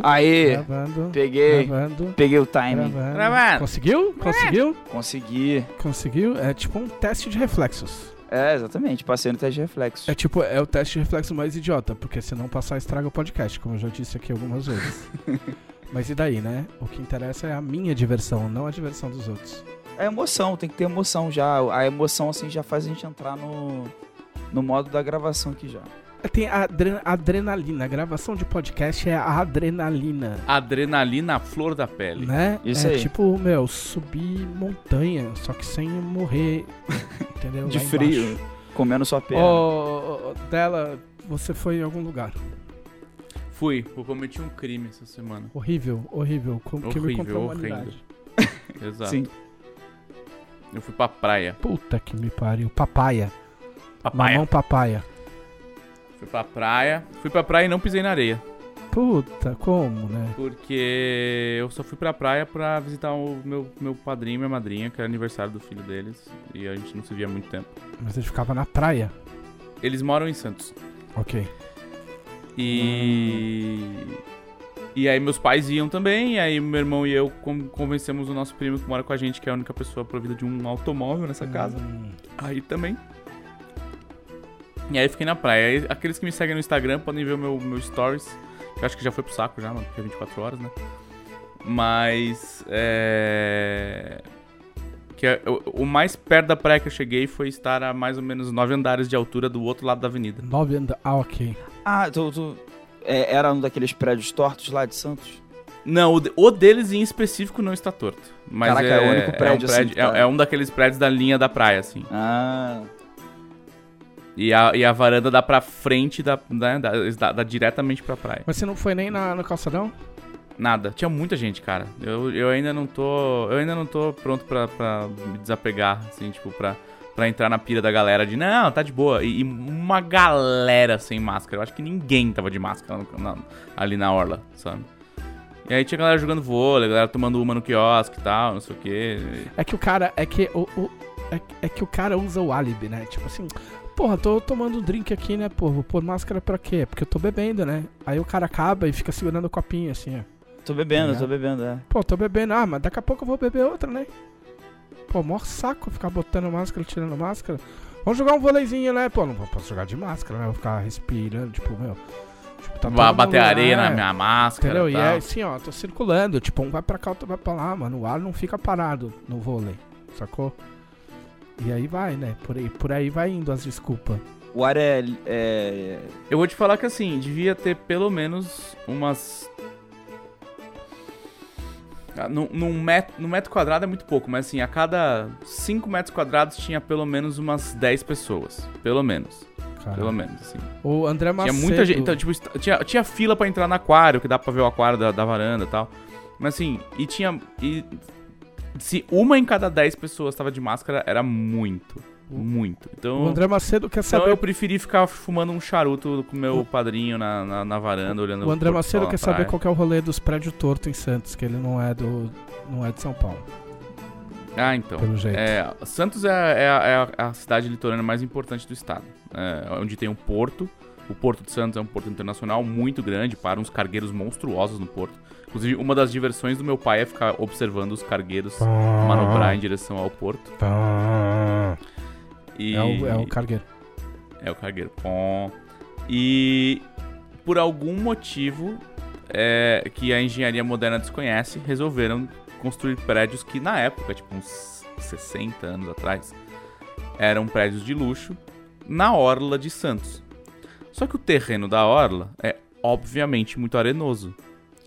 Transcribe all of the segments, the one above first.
Gravando. Aê, Gravando. peguei, Gravando. peguei o timing. Gravando. Gravando. Conseguiu? Conseguiu? Consegui. Conseguiu? É tipo um teste de reflexos. É, exatamente, passei no teste de reflexo. É tipo, é o teste de reflexo mais idiota, porque se não passar, estraga o podcast, como eu já disse aqui algumas vezes. Mas e daí, né? O que interessa é a minha diversão, não a diversão dos outros. É emoção, tem que ter emoção já. A emoção, assim, já faz a gente entrar no, no modo da gravação aqui já. Tem a adre- adrenalina. A gravação de podcast é a adrenalina. Adrenalina à flor da pele. Né? Isso é aí. tipo, meu, subir montanha, só que sem morrer. entendeu? De Lá frio, embaixo. comendo sua perna. Ô, dela, você foi em algum lugar. Fui, eu cometi um crime essa semana. Horrível, horrível. Com, que me Horrível, contou a horrível. humanidade. Exato. Sim. Eu fui pra praia. Puta que me pariu. Papaya. Papaya. Mamão papaya. Fui pra praia. Fui pra praia e não pisei na areia. Puta, como, né? Porque eu só fui pra praia pra visitar o meu, meu padrinho e minha madrinha, que era aniversário do filho deles. E a gente não se via há muito tempo. Mas ele ficava na praia. Eles moram em Santos. Ok. E. E aí meus pais iam também, e aí meu irmão e eu con- convencemos o nosso primo que mora com a gente, que é a única pessoa provida de um automóvel nessa casa. Hum, Aí também. E aí fiquei na praia. Aqueles que me seguem no Instagram podem ver o meu, meu stories. Eu acho que já foi pro saco já, mano, porque é 24 horas, né? Mas. É. Que é- o, o mais perto da praia que eu cheguei foi estar a mais ou menos 9 andares de altura do outro lado da avenida. nove anda... Ah, ok. Ah, tu, tu- é, era um daqueles prédios tortos lá de Santos? Não, o, de- o deles em específico não está torto. Mas Caraca, é, é o único prédio, um assim, que tá- é, é um daqueles prédios da linha da praia, assim. Ah, E a, e a varanda dá pra frente da, né, dá, dá- dá diretamente pra praia. Mas você não foi nem na, no calçadão? Nada. Tinha muita gente, cara. Eu, eu ainda não tô. Eu ainda não tô pronto pra, pra me desapegar, assim, tipo, pra, pra entrar na pira da galera de não, tá de boa. E, e uma galera sem máscara. Eu acho que ninguém tava de máscara na- ali na orla, sabe? E aí tinha galera jogando vôlei, galera tomando uma no quiosque e tal, não sei o quê. É que o cara. É que o. o- é, é que o cara usa o álibi, né? Tipo assim. Porra, tô tomando um drink aqui, né, pô? Vou pôr máscara pra quê? Porque eu tô bebendo, né? Aí o cara acaba e fica segurando o copinho assim, ó. tô bebendo, É. tô bebendo, é. Pô, tô bebendo. Ah, mas daqui a pouco eu vou beber outra, né? Pô, maior saco ficar botando máscara, tirando máscara. Vamos jogar um vôleizinho, né? Pô, não posso jogar de máscara, né? Vou ficar respirando, tipo, meu. Tipo, tá todo bater mundo- areia na é, minha máscara. Entendeu? e E tal. é assim, ó, tô circulando. Tipo, um vai pra cá, outro vai pra lá, mano. O ar não fica parado no vôlei, sacou? E aí vai, né? Por aí, por aí vai indo as desculpas. O ar é, é- Eu vou te falar que assim, devia ter pelo menos umas. Ah, Num, num metro, num metro quadrado é muito pouco, mas assim, a cada 5 metros quadrados tinha pelo menos umas 10 pessoas. Pelo menos. Cara. Pelo menos, assim. O André Macedo. Tinha muita gente. Então, tipo, tinha, tinha fila pra entrar no aquário, que dá pra ver o aquário da, da varanda e tal. Mas assim, e tinha. E se uma em cada 10 pessoas tava de máscara, era muito. Muito. Então. O André Macedo quer Então saber. eu preferi ficar fumando um charuto com meu padrinho na, na, na varanda, olhando O André Macedo quer saber qual que é o rolê dos prédios tortos em Santos, que ele não é do. não é de São Paulo, Ah, então. pelo jeito. É, Santos é, é a- é a, a cidade litorânea mais importante do estado. É, onde tem um porto. O Porto de Santos é um porto internacional muito grande, para uns cargueiros monstruosos no porto. Inclusive, uma das diversões do meu pai é ficar observando os cargueiros manobrar em direção ao porto. E... É o, é o cargueiro. É o cargueiro. E por algum motivo é, que a engenharia moderna desconhece, resolveram construir prédios que na época, tipo uns 60 anos atrás, eram prédios de luxo na orla de Santos. Só que o terreno da orla é obviamente muito arenoso.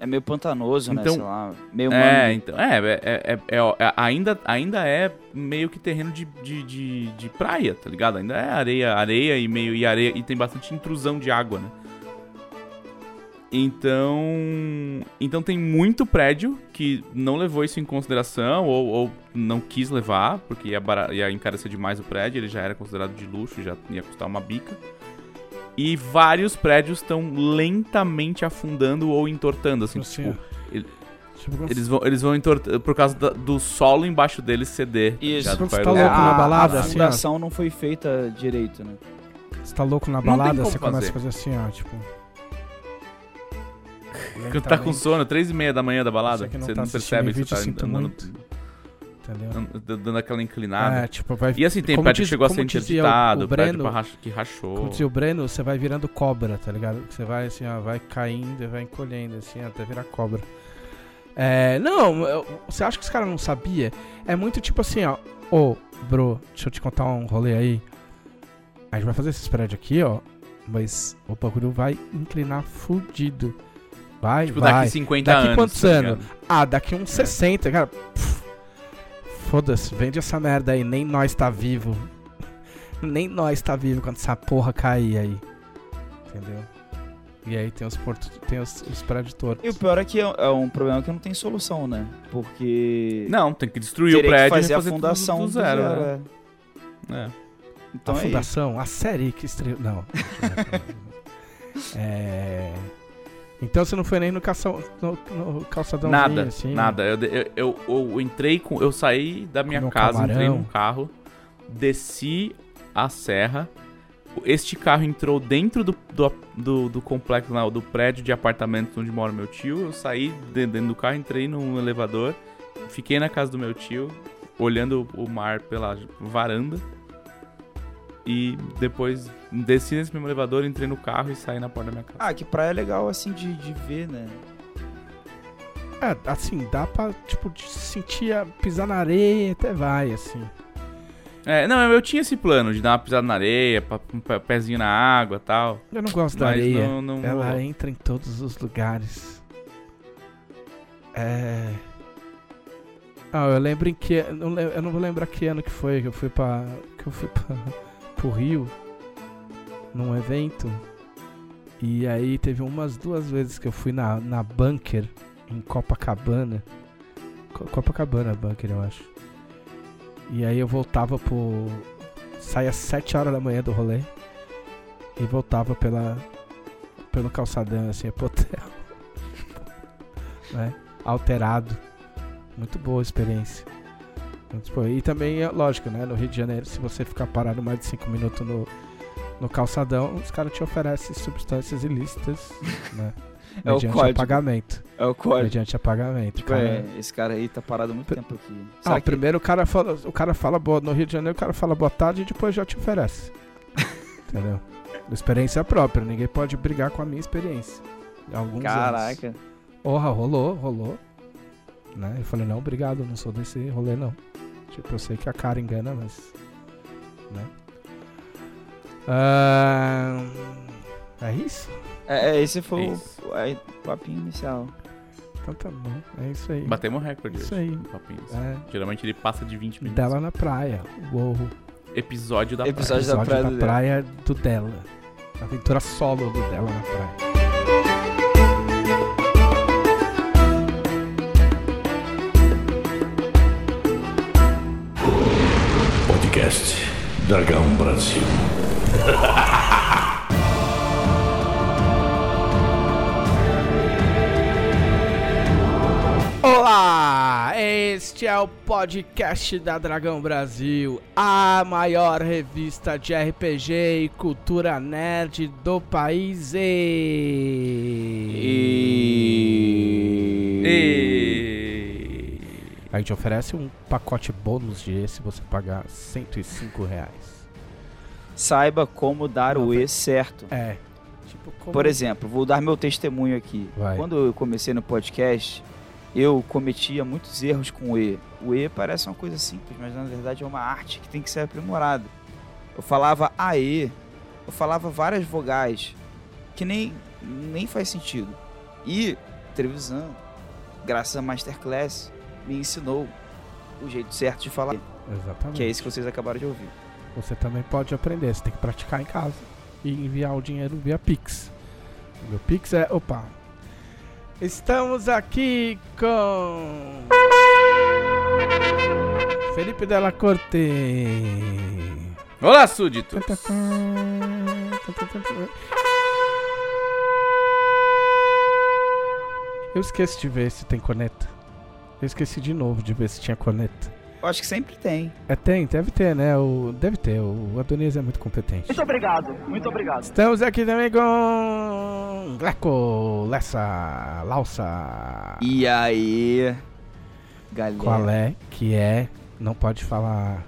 É meio pantanoso, Então- né? Sei lá, meio É, mangue. então, é, é, é, é- é- ainda, ainda é meio que terreno de, de, de, de praia, tá ligado? Ainda é areia, areia e meio e areia e tem bastante intrusão de água, né? Então, então tem muito prédio que não levou isso em consideração ou, ou não quis levar, porque ia, ia encarecer demais o prédio, ele já era considerado de luxo, já ia custar uma bica. E vários prédios estão lentamente afundando ou entortando, assim, Assim, tipo, ó. ele- Tipo, eles vão, eles vão entortar por causa da- do solo embaixo deles ceder. Isso. Quando Com a você tá louco na a, balada, a assim, ó. fundação não foi feita direito, né? você tá louco na balada, você começa fazer. a fazer assim, ó, tipo. Quando tá com sono, três e meia da manhã da balada, Você não você tá não percebe que você tá sinto andando, muito. Entendeu? dando aquela inclinada. É, tipo, vai. E assim, tem como prédio diz- que chegou a ser o- interditado, o prédio Breno- que rachou. Como dizia o Breno, você vai virando cobra, tá ligado? Você vai assim, ó, vai caindo e vai encolhendo, assim, até virar cobra. É, não, eu- você acha que os caras não sabia? É muito tipo assim, ó. Ô, bro, deixa eu te contar um rolê aí. A gente vai fazer esses prédios aqui, ó. Mas o bagulho vai inclinar fudido. Vai, Tipo, vai. daqui 50 Daqui anos. quantos tá anos? Ah, daqui uns 60, cara. Pff, Foda-se, vende essa merda aí, nem nós tá vivo. nem nós tá vivo quando essa porra cair aí. Entendeu? E aí tem os portos, tem os, os prédios tortos. E o pior é que é é um problema que não tem solução, né? Porque. Não, tem que destruir o prédio que fazer e a fazer tudo fundação do do zero. zero. né? é. É. Então a é isso. fundação, a série que estreou. Não. é. Então você não foi nem no, calção, no, no calçadão Nada, assim? nada. Eu, eu, eu, eu entrei com. Eu saí da minha Comeu casa, entrei camarão. num carro, desci a serra. Este carro entrou dentro do, do, do, do complexo, não, do prédio de apartamentos onde mora meu tio. Eu saí de- dentro do carro, entrei num elevador, fiquei na casa do meu tio, olhando o mar pela varanda. E depois desci nesse mesmo elevador, entrei no carro e saí na porta da minha casa. Ah, que praia é legal assim de, de ver, né? É, assim, dá pra, tipo, sentir, a, pisar na areia até vai, assim. É, não, eu tinha esse plano de dar uma pisada na areia, pa- um pezinho na água e tal. Eu não gosto da areia. não, não Ela entra em todos os lugares. É. Ah, eu lembro em que. Eu eu não vou lembrar que ano que foi que eu fui pra. Que eu fui pra, pro Rio. Num evento. E aí teve umas duas vezes que eu fui na, na Bunker, em Copacabana. Co- Copacabana Bunker, eu acho. E aí eu voltava pro. Saía às 7 horas da manhã do rolê. E voltava pela, pelo calçadão, assim, pro hotel. né? Alterado. Muito boa a experiência. Muito boa. E também, é lógico, né? No Rio de Janeiro, se você ficar parado mais de 5 minutos no, no calçadão, os caras te oferecem substâncias ilícitas, né? É o Mediante código. apagamento. É o código. Mediante apagamento. Tipo, cara. é, esse cara aí tá parado muito Pr- tempo aqui. Ah, Será que- primeiro o cara fala, o cara fala boa, no Rio de Janeiro o cara fala boa tarde e depois já te oferece. Entendeu? Experiência própria, ninguém pode brigar com a minha experiência. Alguns anos. Caraca. Porra, rolou, rolou. Né? Eu falei, não, obrigado, não sou desse rolê não. Tipo, eu sei que a cara engana, mas. Né? Ah, é isso? É, é, esse foi É o, isso. o é, o papinho inicial. Então tá bom. É isso aí. Batemos recorde Isso hoje. aí. no Papinhos. É. Geralmente ele passa de 20 minutos. Dela na praia. Uou. Episódio da Episódio praia. da praia do Dela. praia do Dela. Aventura solo do Dela na praia. Podcast da Dragão Brasil, a maior revista de RPG e cultura nerd do país. E... E... A gente oferece um pacote bônus de E se você pagar 105 reais. Saiba como dar Não, o E certo. É. Tipo, como... Por exemplo, vou dar meu testemunho aqui. Vai. Quando eu comecei no podcast, eu cometia muitos erros com o E. O E parece uma coisa simples, mas na verdade é uma arte que tem que ser aprimorada. Eu falava AE, eu falava várias vogais que nem, nem faz sentido. E televisão, graças a Masterclass, me ensinou o jeito certo de falar, Exatamente. que é isso que vocês acabaram de ouvir. Você também pode aprender, você tem que praticar em casa e enviar o dinheiro via Pix. O meu Pix é. Opa! Estamos aqui com. Felipe Della Corte. Olá, súditos! Eu esqueci de ver se tem corneta. Eu esqueci de novo de ver se tinha corneta. Eu acho que sempre tem. É, tem, deve ter, né? O, deve ter. O Adonias é muito competente. Muito obrigado, muito obrigado. Estamos aqui também com. Gleco, Lessa, Lausa. E aí, galera? Qual é que é? Não pode falar.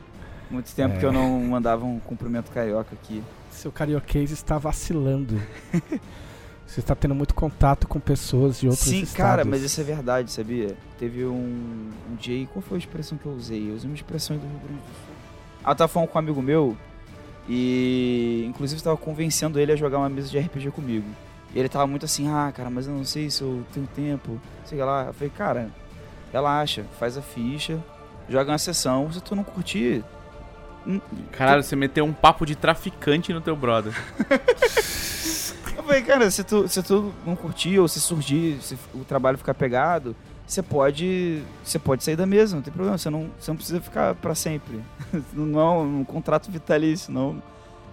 Muito tempo É. que eu não mandava um cumprimento carioca aqui. Seu carioquês está vacilando. Você está tendo muito contato com pessoas de outros Sim, estados. cara, mas isso é verdade, sabia? Teve um, um dia aí, qual foi a expressão que eu usei? Eu usei uma expressão do Rio Grande do Sul. Ah, eu tava falando com um amigo meu e, inclusive, estava convencendo ele a jogar uma mesa de RPG comigo. E ele tava muito assim, ah, cara, mas eu não sei se eu tenho tempo, sei lá. Eu falei, cara, relaxa, faz a ficha, joga uma sessão, se tu não curtir... hum, Caralho, você meteu um papo de traficante no teu brother. Eu falei, cara, se tu, se tu não curtir ou se surgir, se o trabalho ficar pegado, você pode, você pode sair da mesa, não tem problema. Você não, você não precisa ficar pra sempre. não é um, contrato vitalício, não.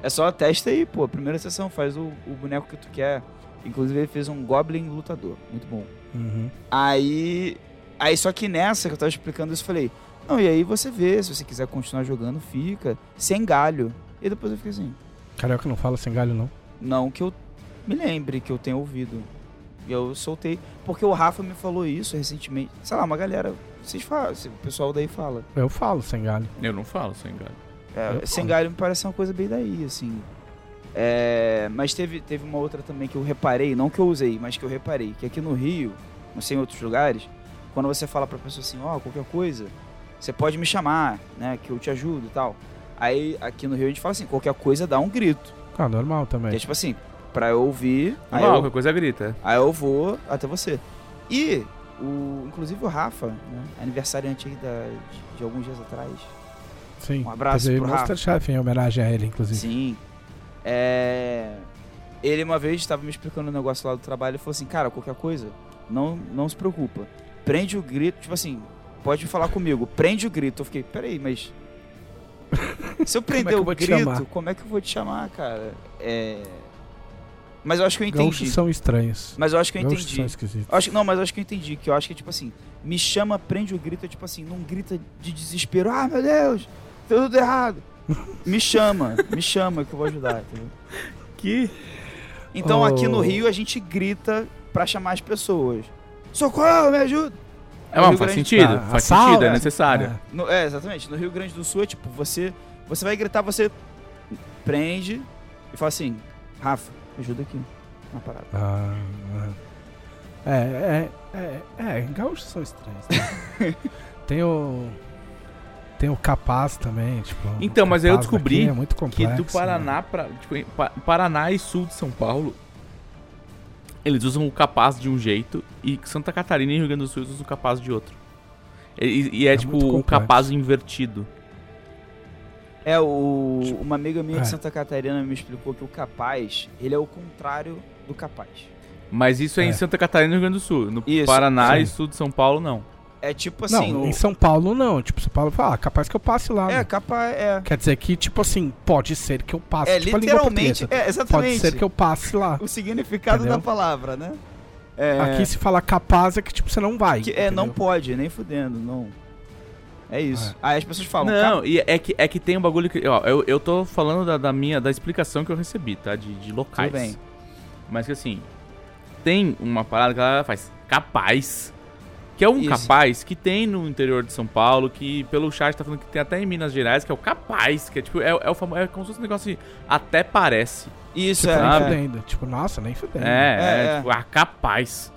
É só testa aí, pô. Primeira sessão, faz o, o boneco que tu quer. Inclusive ele fez um Goblin lutador, muito bom. Uhum. Aí, aí só que nessa que eu tava explicando isso, eu falei, não, e aí você vê, se você quiser continuar jogando, fica sem galho. E depois eu fiquei assim, Carioca não fala sem galho, não. não que eu me lembre que eu tenha ouvido. E eu soltei. Porque o Rafa me falou isso recentemente. Sei lá, uma galera. Vocês falam, o pessoal daí fala. Eu falo sem galho. Eu não falo sem galho. É, sem galho me parece uma coisa bem daí, assim. É, mas teve, teve uma outra também que eu reparei, não que eu usei, mas que eu reparei, que aqui no Rio, não sei em outros lugares, quando você fala pra pessoa assim, ó, qualquer coisa, você pode me chamar, né, que eu te ajudo e tal. Aí aqui no Rio a gente fala assim, qualquer coisa dá um grito. Ah, normal Que é também. tipo assim, pra eu ouvir, aí Não, eu, qualquer coisa grita. Aí eu vou até você. E, o, inclusive o Rafa, né, aniversariante aí da, de, de alguns dias atrás. Sim. um abraço pro Rafa. Masterchef em homenagem a ele, inclusive. Sim. É, ele uma vez estava me explicando um negócio lá do trabalho e falou assim, cara, qualquer coisa, não, não se preocupa. Prende o grito, tipo assim, pode falar comigo, prende o grito. Eu fiquei, peraí, mas. Se eu prender que eu o grito, chamar? como é que eu vou te chamar, cara? É. Mas eu acho que eu entendi. Gaúchos são estranhos. Mas eu acho que eu Gaúchos entendi. são esquisitos. Eu acho, não, mas eu acho que eu entendi. Que eu acho que é tipo assim: me chama, prende o grito, é tipo assim, não grita de desespero. Ah, meu Deus, deu tudo errado. Me chama, me chama que eu vou ajudar, entendeu? Que? Então aqui no Oh. Rio a gente grita pra chamar as pessoas. Socorro, me ajuda! É, mas Rio faz Grande- sentido. Ah, faz sentido, é é. necessário. É. No- é, exatamente. No Rio Grande do Sul é tipo, você, você vai gritar, você prende e fala assim, Rafa, ajuda aqui na parada. Ah, ah. é, é, é, é, gaúchos são estranhos. né? tem o. Tem o capaz também, tipo. Então, mas aí eu descobri é muito Que complexo, do Paraná né? pra. Tipo, Pa- Paraná e sul de São Paulo. Eles usam o capaz de um jeito e Santa Catarina e Rio Grande do Sul usam o capaz de outro. E, e- é, É tipo o capaz invertido. É, o, uma amiga minha É. de Santa Catarina me explicou que o capaz, ele é o contrário do capaz. Mas isso é, em É. Santa Catarina e Rio Grande do Sul. No Isso, Paraná sim. e sul de São Paulo, não. É tipo Não, assim, o- em São Paulo não. Tipo, São Paulo fala, ah, capaz que eu passe lá. é né? capaz, é, Quer dizer que, tipo assim, pode ser que eu passe. é tipo literalmente, é exatamente. Pode ser que eu passe lá. o significado Entendeu? da palavra, né? É, Aqui se fala capaz é que, tipo, você não vai. que, é não pode, nem fudendo, não. É isso. É. Aí as pessoas falam, Não, e é que, é que tem um bagulho que. Ó, eu, eu tô falando da, da minha. da explicação que eu recebi, tá? De, de locais. Tudo bem. Mas que assim. Tem uma parada que ela faz capaz. Que é um Isso. capaz que tem no interior de São Paulo, que pelo chat tá falando que tem até em Minas Gerais, que é o capaz, que é tipo, é, é o famoso. É como se fosse um negócio assim, até parece. Isso Tipo, é, nem é. fudendo. Tipo, nossa, nem fudendo. É, É, é, é. tipo, ah, capaz.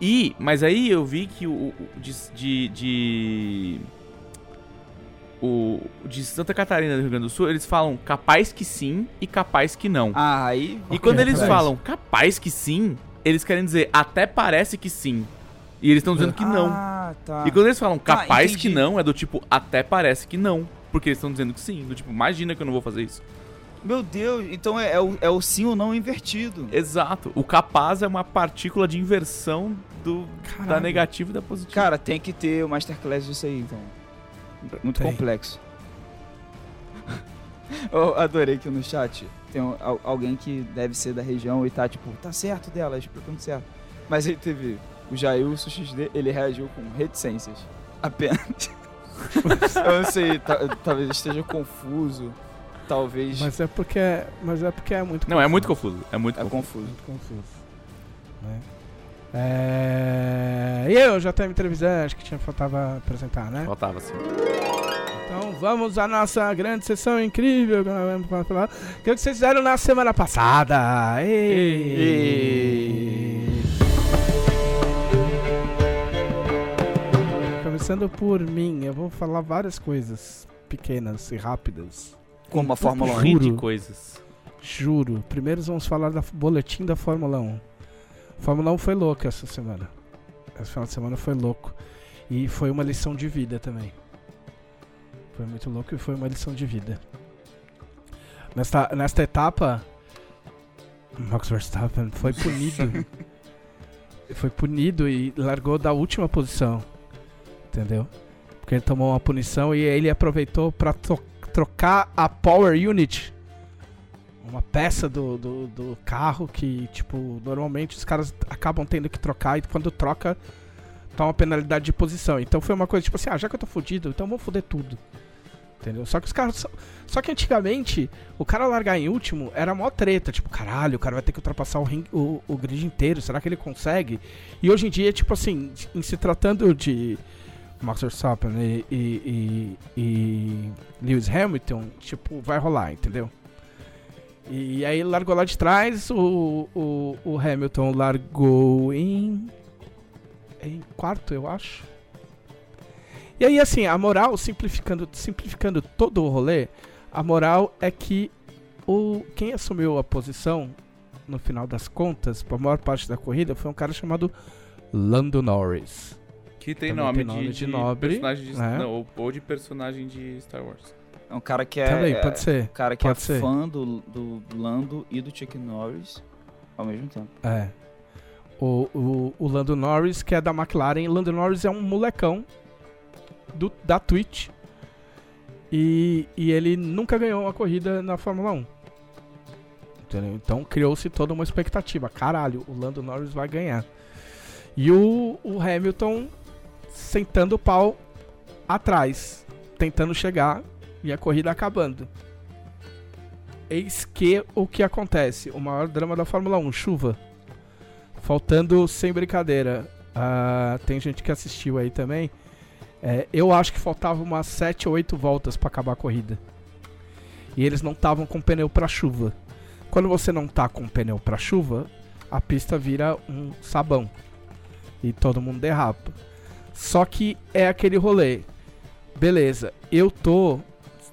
E, mas aí eu vi que o, o de, de, de- o de Santa Catarina do Rio Grande do Sul, eles falam capaz que sim e capaz que não. Ah, aí. e quando eles falam capaz que sim, eles querem dizer até parece que sim. E eles estão dizendo que não. Ah, tá. E quando eles falam Tá, capaz que não, é do tipo até parece que não. Porque eles estão dizendo que sim. Do tipo, imagina que eu não vou fazer isso. Meu Deus, então é, é o, é o sim ou não invertido. Exato. O capaz é uma partícula de inversão do, da Caralho. negativa e da positiva. Cara, tem que ter o masterclass disso aí, então. Muito Tem. complexo. Eu adorei que no chat tem al- alguém que deve ser da região e tá tipo, tá certo dela, explicando certo. Mas ele teve o Jailson XD, ele reagiu com reticências. Apenas. Eu não sei, ta- talvez esteja confuso. Talvez. Mas é porque é, mas é porque é muito Não, é muito confuso. É muito É confuso. confuso. Muito confuso. Né? É... E eu já tenho entrevistando, acho que tinha, faltava apresentar, né? Faltava assim. Então vamos à nossa grande sessão incrível. que vocês fizeram na semana passada? Ei. Começando por mim, eu vou falar várias coisas pequenas e rápidas. Como a Fórmula 1. Juro. Ri de coisas. Juro. Primeiro vamos falar da boletim da Fórmula 1. Fórmula 1 foi louca essa semana. Esse final de semana foi louco. E foi uma lição de vida também. Foi muito louco e foi uma lição de vida. Nesta, nesta etapa, Max Verstappen foi punido. foi punido e largou da última posição. Entendeu? Porque ele tomou uma punição e ele aproveitou para trocar a Power Unit uma peça do, do, do carro que, tipo, normalmente os caras acabam tendo que trocar e quando troca, toma uma penalidade de posição. Então foi uma coisa tipo assim, ah, já que eu tô fudido, então vou foder tudo. Entendeu? Só que os caras. Só, só que antigamente, o cara largar em último era mó treta. Tipo, caralho, o cara vai ter que ultrapassar o, ring, o, o grid inteiro. Será que ele consegue? E hoje em dia, tipo assim, em se tratando de Max Verstappen e, e, e, e Lewis Hamilton, tipo, vai rolar, entendeu? E aí ele largou lá de trás, o, o, o Hamilton largou em. em quarto, eu acho. E aí, assim, a moral, simplificando, simplificando todo o rolê, a moral é que o, quem assumiu a posição, no final das contas, para a maior parte da corrida, foi um cara chamado Lando Norris. Que tem Também nome, tem nome de, de de nobre, personagem de, né? não, ou de personagem de Star Wars. É um cara que é. Também, é- pode ser. um cara que pode é ser. fã do, do Lando e do Chuck Norris ao mesmo tempo. É. O, o, o Lando Norris, que é da McLaren. Lando Norris é um molecão do, da Twitch. E, e ele nunca ganhou uma corrida na Fórmula 1. Entendeu? Então criou-se toda uma expectativa. Caralho, o Lando Norris vai ganhar. E o, o Hamilton sentando o pau atrás, tentando chegar e a corrida acabando. Eis que o que acontece? O maior drama da Fórmula 1, chuva. Faltando sem brincadeira. ah, tem gente que assistiu aí também. É, eu acho que faltava umas 7 ou 8 voltas pra acabar a corrida. E eles não estavam com pneu pra chuva. Quando você não tá com pneu pra chuva, a pista vira um sabão. E todo mundo derrapa. Só que é aquele rolê. Beleza, eu tô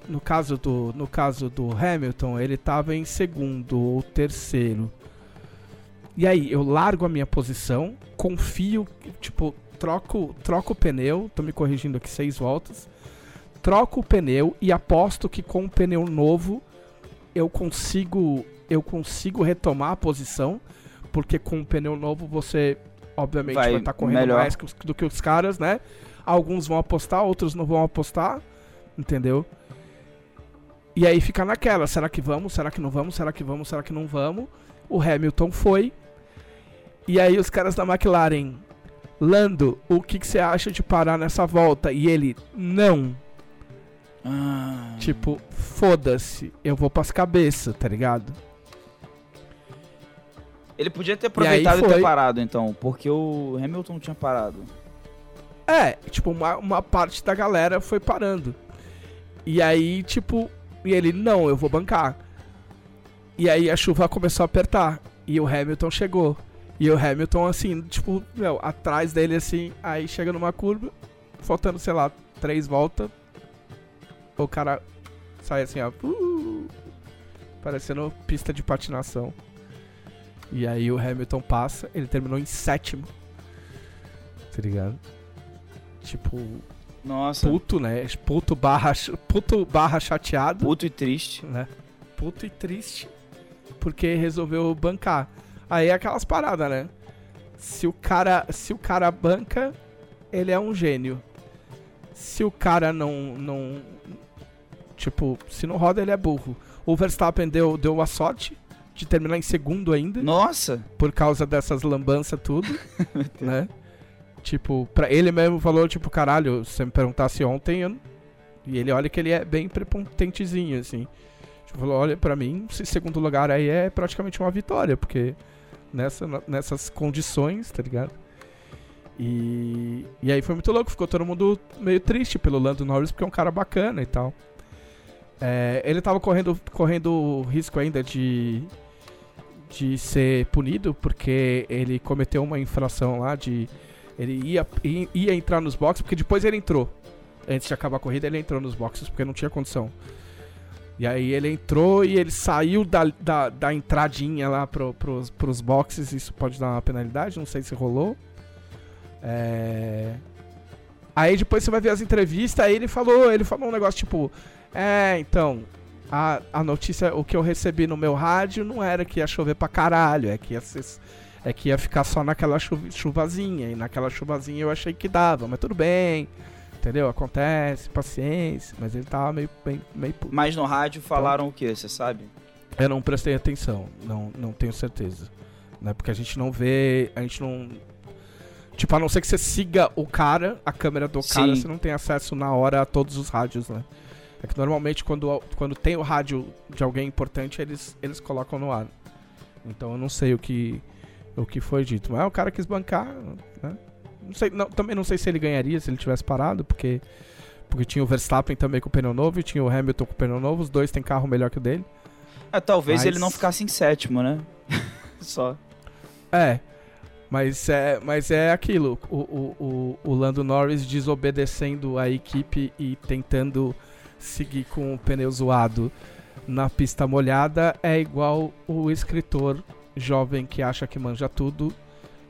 no caso do no caso do Hamilton, ele tava em segundo ou terceiro. E aí, eu largo a minha posição, confio, tipo, troco, troco o pneu, tô me corrigindo aqui seis voltas. Troco o pneu e aposto que com o pneu novo eu consigo eu consigo retomar a posição, porque com o pneu novo você obviamente Vai estar correndo melhor. mais do que os caras, né? Alguns vão apostar, outros não vão apostar, entendeu? E aí fica naquela, será que vamos? Será que não vamos? Será que vamos? Será que não vamos? O Hamilton foi. E aí os caras da McLaren, Lando, o que, que você acha de parar nessa volta? E ele, não. Ah, Tipo, foda-se, eu vou pras cabeças, tá ligado? Ele podia ter aproveitado e, foi. ter parado, então, porque o Hamilton tinha parado. É, tipo, uma, uma parte da galera foi parando. E aí, tipo, e ele, não, eu vou bancar. E aí a chuva começou a apertar. E o Hamilton chegou. E o Hamilton, assim, tipo, meu, atrás dele, assim, aí chega numa curva, faltando, sei lá, três voltas. O cara sai assim, ó. uh, parecendo pista de patinação. E aí o Hamilton passa, ele terminou em sétimo. Tá ligado? Tipo, Nossa, puto, né? Puto barra, puto barra chateado, puto e triste. né? Puto e triste, porque resolveu bancar. Aí é aquelas paradas, né? Se o cara, se o cara banca, ele é um gênio. Se o cara não, não, tipo, se não roda, ele é burro. O Verstappen deu, deu a sorte de terminar em segundo ainda Nossa, por causa dessas lambanças tudo, né? Tipo, pra ele mesmo falou, tipo, caralho, se você me perguntasse ontem, eu... e ele olha que ele é bem prepontentezinho, assim. Tipo, falou, olha, pra mim, esse segundo lugar aí é praticamente uma vitória, porque nessa, nessas condições, tá ligado? E, e aí foi muito louco, ficou todo mundo meio triste pelo Lando Norris, porque é um cara bacana e tal. É, ele tava correndo, correndo risco ainda de, de ser punido, porque ele cometeu uma infração lá de. Ele ia, ia entrar nos boxes, porque depois ele entrou. Antes de acabar a corrida, ele entrou nos boxes porque não tinha condição. E aí ele entrou e ele saiu da, da, da entradinha lá pro, pros, pros boxes. Isso pode dar uma penalidade, não sei se rolou. É... Aí depois você vai ver as entrevistas, aí ele falou, ele falou um negócio tipo, é, então, a, a notícia, o que eu recebi no meu rádio não era que ia chover pra caralho, é que ia, ser, é que ia ficar só naquela chuvazinha, e naquela chuvazinha eu achei que dava, mas tudo bem, entendeu? Acontece, paciência, mas ele tava meio, meio, meio puto. Mas no rádio falaram então, o que, você sabe? Eu não prestei atenção, não, não tenho certeza. Né? Porque a gente não vê, a gente não Tipo, a não ser que você siga o cara, a câmera do Sim. cara, você não tem acesso na hora a todos os rádios, né? É que normalmente quando, quando tem o rádio de alguém importante, eles, eles colocam no ar. Então eu não sei o que, o que foi dito. Mas o cara quis bancar, né? Não sei, não, também não sei se ele ganharia se ele tivesse parado, porque, porque tinha o Verstappen também com o pneu novo e tinha o Hamilton com o pneu novo. Os dois têm carro melhor que o dele. É, talvez Mas... ele não ficasse em sétimo, né? Só. É, mas é, mas é aquilo, o, o, o, o Lando Norris desobedecendo a equipe e tentando seguir com o pneu zoado na pista molhada é igual o escritor jovem que acha que manja tudo,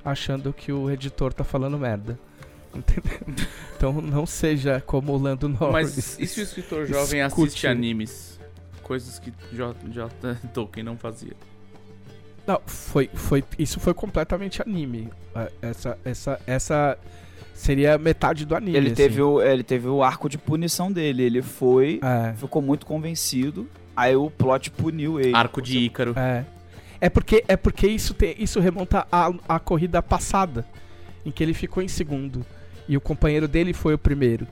achando que o editor tá falando merda. Entendeu? Então não seja como o Lando Norris. Mas e se o escritor jovem Escute. assiste animes? Coisas que J. J. Tolkien não fazia. Não, foi, foi, isso foi completamente anime. É, essa, essa, essa seria metade do anime. Ele assim. teve, o, ele teve o arco de punição dele. Ele foi, é. ficou muito convencido. Aí o plot puniu ele. Arco de Ícaro. É. É porque, é porque isso, tem, isso remonta à, à corrida passada, em que ele ficou em segundo. E o companheiro dele foi o primeiro.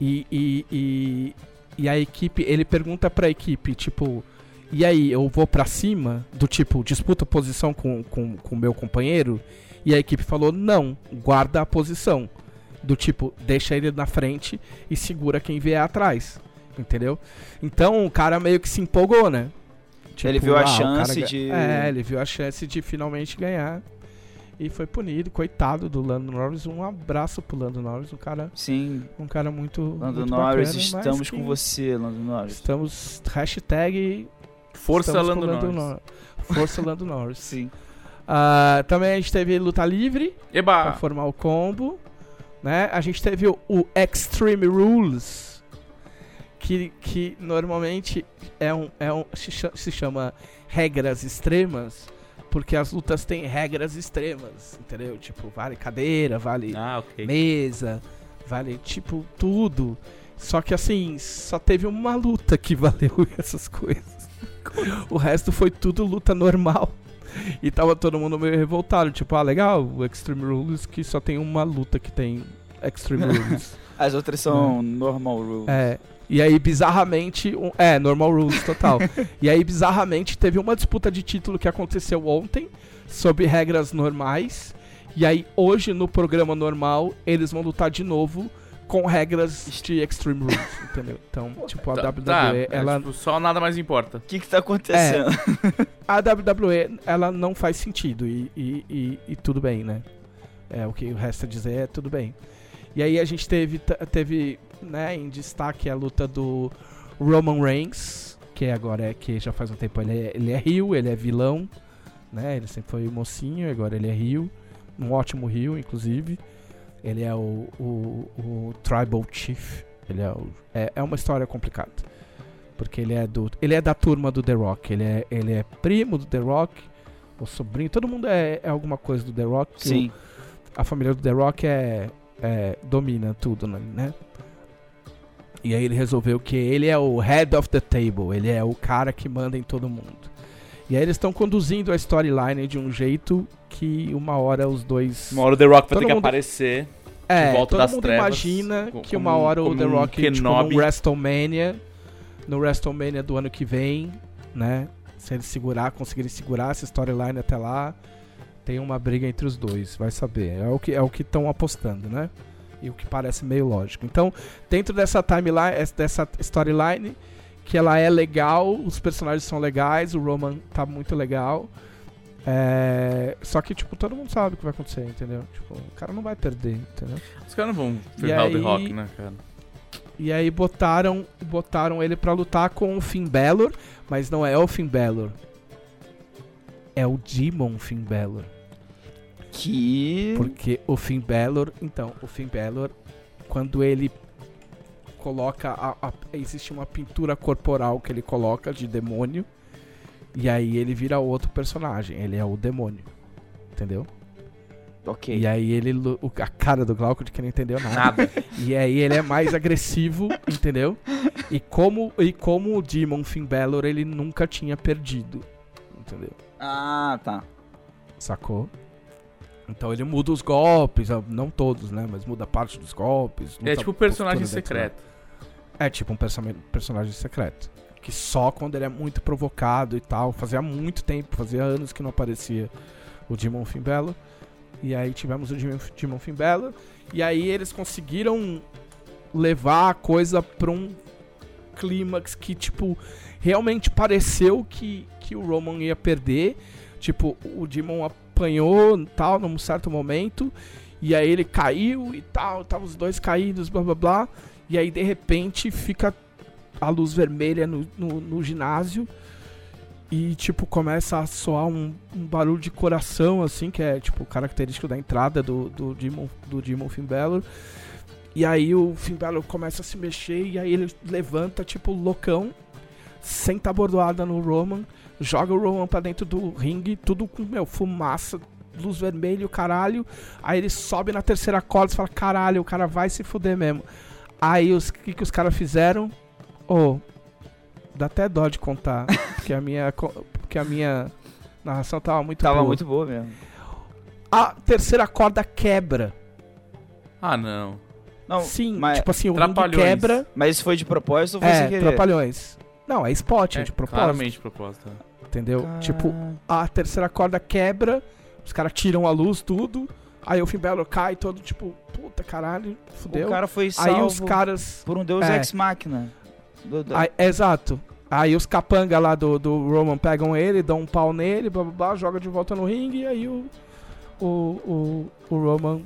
E, e, e, e a equipe, ele pergunta pra equipe, tipo, e aí eu vou para cima, do tipo, disputa posição com o com, com meu companheiro, e a equipe falou, não, guarda a posição. Do tipo, deixa ele na frente e segura quem vier atrás. Entendeu? Então o cara meio que se empolgou, né? Tipo, ele viu a ah, chance de. É, ele viu a chance de finalmente ganhar. E foi punido, coitado do Lando Norris. Um abraço pro Lando Norris, um cara. Sim. Um cara muito. Lando muito Norris, bacana, estamos com você, Lando Norris. Estamos. Hashtag Força Lando, Lando Norris. Força Lando Norris. Sim. Uh, também a gente teve luta livre Eba. pra formar o combo. Né? A gente teve o, o Extreme Rules, que, que normalmente é um, é um, se chama regras extremas, porque as lutas têm regras extremas, entendeu? Tipo, vale cadeira, vale ah, okay. mesa, vale tipo tudo. Só que assim, só teve uma luta que valeu essas coisas. o resto foi tudo luta normal. E tava todo mundo meio revoltado, tipo, ah, legal, o Extreme Rules que só tem uma luta que tem Extreme Rules. As outras são é. normal rules. É. E aí, bizarramente. Um, é, normal rules, total. e aí, bizarramente, teve uma disputa de título que aconteceu ontem, sobre regras normais. E aí, hoje, no programa normal, eles vão lutar de novo com regras de Extreme Rules, entendeu? Então, tipo, a tá, WWE, tá, é, ela... É, tipo, só nada mais importa. O que que tá acontecendo? É, a WWE, ela não faz sentido e, e, e, e, tudo bem, né? É, o que resta dizer é tudo bem. E aí a gente teve, teve né, em destaque a luta do Roman Reigns, que agora é que já faz um tempo ele é, ele é Rio, ele é vilão, né? Ele sempre foi mocinho, agora ele é Rio. Um ótimo Rio, inclusive. Ele é o, o, o Tribal Chief. Ele é, o, é, é, uma história complicada. Porque ele é do. Ele é da turma do The Rock. Ele é, ele é primo do The Rock. O sobrinho. Todo mundo é, é alguma coisa do The Rock. Sim. O, a família do The Rock é, é, domina tudo, né? E aí ele resolveu que ele é o head of the table. Ele é o cara que manda em todo mundo. E aí eles estão conduzindo a storyline de um jeito que uma hora os dois. Uma hora o The Rock vai ter que mundo- aparecer. É, Volta todo das mundo Trevas, imagina co- que como uma um- hora o como The um Rock, tipo, Kenobi. no WrestleMania, no WrestleMania do ano que vem, né? Se eles segurar, conseguirem segurar essa storyline até lá, tem uma briga entre os dois, vai saber. É o que é o que estão apostando, né? E o que parece meio lógico. Então, dentro dessa timeline, es- dessa storyline, que ela é legal, os personagens são legais, o Roman tá muito legal. É, Só que, tipo, todo mundo sabe o que vai acontecer, entendeu? Tipo, o cara não vai perder, entendeu? Os caras não vão ferrar o The aí- Rock, né, cara? E aí botaram, botaram ele pra lutar com o Finn Balor, mas não é o Finn Balor. É o Demon Finn Balor. Que. Porque o Finn Balor, então, o Finn Balor, quando ele coloca a, a- existe uma pintura corporal que ele coloca de demônio e aí ele vira outro personagem, ele é o demônio. Entendeu? Ok. E aí ele o- a cara do Glauco de que não entendeu nada. Nada. E aí ele é mais agressivo, entendeu? E como, e como o Demon Finn Balor, ele nunca tinha perdido. Entendeu? Ah, tá. Sacou? Então ele muda os golpes, ah, não todos, né? Mas muda parte dos golpes. É tipo personagem postura dentro secreto. É tipo um perso- personagem secreto. Que só quando ele é muito provocado e tal. Fazia muito tempo, fazia anos que não aparecia o Demon Finn Balor. E aí tivemos o Finn Balor. E aí eles conseguiram levar a coisa pra um clímax que, tipo, realmente pareceu que, que o Roman ia perder. Tipo, o Demon apanhou tal num certo momento. E aí ele caiu e tal. Tava os dois caídos, blá blá blá. E aí de repente fica a luz vermelha no, no, no ginásio. E tipo, começa a soar um, um barulho de coração, assim, que é tipo característico da entrada do, do, Demon, do Demon Finn Balor. E aí o Finn Balor começa a se mexer e aí ele levanta, tipo, loucão, senta a bordoada no Roman, joga o Roman pra dentro do ringue, tudo com, meu, fumaça, luz vermelha, e o caralho. Aí ele sobe na terceira corda e fala, caralho, o cara vai se fuder mesmo. Aí o que, que os caras fizeram? Ô, dá até dó de contar, porque a minha, porque a minha narração tava muito Tava boa. muito boa mesmo. A terceira corda quebra. Ah, não. Não, Sim, mas, tipo assim, o ringue quebra. mas isso foi de propósito ou foi sem É, querer? trapalhões. Não, é spot, é, É, de propósito. claramente de propósito. Entendeu? Tipo, a terceira corda quebra, os caras tiram a luz, tudo. Aí o Finn Balor cai todo, tipo, puta caralho, fudeu. o cara foi salvo Aí os caras. por um deus É. ex-máquina. Exato. Aí os capanga lá do, do Roman pegam ele, dão um pau nele, blá blá blá, joga de volta no ringue, e aí o, o, o, o Roman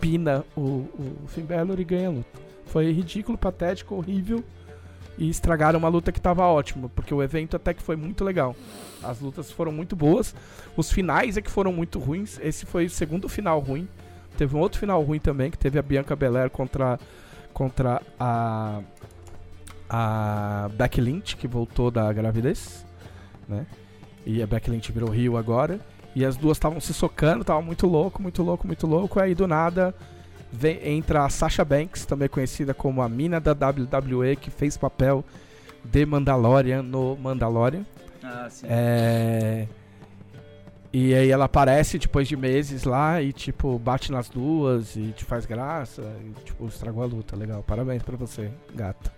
pina o, o Finn Balor e ganha a luta. Foi ridículo, patético, horrível. E estragaram uma luta que tava ótima, porque o evento até que foi muito legal. As lutas foram muito boas. Os finais é que foram muito ruins. Esse foi o segundo final ruim. Teve um outro final ruim também, que teve a Bianca Belair contra, contra a a Becky Lynch, que voltou da gravidez, né? E a Becky Lynch virou Rio agora. E as duas estavam se socando, tava muito louco, muito louco, muito louco. Aí do nada vem, entra a Sasha Banks, também conhecida como a mina da WWE, que fez papel de Mandalorian no Mandalorian. Ah, sim. É... E aí ela aparece depois de meses lá e, tipo, bate nas duas e te faz graça. E, tipo, estragou a luta. Legal, parabéns pra você, gata.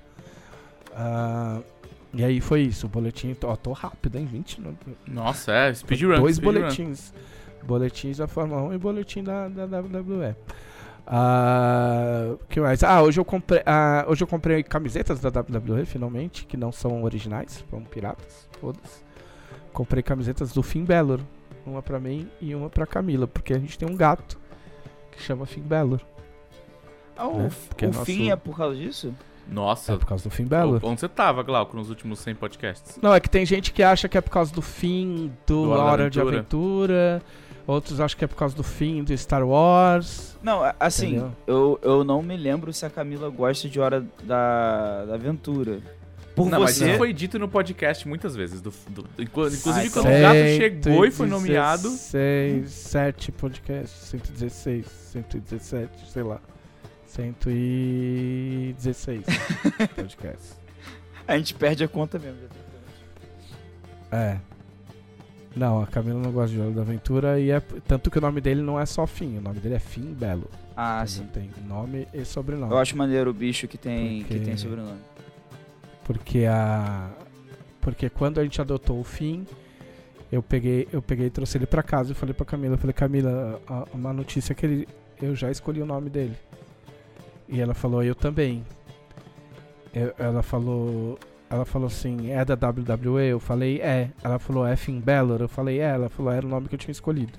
Ah, e aí foi isso, o boletim. Ó, tô rápido, hein? 20 minutos. Nossa, é, speedrun. Dois speedrun. boletins. Boletins da Fórmula 1 e boletim da, da WWE. Ah, que mais? Ah, hoje eu comprei, ah, hoje eu comprei camisetas da WWE, finalmente, que não são originais, são piratas, todas. Comprei camisetas do Finn Balor, uma pra mim e uma pra Camila, porque a gente tem um gato que chama Finn Balor. Ah, o né? o é nosso- fim é por causa disso? Nossa, É por causa do Finn Balor. onde você tava, Glauco, nos últimos 100 podcasts? Não, é que tem gente que acha que é por causa do fim do, Do Hora Hora de Aventura. Aventura. Outros acham que é por causa do fim do Star Wars. Não, assim, Entendeu? eu, eu não me lembro se a Camila gosta de Hora da, da Aventura. Por não, mas você... isso foi dito no podcast muitas vezes. do- do- inclu- inclusive, Ah, quando o gato chegou e foi nomeado. 116, 7 podcasts, 116, 117, sei lá. 116 podcasts. A gente perde a conta mesmo. É. Não, a Camila não gosta de Hora da Aventura e é tanto que o nome dele não é só Fim, o nome dele é Fim Belo. Ah, Ele sim. Tem nome e sobrenome. Eu acho maneiro o bicho que tem, Porque- que tem sobrenome. Porque a porque quando a gente adotou o Fim, eu peguei, eu peguei e trouxe ele pra casa e falei pra Camila, eu falei: "Camila, a- uma notícia que ele eu já escolhi o nome dele". E ela falou: "Eu também". Eu- ela falou ela falou assim, é da WWE? Eu falei, é. Ela falou, é Finn Balor? Eu falei, é. Ela falou, era o nome que eu tinha escolhido.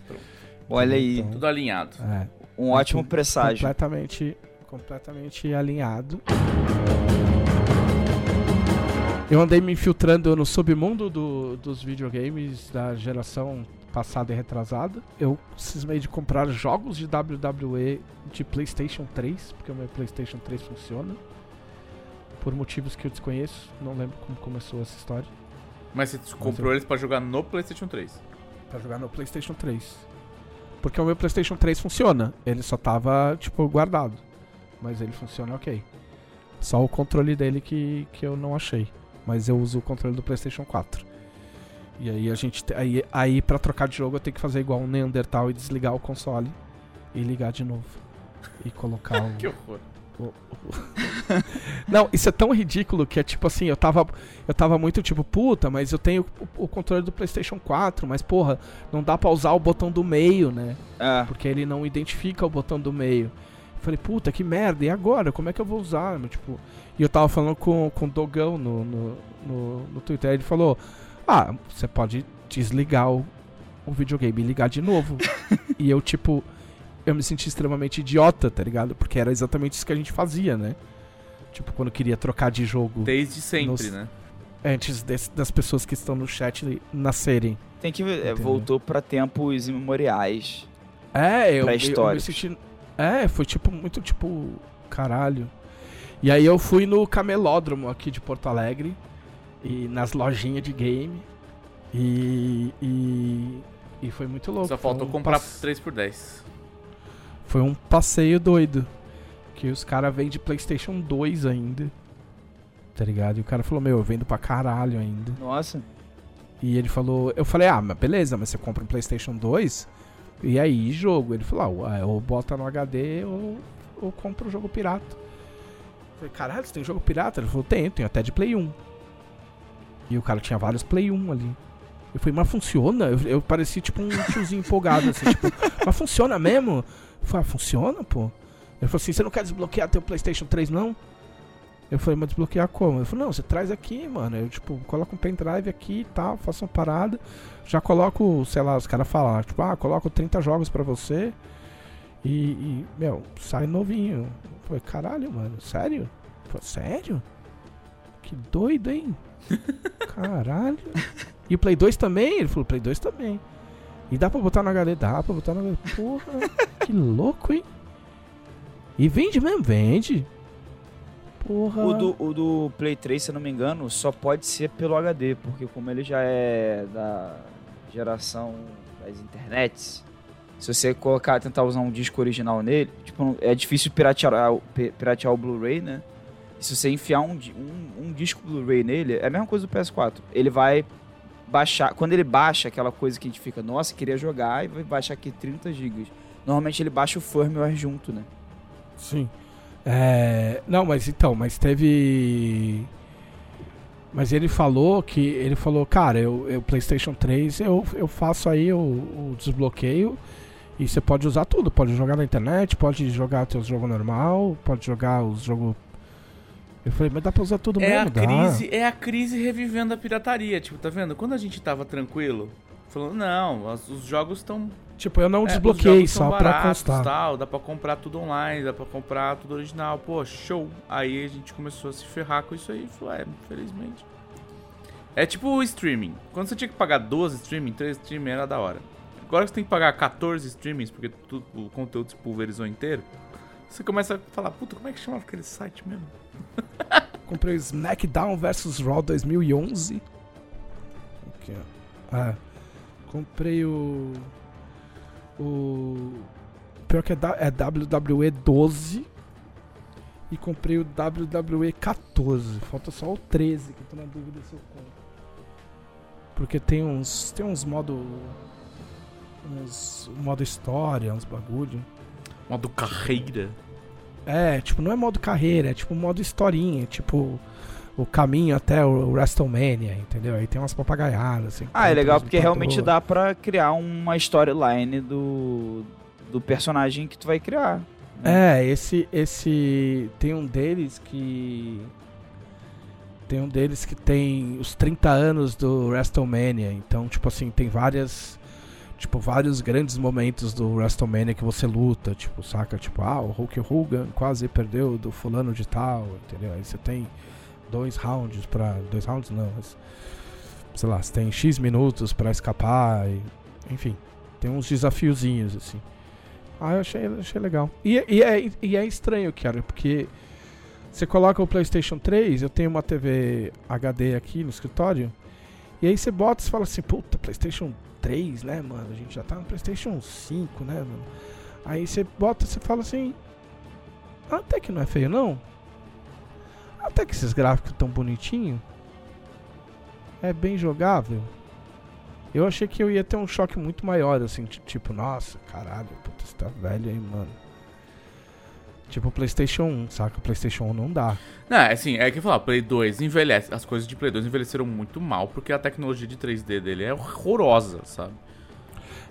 Olha aí, Então, Tudo alinhado. É. um ótimo presságio. Completamente, completamente alinhado. Eu andei me infiltrando no submundo do- dos videogames da geração passada e retrasada. Eu cismei de comprar jogos de WWE de PlayStation 3, porque o meu PlayStation 3 funciona. Por motivos que eu desconheço, não lembro como começou essa história. Mas você comprou eu- eles pra jogar no PlayStation 3. Pra jogar no PlayStation 3. Porque o meu PlayStation 3 funciona. Ele só tava, tipo, guardado. Mas ele funciona ok. Só o controle dele que, que eu não achei. Mas eu uso o controle do PlayStation 4. E aí a gente. te- Aí, aí pra trocar de jogo eu tenho que fazer igual um Neandertal e desligar o console. E ligar de novo. E colocar o. Que horror. Não, isso é tão ridículo que é tipo assim, eu tava, eu tava muito tipo, puta, mas eu tenho o, o controle do PlayStation 4, mas porra, não dá pra usar o botão do meio, né? É, Porque ele não identifica o botão do meio. Eu falei, puta, que merda, e agora? Como é que eu vou usar? Tipo, e eu tava falando com, com o Dogão no, no, no, no Twitter, ele falou, ah, você pode desligar o, o videogame e ligar de novo. e eu, tipo, eu me senti extremamente idiota, tá ligado? Porque era exatamente isso que a gente fazia, né? Tipo, quando queria trocar de jogo Desde sempre, Nos- né? antes desse- das pessoas que estão no chat nascerem. tem que ver. é, Entendeu? voltou pra tempos imemoriais. É, eu, eu, eu me senti. É, foi tipo, muito tipo, caralho. E aí eu fui no camelódromo aqui de Porto Alegre. E nas lojinhas de game. E. E, e foi muito louco. Só faltou comprar passe- 3x10. Foi um passeio doido. Que os caras vendem PlayStation 2 ainda. Tá ligado? E o cara falou: Meu, eu vendo pra caralho ainda. Nossa. E ele falou, eu falei, ah, mas beleza, mas você compra um Playstation 2 e aí jogo. Ele falou, ah, ou bota no HD ou, ou compra o jogo pirata. Eu falei, caralho, você tem jogo pirata? Ele falou, tenho, tenho até de Play 1. E o cara tinha vários Play 1 ali. Eu falei, mas funciona? Eu, eu parecia tipo um tiozinho empolgado, assim, tipo, mas funciona mesmo? Eu falei, ah, funciona, pô. Ele falou assim, você não quer desbloquear teu Playstation 3, não? Eu falei, mas desbloquear como? Ele falou, não, você traz aqui, mano. Eu, tipo, coloco um pendrive aqui e tal, faço uma parada. Já coloco, sei lá, os caras falam, tipo, ah, coloco 30 jogos pra você. E, e, meu, sai novinho. Eu falei, caralho, mano, sério? Falei, sério? Que doido, hein? Caralho. E o Play 2 também? Ele falou, Play 2 também. E dá pra botar no HD? Dá pra botar no HD. Porra, que louco, hein? E vende mesmo? Vende. Porra. O do, o do Play 3, se eu não me engano, só pode ser pelo HD, porque como ele já é da geração das internets, se você colocar, tentar usar um disco original nele, tipo, é difícil piratear, piratear o Blu-ray, né? E se você enfiar um, um, um disco Blu-ray nele, é a mesma coisa do PS4. Ele vai baixar, quando ele baixa aquela coisa que a gente fica, nossa, queria jogar, e vai baixar aqui 30 GB. Normalmente ele baixa o firmware junto, né? Sim. É, não, mas então, mas teve. Mas ele falou que. Ele falou, cara, eu, eu PlayStation 3, eu, eu faço aí o, o desbloqueio. E você pode usar tudo. Pode jogar na internet, pode jogar teus jogos normal, pode jogar os jogos. Eu falei, mas dá pra usar tudo É a, mesmo? Dá. crise, é a crise revivendo a pirataria. Tipo, tá vendo? Quando a gente tava tranquilo, falando, não, as- os jogos estão Tipo, eu não É, desbloqueei só pra baratos, constar. Tal, dá pra comprar tudo online, dá pra comprar tudo original. Pô, show. Aí a gente começou a se ferrar com isso aí. Falou, é, infelizmente. É tipo o streaming. Quando você tinha que pagar 12 streaming, 3 streaming era da hora. Agora que você tem que pagar 14 streamings, porque tudo, o conteúdo se pulverizou inteiro, você começa a falar, puta, como é que chamava aquele site mesmo? Comprei o SmackDown vs Raw 2011. Aqui, ó. Ah, comprei o. O. Pior que é, da- é WWE 12. E comprei o WWE 14. Falta só o 13, que eu tô na dúvida se eu compro. Porque tem uns. Tem uns modo. Uns modo história, uns bagulho. Modo carreira. É, tipo, não é modo carreira, é tipo modo historinha, tipo o caminho até o WrestleMania, entendeu? Aí tem umas papagaiadas, assim. Ah, é legal porque realmente dá pra criar uma storyline do, do personagem que tu vai criar. né? É, esse esse tem um deles que tem um deles que tem os 30 anos do WrestleMania, então tipo assim, tem várias tipo vários grandes momentos do WrestleMania que você luta, tipo, saca? Tipo, ah, o Hulk Hogan quase perdeu do fulano de tal, entendeu? Aí você tem dois rounds pra dois rounds não, mas sei lá, você tem X minutos pra escapar, e, enfim, tem uns desafiozinhos assim. Ah, eu achei, achei legal. E, e, é, e é estranho, cara, porque você coloca o PlayStation 3, eu tenho uma TV HD aqui no escritório, e aí você bota e fala assim, puta, PlayStation 3, né, mano? A gente já tá no PlayStation 5, né, mano? Aí você bota você fala assim, "Ah, até que não é feio, não. Até que esses gráficos tão bonitinhos. É bem jogável. Eu achei que eu ia ter um choque muito maior, assim, ti- tipo, nossa, caralho, puta, você tá velho aí, mano. Tipo o PlayStation 1, saca? O PlayStation 1 não dá. Não, é assim, é que eu falar, Play 2 envelhece. As coisas de Play 2 envelheceram muito mal, porque a tecnologia de 3D dele é horrorosa, sabe?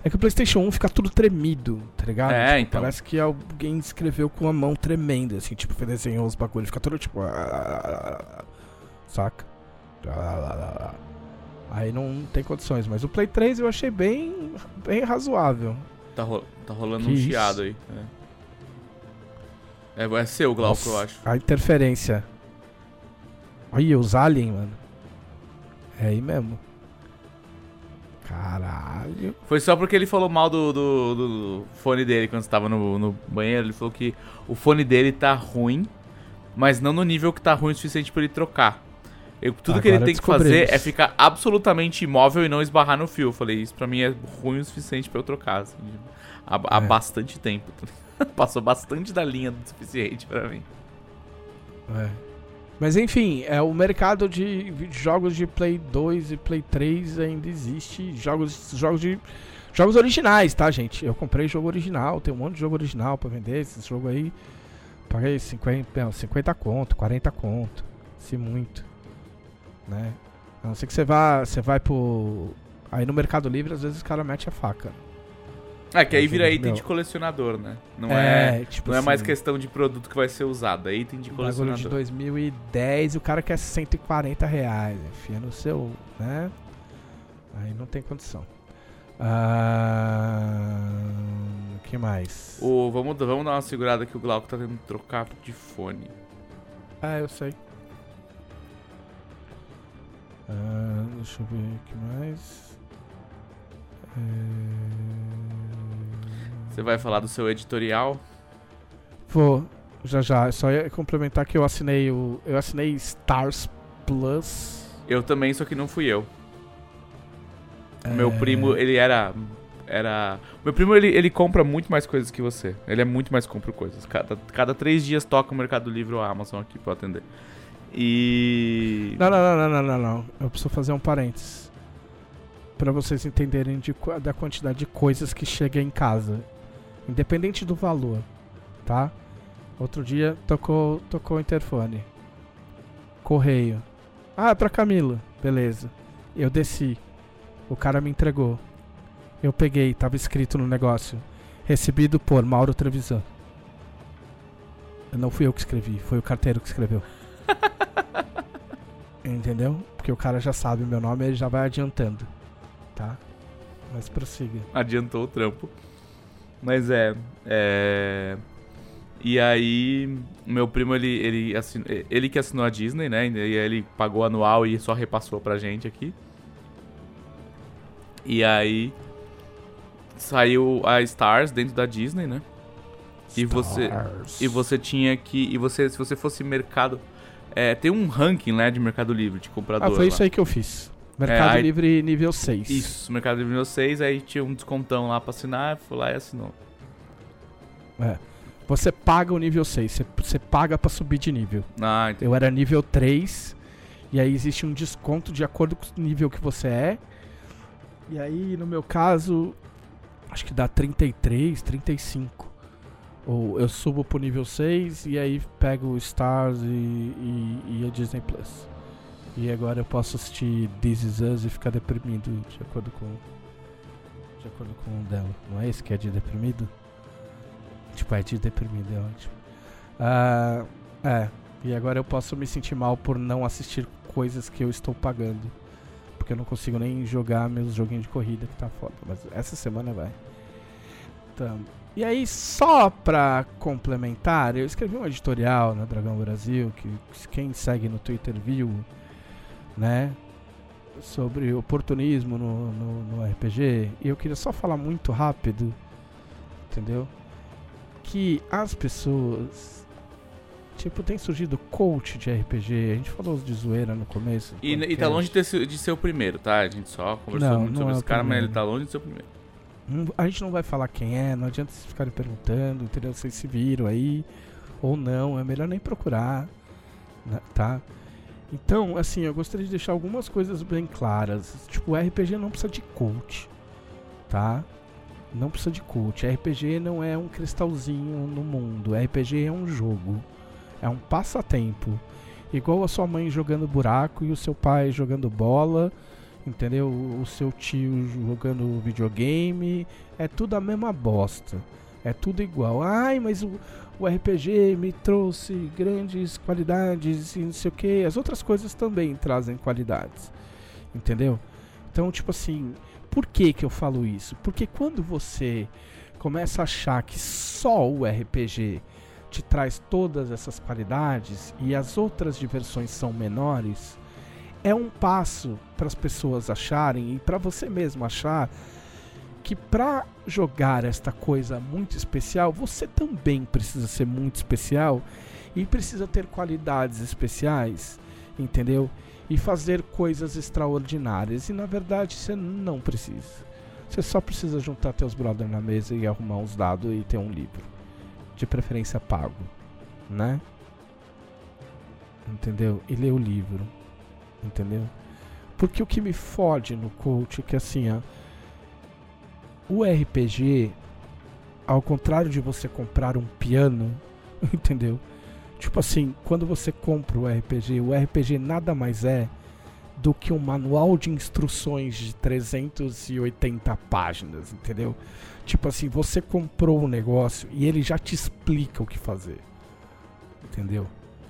É que o PlayStation 1 fica tudo tremido, tá ligado? É, Tipo, então. Parece que alguém escreveu com a mão tremenda, assim, tipo, desenhou os bagulhos, fica todo tipo. Saca? Aí não tem condições, mas o Play 3 eu achei bem, bem razoável. Tá, ro- tá rolando Que um isso? chiado aí. É, é, é seu, Glauco, eu Nossa, acho. A interferência. Olha, os aliens, mano. É aí mesmo. Caralho. Foi só porque ele falou mal do, do, do fone dele quando estava no, no banheiro. Ele falou que o fone dele tá ruim, mas não no nível que tá ruim o suficiente pra ele trocar. Eu- tudo que ele Agora tem que fazer é ficar absolutamente imóvel e não esbarrar no fio. Eu falei, isso pra mim é ruim o suficiente pra eu trocar. assim, há, há É. bastante tempo. Passou bastante da linha do suficiente pra mim. É. Mas enfim, é, o mercado de jogos de Play 2 e Play 3 ainda existe. Jogos, jogos de. Jogos originais, tá, gente? Eu comprei jogo original, tem um monte de jogo original pra vender. Esse jogo aí. Paguei 50, não, 50 conto, 40 conto. Se muito. Né? A não ser que você vá. Você vai pro. Aí no Mercado Livre, às vezes os caras metem a faca. É, que aí É, vira item meu. de colecionador, né? Não é, tipo não é mais assim, questão de produto que vai ser usado, é item de Um bagulho de colecionador. 2010 e o cara quer 140 reais. Enfia no seu, né? Aí não tem condição. Ah, que mais? Ô, vamos, vamos dar uma segurada que o Glauco tá tentando trocar de fone. Ah, eu sei. Ah, deixa eu ver o que mais. É... Você vai falar do seu editorial? Vou, já já. Eu Só ia complementar que eu assinei o. Eu assinei Stars Plus. Eu também, só que não fui eu. O meu É, primo, ele era. Era. Meu primo, ele, ele compra muito mais coisas que você. Ele é muito mais compra coisas. Cada, cada três dias toca o Mercado Livre ou a Amazon aqui pra atender. E. Não, não, não, não, não, não, não. Eu preciso fazer um parênteses. Pra vocês entenderem de, da quantidade de coisas que chega em casa. Independente do valor, tá? Outro dia tocou, tocou o interfone. Correio. Ah, é pra Camila. Beleza. Eu desci. O cara me entregou. Eu peguei, tava escrito no negócio. Recebido por Mauro Trevisan. Não fui eu que escrevi, foi o carteiro que escreveu. Entendeu? Porque o cara já sabe o meu nome, ele já vai adiantando. Tá? Mas prossiga. adiantou o trampo. Mas é. É. E aí, meu primo, ele, ele, assin- ele que assinou a Disney, né? E aí ele pagou anual e só repassou pra gente aqui. E aí, saiu a Stars dentro da Disney, né? E você- Stars. E você tinha que. E você, se você fosse mercado. É, tem um ranking, né, de Mercado Livre, de comprador. Ah, foi lá. isso aí que eu fiz. Mercado aí- Livre nível 6. Isso, Mercado Livre nível 6, aí tinha um descontão lá pra assinar, foi lá e assinou. É. Você paga o nível 6, você, você paga pra subir de nível. Ah, entendi. Eu era nível 3 E aí existe um desconto de acordo com o nível que você é. E aí, no meu caso, acho que dá 33, 35. Ou eu subo pro nível 6 e aí pego o Stars e, e, e a Disney Plus. E agora eu posso assistir This Is Us e ficar deprimido de acordo com. De acordo com o dela. Não é esse que é de deprimido? Tipo, é de deprimido, é ótimo. Ah, é. E agora eu posso me sentir mal por não assistir coisas que eu estou pagando. Porque eu não consigo nem jogar meus joguinhos de corrida que tá foda. Mas essa semana vai. Então, e aí, só pra complementar, eu escrevi um editorial na Dragão Brasil, que quem segue no Twitter viu, né? Sobre oportunismo no, no, no RPG. E eu queria só falar muito rápido, entendeu? Que as pessoas. Tipo, tem surgido coach de RPG. A gente falou de zoeira no começo. E, e tá longe de, ter de ser o primeiro, tá? A gente só conversou Não, muito não sobre é esse cara, mas primeiro. ele tá longe de ser o primeiro. A gente não vai falar quem é, não adianta vocês ficarem perguntando, entendeu? Vocês se viram aí ou não, é melhor nem procurar, né, tá? Então, assim, eu gostaria de deixar algumas coisas bem claras. Tipo, RPG não precisa de coach, tá? Não precisa de coach. RPG não é um cristalzinho no mundo. RPG é um jogo. É um passatempo. Igual a sua mãe jogando buraco e o seu pai jogando bola entendeu? O seu tio jogando videogame, é tudo a mesma bosta. É tudo igual. Ai, mas o, o RPG me trouxe grandes qualidades e não sei o que. As outras coisas também trazem qualidades. Entendeu? Então, tipo assim, por que que eu falo isso? Porque quando você começa a achar que só o RPG te traz todas essas qualidades e as outras diversões são menores, é um passo para as pessoas acharem e para você mesmo achar que para jogar esta coisa muito especial, você também precisa ser muito especial e precisa ter qualidades especiais, entendeu? E fazer coisas extraordinárias. E na verdade você não precisa. Você só precisa juntar teus brothers na mesa e arrumar uns dados e ter um livro. De preferência pago, né? Entendeu? E ler o livro. Entendeu? Porque o que me fode no coach é que assim, ó, o RPG, ao contrário de você comprar um piano, entendeu? Tipo assim, quando você compra o RPG, o RPG nada mais é do que um manual de instruções de 380 páginas, entendeu? Tipo assim, você comprou o negócio e ele já te explica o que fazer. Entendeu?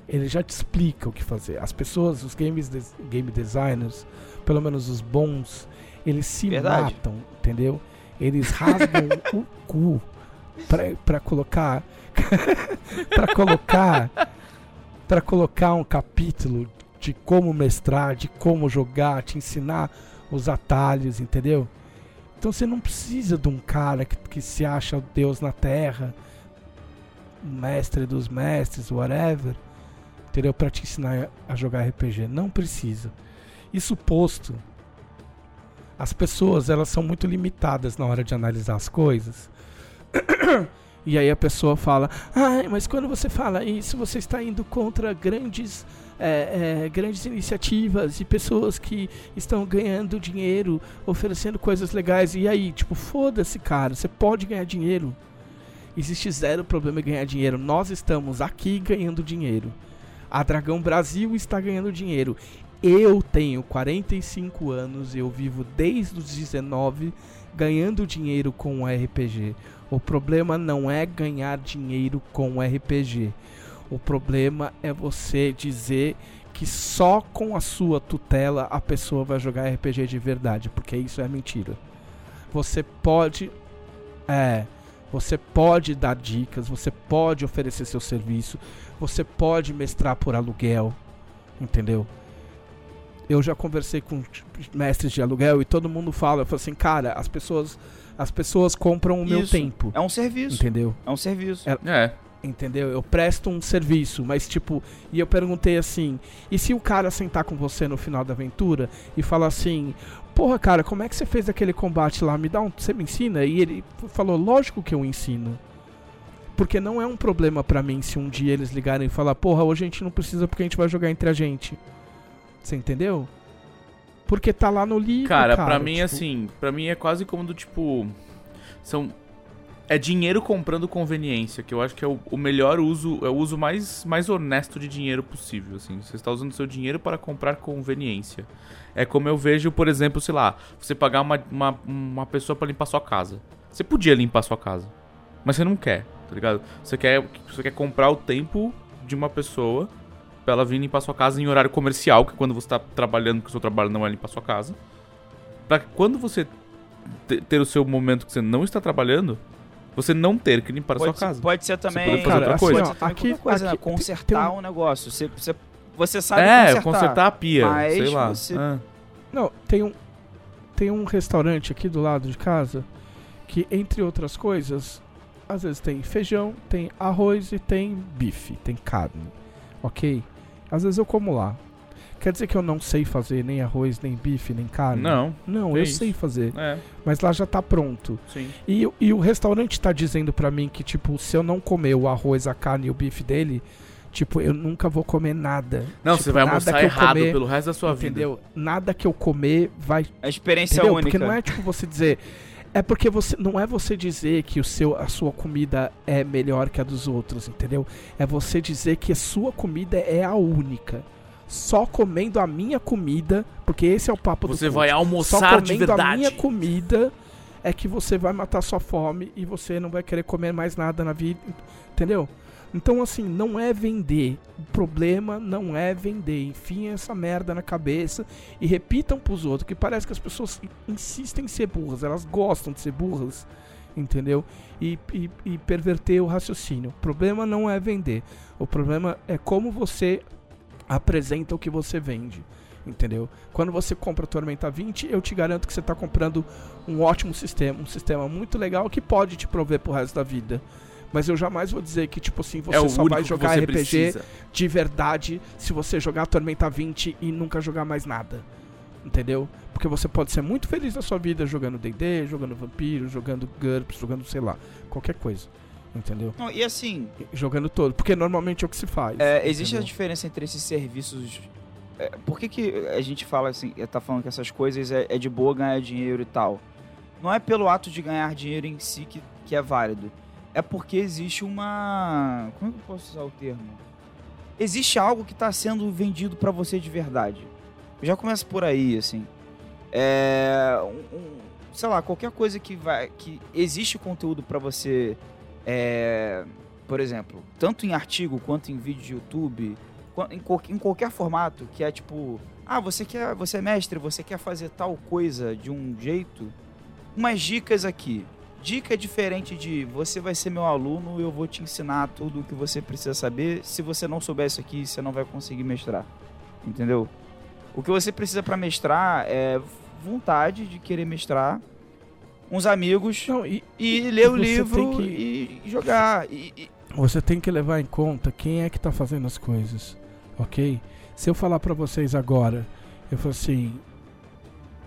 Ele já te explica o que fazer. As pessoas, os games des- game designers, pelo menos os bons, eles se Verdade. matam, entendeu? Eles rasgam o cu pra, pra colocar pra colocar para colocar um capítulo de como mestrar, de como jogar, te ensinar os atalhos, entendeu? Então você não precisa de um cara que, que se acha o Deus na Terra, mestre dos mestres, whatever, entendeu? Para te ensinar a jogar RPG. Não precisa. Isso posto, as pessoas elas são muito limitadas na hora de analisar as coisas. E aí a pessoa fala, ai, mas quando você fala isso, você está indo contra grandes, é, é, grandes iniciativas e pessoas que estão ganhando dinheiro, oferecendo coisas legais. E aí, tipo, foda-se, cara, você pode ganhar dinheiro. Existe zero problema em ganhar dinheiro. Nós estamos aqui ganhando dinheiro. A Dragão Brasil está ganhando dinheiro. Eu tenho 45 anos, eu vivo desde os 19 ganhando dinheiro com o RPG. O problema não é ganhar dinheiro com o RPG. O problema é você dizer que só com a sua tutela a pessoa vai jogar RPG de verdade, porque isso é mentira. Você pode é, você pode dar dicas, você pode oferecer seu serviço, você pode mestrar por aluguel, entendeu? Eu já conversei com mestres de aluguel e todo mundo fala, eu falo assim, cara, as pessoas as pessoas compram o meu Isso. tempo, É um serviço. entendeu? É um serviço. É- É. Entendeu? Eu presto um serviço, mas tipo, e eu perguntei assim: e se o cara sentar com você no final da aventura e falar assim: Porra, cara, como é que você fez aquele combate lá? Me dá um. Você me ensina? E ele falou: Lógico que eu ensino. Porque não é um problema pra mim se um dia eles ligarem e falar: Porra, hoje a gente não precisa porque a gente vai jogar entre a gente. Você entendeu? Porque tá lá no livro, Cara, cara. pra mim, tipo, assim, pra mim é quase como do tipo. São. É dinheiro comprando conveniência, que eu acho que é o, o melhor uso, é o uso mais, mais honesto de dinheiro possível, assim. Você está usando seu dinheiro para comprar conveniência. É como eu vejo, por exemplo, sei lá, você pagar uma, uma, uma pessoa pra limpar sua casa. Você podia limpar sua casa, mas você não quer, tá ligado? Você quer, você quer comprar o tempo de uma pessoa pra ela vir limpar sua casa em horário comercial, que é quando você tá trabalhando, que o seu trabalho não é limpar sua casa. Pra quando você te- ter o seu momento que você não está trabalhando, você não ter que limpar a sua Pode, ser- casa. pode ser também. poder fazer outra assim, coisa. Pode ó, aqui, coisa, né? aqui tem- consertar tem um- um negócio. Você, você, você sabe é, consertar. consertar a pia, mas sei lá. você- Ah. Não, tem um tem um restaurante aqui do lado de casa que entre outras coisas, às vezes tem feijão, tem arroz e tem bife, tem carne. OK? Às vezes eu como lá. Quer dizer que eu não sei fazer nem arroz, nem bife, nem carne? Não, Não, é eu isso. sei fazer, é, mas lá já tá pronto. sim. E, e o restaurante tá dizendo pra mim que, tipo, se eu não comer o arroz, a carne e o bife dele, tipo, eu nunca vou comer nada. Não, Tipo, você vai almoçar errado comer, pelo resto da sua vida. Entendeu? Nada que eu comer vai. A experiência Entendeu? única. Porque não é tipo você dizer. É porque você não é você dizer que o seu, a sua comida é melhor que a dos outros, entendeu? É você dizer que a sua comida é a única. Só comendo a minha comida, porque esse é o papo do Você coach. vai Só almoçar de comendo a verdade. minha comida é que você vai matar sua fome e você não vai querer comer mais nada na vida, entendeu? Então, assim, não é vender. O problema não é vender. Enfim, essa merda na cabeça e repitam pros outros, que parece que as pessoas insistem em ser burras, elas gostam de ser burras, entendeu? E, e, e perverter o raciocínio. O problema não é vender. O problema é como você apresenta o que você vende. Entendeu? Quando você compra a Tormenta 20, eu te garanto que você está comprando um ótimo sistema, um sistema muito legal que pode te prover pro resto da vida. Mas eu jamais vou dizer que, tipo assim, você é só vai jogar RPG precisa. de verdade se você jogar Tormenta 20 e nunca jogar mais nada. Entendeu? Porque você pode ser muito feliz na sua vida jogando D&D, jogando Vampiro, jogando GURPS, jogando, sei lá, qualquer coisa. Entendeu? Não, e assim, Jogando todo. Porque normalmente é o que se faz. é, existe a entendeu? diferença entre esses serviços. é, por que, que a gente fala assim, tá falando que essas coisas é, é de boa ganhar dinheiro e tal? Não é pelo ato de ganhar dinheiro em si que, que é válido. É porque existe uma. Como é que eu posso usar o termo? Existe algo que está sendo vendido para você de verdade. Já começa por aí, assim. É. um- um- sei lá, qualquer coisa que vai. que existe conteúdo para você. É, por exemplo, tanto em artigo quanto em vídeo de YouTube, em, em qualquer formato, que é tipo, ah, você quer, você é mestre, você quer fazer tal coisa de um jeito, umas dicas aqui. Dica diferente de você vai ser meu aluno, eu vou te ensinar tudo o que você precisa saber. Se você não souber isso aqui, você não vai conseguir mestrar. Entendeu? O que você precisa para mestrar é vontade de querer mestrar, uns amigos Não, e e ler o livro que- e jogar. E, e- você tem que levar em conta quem é que tá fazendo as coisas, ok? Se eu falar pra vocês agora, eu falo assim,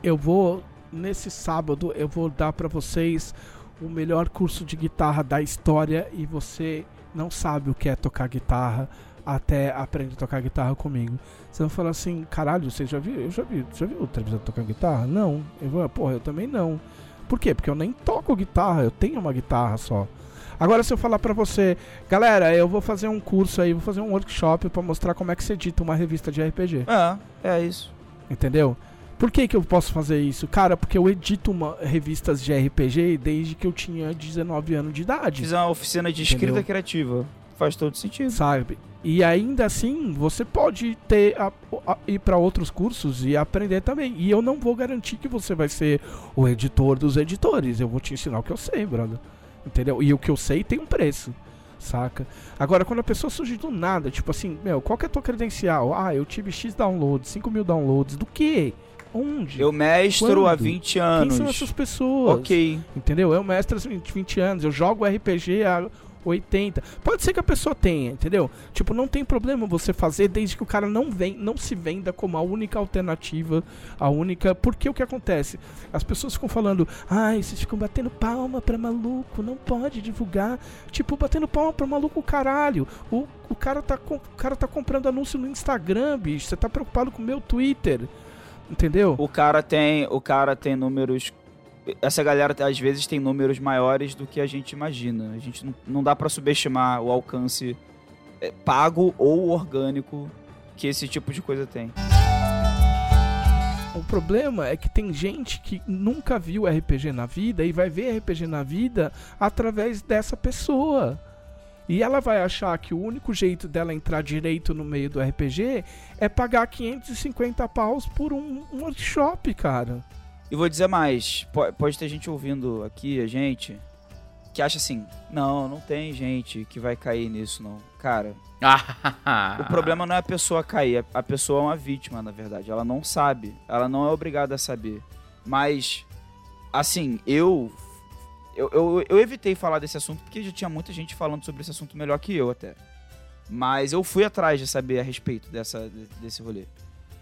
eu vou nesse sábado eu vou dar pra vocês o melhor curso de guitarra da história e você não sabe o que é tocar guitarra até aprender a tocar guitarra comigo. Você vai falar assim, caralho, você já viu? Eu já vi, já viu o televisão tocar guitarra? Não. Eu vou, porra, eu também não. Por quê? Porque eu nem toco guitarra, eu tenho uma guitarra só. Agora se eu falar pra você, galera, eu vou fazer um curso aí, vou fazer um workshop pra mostrar como é que se edita uma revista de RPG, É, é isso. entendeu? Por que que eu posso fazer isso? Cara, porque eu edito uma, revistas de RPG desde que eu tinha 19 anos de idade. Fiz uma oficina de escrita Entendeu? criativa. Faz todo sentido. sabe? E ainda assim, você pode ter a- a- ir para outros cursos e aprender também. E eu não vou garantir que você vai ser o editor dos editores. Eu vou te ensinar o que eu sei, brother. Entendeu? E o que eu sei tem um preço. Saca? Agora, quando a pessoa surge do nada, tipo assim, meu, qual que é a tua credencial? Ah, eu tive X downloads, 5 mil downloads. Do quê? Onde? Eu mestro há Quando? 20 Quem anos. são essas pessoas? Ok. Entendeu? Eu mestre há 20, 20 anos, eu jogo RPG há 80. Pode ser que a pessoa tenha, entendeu? Tipo, não tem problema você fazer desde que o cara não vem, não se venda como a única alternativa, a única. Porque o que acontece? As pessoas ficam falando, ai, vocês ficam batendo palma pra maluco, não pode divulgar. Tipo, batendo palma pra maluco, caralho. O, o, cara tá, o cara tá comprando anúncio no Instagram, bicho. Você tá preocupado com o meu Twitter. Entendeu? O cara tem, o cara tem números. Essa galera às vezes tem números maiores do que a gente imagina. A gente não, não dá pra subestimar o alcance é, pago ou orgânico que esse tipo de coisa tem. O problema é que tem gente que nunca viu RPG na vida e vai ver RPG na vida através dessa pessoa. E ela vai achar que o único jeito dela entrar direito no meio do RPG é pagar 550 paus por um, um workshop, cara. E vou dizer mais, po- pode ter gente ouvindo aqui, a gente, que acha assim, não, não tem gente que vai cair nisso, não. Cara, Ah. o problema não é a pessoa cair, a pessoa é uma vítima, na verdade. Ela não sabe, ela não é obrigada a saber. Mas, assim, eu, eu, eu, eu evitei falar desse assunto porque já tinha muita gente falando sobre esse assunto melhor que eu até. Mas eu fui atrás de saber a respeito dessa, desse rolê.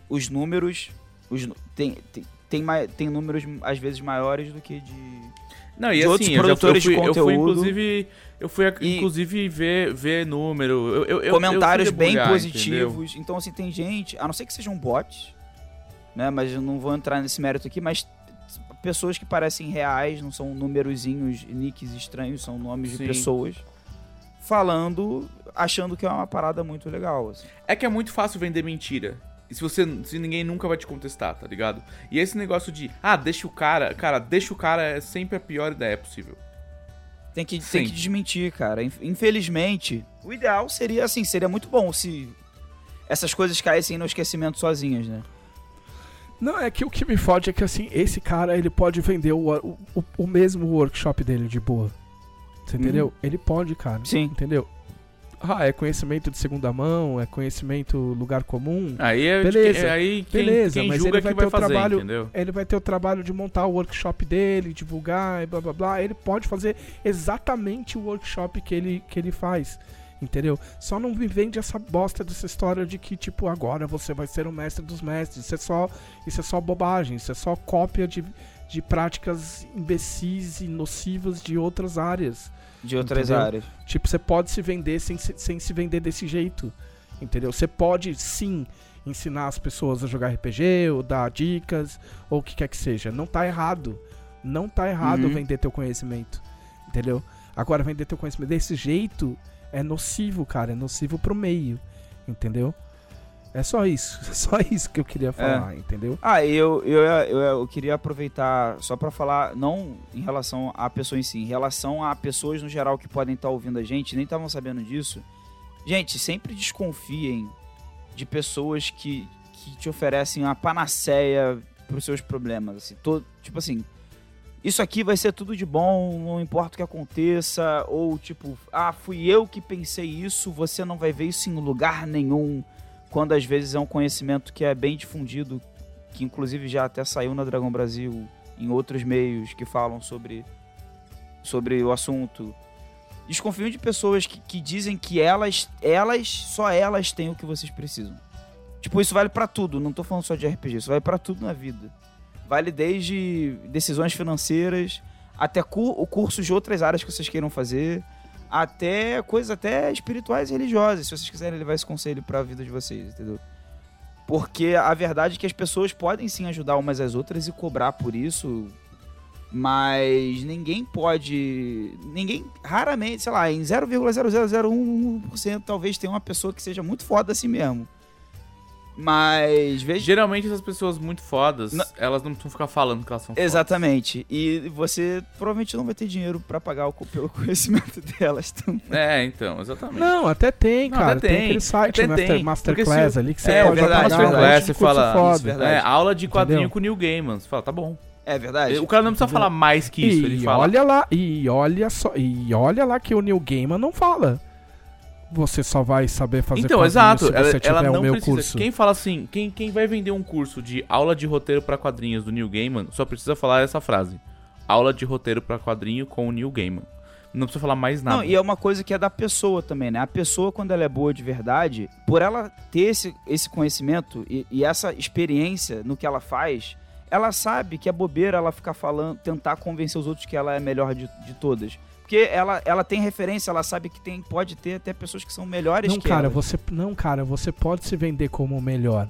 Os números, os, tem, tem, tem, tem números às vezes maiores do que de Não, e de outros assim, eu, já, eu, produtores de fui, eu fui, conteúdo. inclusive, eu fui, inclusive, ver, ver número. Eu, eu, comentários eu fui bem debulhar, entendeu? positivos. Então, assim, tem gente, a não ser que sejam bots, né? Mas eu não vou entrar nesse mérito aqui, mas pessoas que parecem reais, não são numerozinhos, nicks estranhos, são nomes Sim. de pessoas, falando, achando que é uma parada muito legal. assim. É que é muito fácil vender mentira. E se você. Se ninguém nunca vai te contestar, tá ligado? E esse negócio de, ah, deixa o cara. Cara, deixa o cara é sempre a pior ideia possível. Tem que, tem que desmentir, cara. Inf- Infelizmente, o ideal seria assim, seria muito bom se essas coisas caíssem no esquecimento sozinhas, né? Não, é que o que me fode é que assim, esse cara ele pode vender o, o, o- mesmo workshop dele de boa. Você entendeu? Ele pode, cara. Sim. Entendeu? Ah, é conhecimento de segunda mão, é conhecimento lugar comum. Aí é. Beleza, aí quem, beleza, quem mas ele vai que vai ter o fazer, trabalho- entendeu? Ele vai ter o trabalho de montar o workshop dele, divulgar e blá blá blá. Ele pode fazer exatamente o workshop que ele, que ele faz. Entendeu? Só não me vende essa bosta dessa história de que, tipo, agora você vai ser o mestre dos mestres. Isso é só, isso é só bobagem, isso é só cópia de, de práticas imbecis e nocivas de outras áreas. De outras Entendeu? áreas. Tipo, você pode se vender sem, se- sem se vender desse jeito. Entendeu? Você pode sim ensinar as pessoas a jogar RPG, ou dar dicas, ou o que quer que seja. Não tá errado. Não tá errado Uhum. vender teu conhecimento. Entendeu? Agora, vender teu conhecimento desse jeito é nocivo, cara. É nocivo pro meio. Entendeu? É só isso. É só isso que eu queria falar, entendeu? Ah, eu, eu, eu, eu queria aproveitar só pra falar, não em relação à pessoa em si, em relação a pessoas no geral que podem estar ouvindo a gente, nem estavam sabendo disso. Gente, sempre desconfiem de pessoas que, que te oferecem uma panaceia pros seus problemas. Assim, to- tipo assim, isso aqui vai ser tudo de bom, não importa o que aconteça, ou tipo, ah, fui eu que pensei isso, você não vai ver isso em lugar nenhum quando às vezes é um conhecimento que é bem difundido, que inclusive já até saiu na Dragão Brasil, em outros meios que falam sobre, sobre o assunto. Desconfiam de pessoas que, que dizem que elas, elas, só elas têm o que vocês precisam. Tipo, isso vale pra tudo, não tô falando só de RPG, isso vale pra tudo na vida. Vale desde decisões financeiras, até cu cursos de outras áreas que vocês queiram fazer, até coisas até espirituais e religiosas, se vocês quiserem levar esse conselho pra vida de vocês, entendeu? Porque a verdade é que as pessoas podem sim ajudar umas às outras e cobrar por isso, mas ninguém pode. Ninguém, raramente, sei lá, em 0,0001% talvez tenha uma pessoa que seja muito foda assim mesmo. Mas veja. Geralmente essas pessoas muito fodas, Não- elas não precisam ficar falando que elas são fodas. Exatamente. E você provavelmente não vai ter dinheiro pra pagar o, pelo conhecimento delas também. É, então, exatamente. Não, até tem, Não, cara. até tem. tem. aquele site, Até Master, tem. Masterclass se- ali, que você É, pode verdade, pagar Masterclass, de você fala- foda. Verdade. É, aula de quadrinho Entendeu? com o Neil Gaiman. Você fala, tá bom. É verdade. O cara não precisa falar mais que isso. ele E fala. olha lá, e olha só, e olha lá que o Neil Gaiman não fala. Você só vai saber fazer Então, quadrinhos exato. se Ela, ela o não meu precisa. curso. Quem fala assim, quem, quem vai vender um curso de aula de roteiro pra quadrinhos do Neil Gaiman só precisa falar essa frase: aula de roteiro pra quadrinho com o Neil Gaiman. Não precisa falar mais nada. Não, e é uma coisa que é da pessoa também, né? A pessoa, quando ela é boa de verdade, por ela ter esse, esse conhecimento e, e essa experiência no que ela faz, ela sabe que é bobeira ela ficar falando, tentar convencer os outros que ela é a melhor de, de todas. Porque ela, ela tem referência, ela sabe que tem, pode ter até pessoas que são melhores Não, que cara, ela. você não, cara, você pode se vender como o melhor,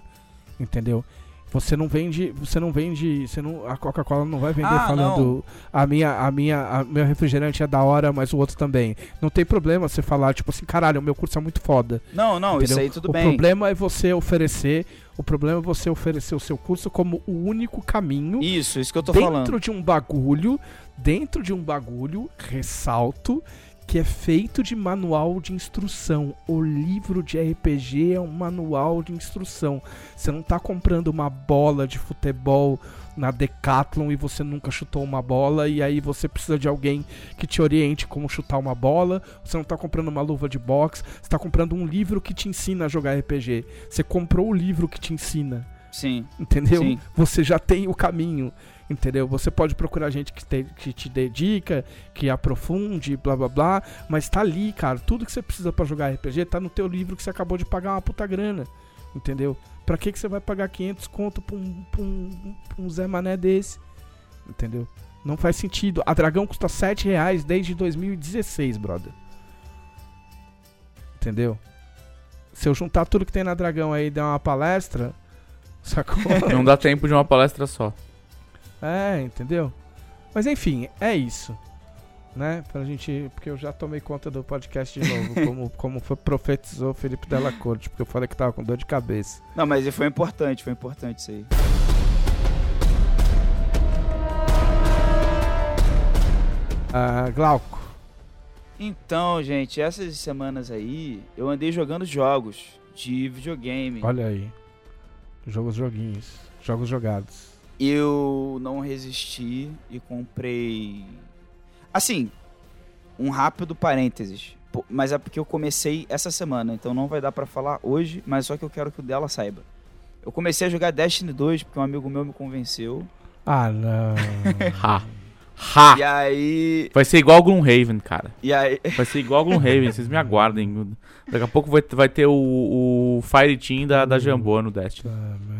entendeu? Você não vende, você não vende, você não, a Coca-Cola não vai vender Ah, falando a minha, a minha, a, meu refrigerante é da hora, mas o outro também. Não tem problema você falar tipo assim, caralho, o meu curso é muito foda. Não, não, isso entendeu? aí tudo o bem. problema é você oferecer, o problema é você oferecer o seu curso como o único caminho Isso, isso que eu tô dentro falando. de um bagulho, dentro de um bagulho, ressalto, que é feito de manual de instrução. O livro de RPG é um manual de instrução. Você não tá comprando uma bola de futebol na Decathlon e você nunca chutou uma bola e aí você precisa de alguém que te oriente como chutar uma bola. Você não tá comprando uma luva de boxe, você tá comprando um livro que te ensina a jogar RPG. Você comprou o livro que te ensina Sim, entendeu? Sim. Você já tem o caminho, entendeu? Você pode procurar gente que te, que te dedica, que aprofunde, blá blá blá, mas tá ali, cara. Tudo que você precisa pra jogar RPG tá no teu livro que você acabou de pagar uma puta grana, entendeu? Pra que, que você vai pagar 500 conto pra um, pra um, pra um Zé Mané desse, entendeu? Não faz sentido. A Dragão custa 7 reais desde 2016, brother. Entendeu? Se eu juntar tudo que tem na Dragão aí e der uma palestra, sacou? Não dá tempo de uma palestra só. É, entendeu? Mas enfim, é isso. Né? Pra gente. Porque eu já tomei conta do podcast de novo, como, como foi, profetizou Felipe Della Corte, porque eu falei que tava com dor de cabeça. Não, mas foi importante, foi importante isso aí. Ah, Glauco. Então, gente, essas semanas aí eu andei jogando jogos de videogame. Olha aí. Jogos joguinhos. Jogos jogados. Eu não resisti e comprei. Assim, um rápido parênteses. Mas é porque eu comecei essa semana, então não vai dar pra falar hoje, mas só que eu quero que o dela saiba. Eu comecei a jogar Destiny 2 porque um amigo meu me convenceu. Ah, não. Ha. Ha! E aí. Vai ser igual Gloomhaven, cara. E aí. Vai ser igual Gloomhaven, vocês me aguardem. Daqui a pouco vai, vai ter o, o Fire Team da, da Jamboa no Destiny.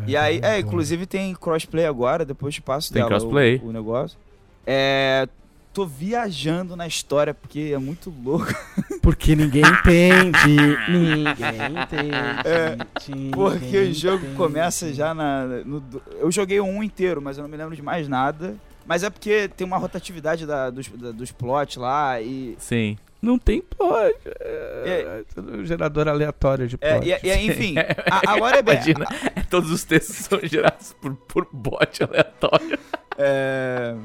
E aí, é, inclusive tem crossplay agora, depois te passo Tem dela crossplay. O, o negócio. É. Tô viajando na história porque é muito louco. Porque ninguém entende. ninguém entende. É, ninguém Porque o jogo entende. começa já na. no eu joguei um inteiro, mas eu não me lembro de mais nada. Mas é porque tem uma rotatividade da- dos, da- dos plots lá e. Sim. Não tem plot. É, um gerador aleatório de É, plot. e, e- enfim, a, a lore é bem. Imagina, todos os textos são gerados por, por bot aleatório. É...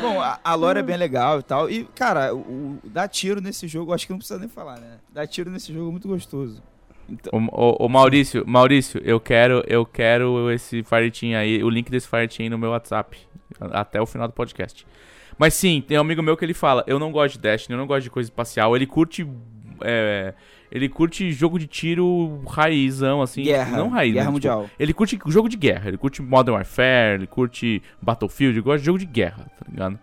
Bom, a, a lore é bem legal e tal. E, cara, o, o- dar tiro nesse jogo, acho que não precisa nem falar, né? Dar tiro nesse jogo é muito gostoso. Então, Ô, ô, ô, Maurício, Maurício, eu quero, eu quero esse Fire Team aí, o link desse Fire Team no meu WhatsApp, até o final do podcast. Mas sim, tem um amigo meu que ele fala, eu não gosto de Destiny, eu não gosto de coisa espacial, ele curte, é, ele curte jogo de tiro raizão, assim, guerra. não raiz, guerra né, tipo, mundial. ele curte jogo de guerra, ele curte Modern Warfare, ele curte Battlefield, ele gosta de jogo de guerra, tá ligado?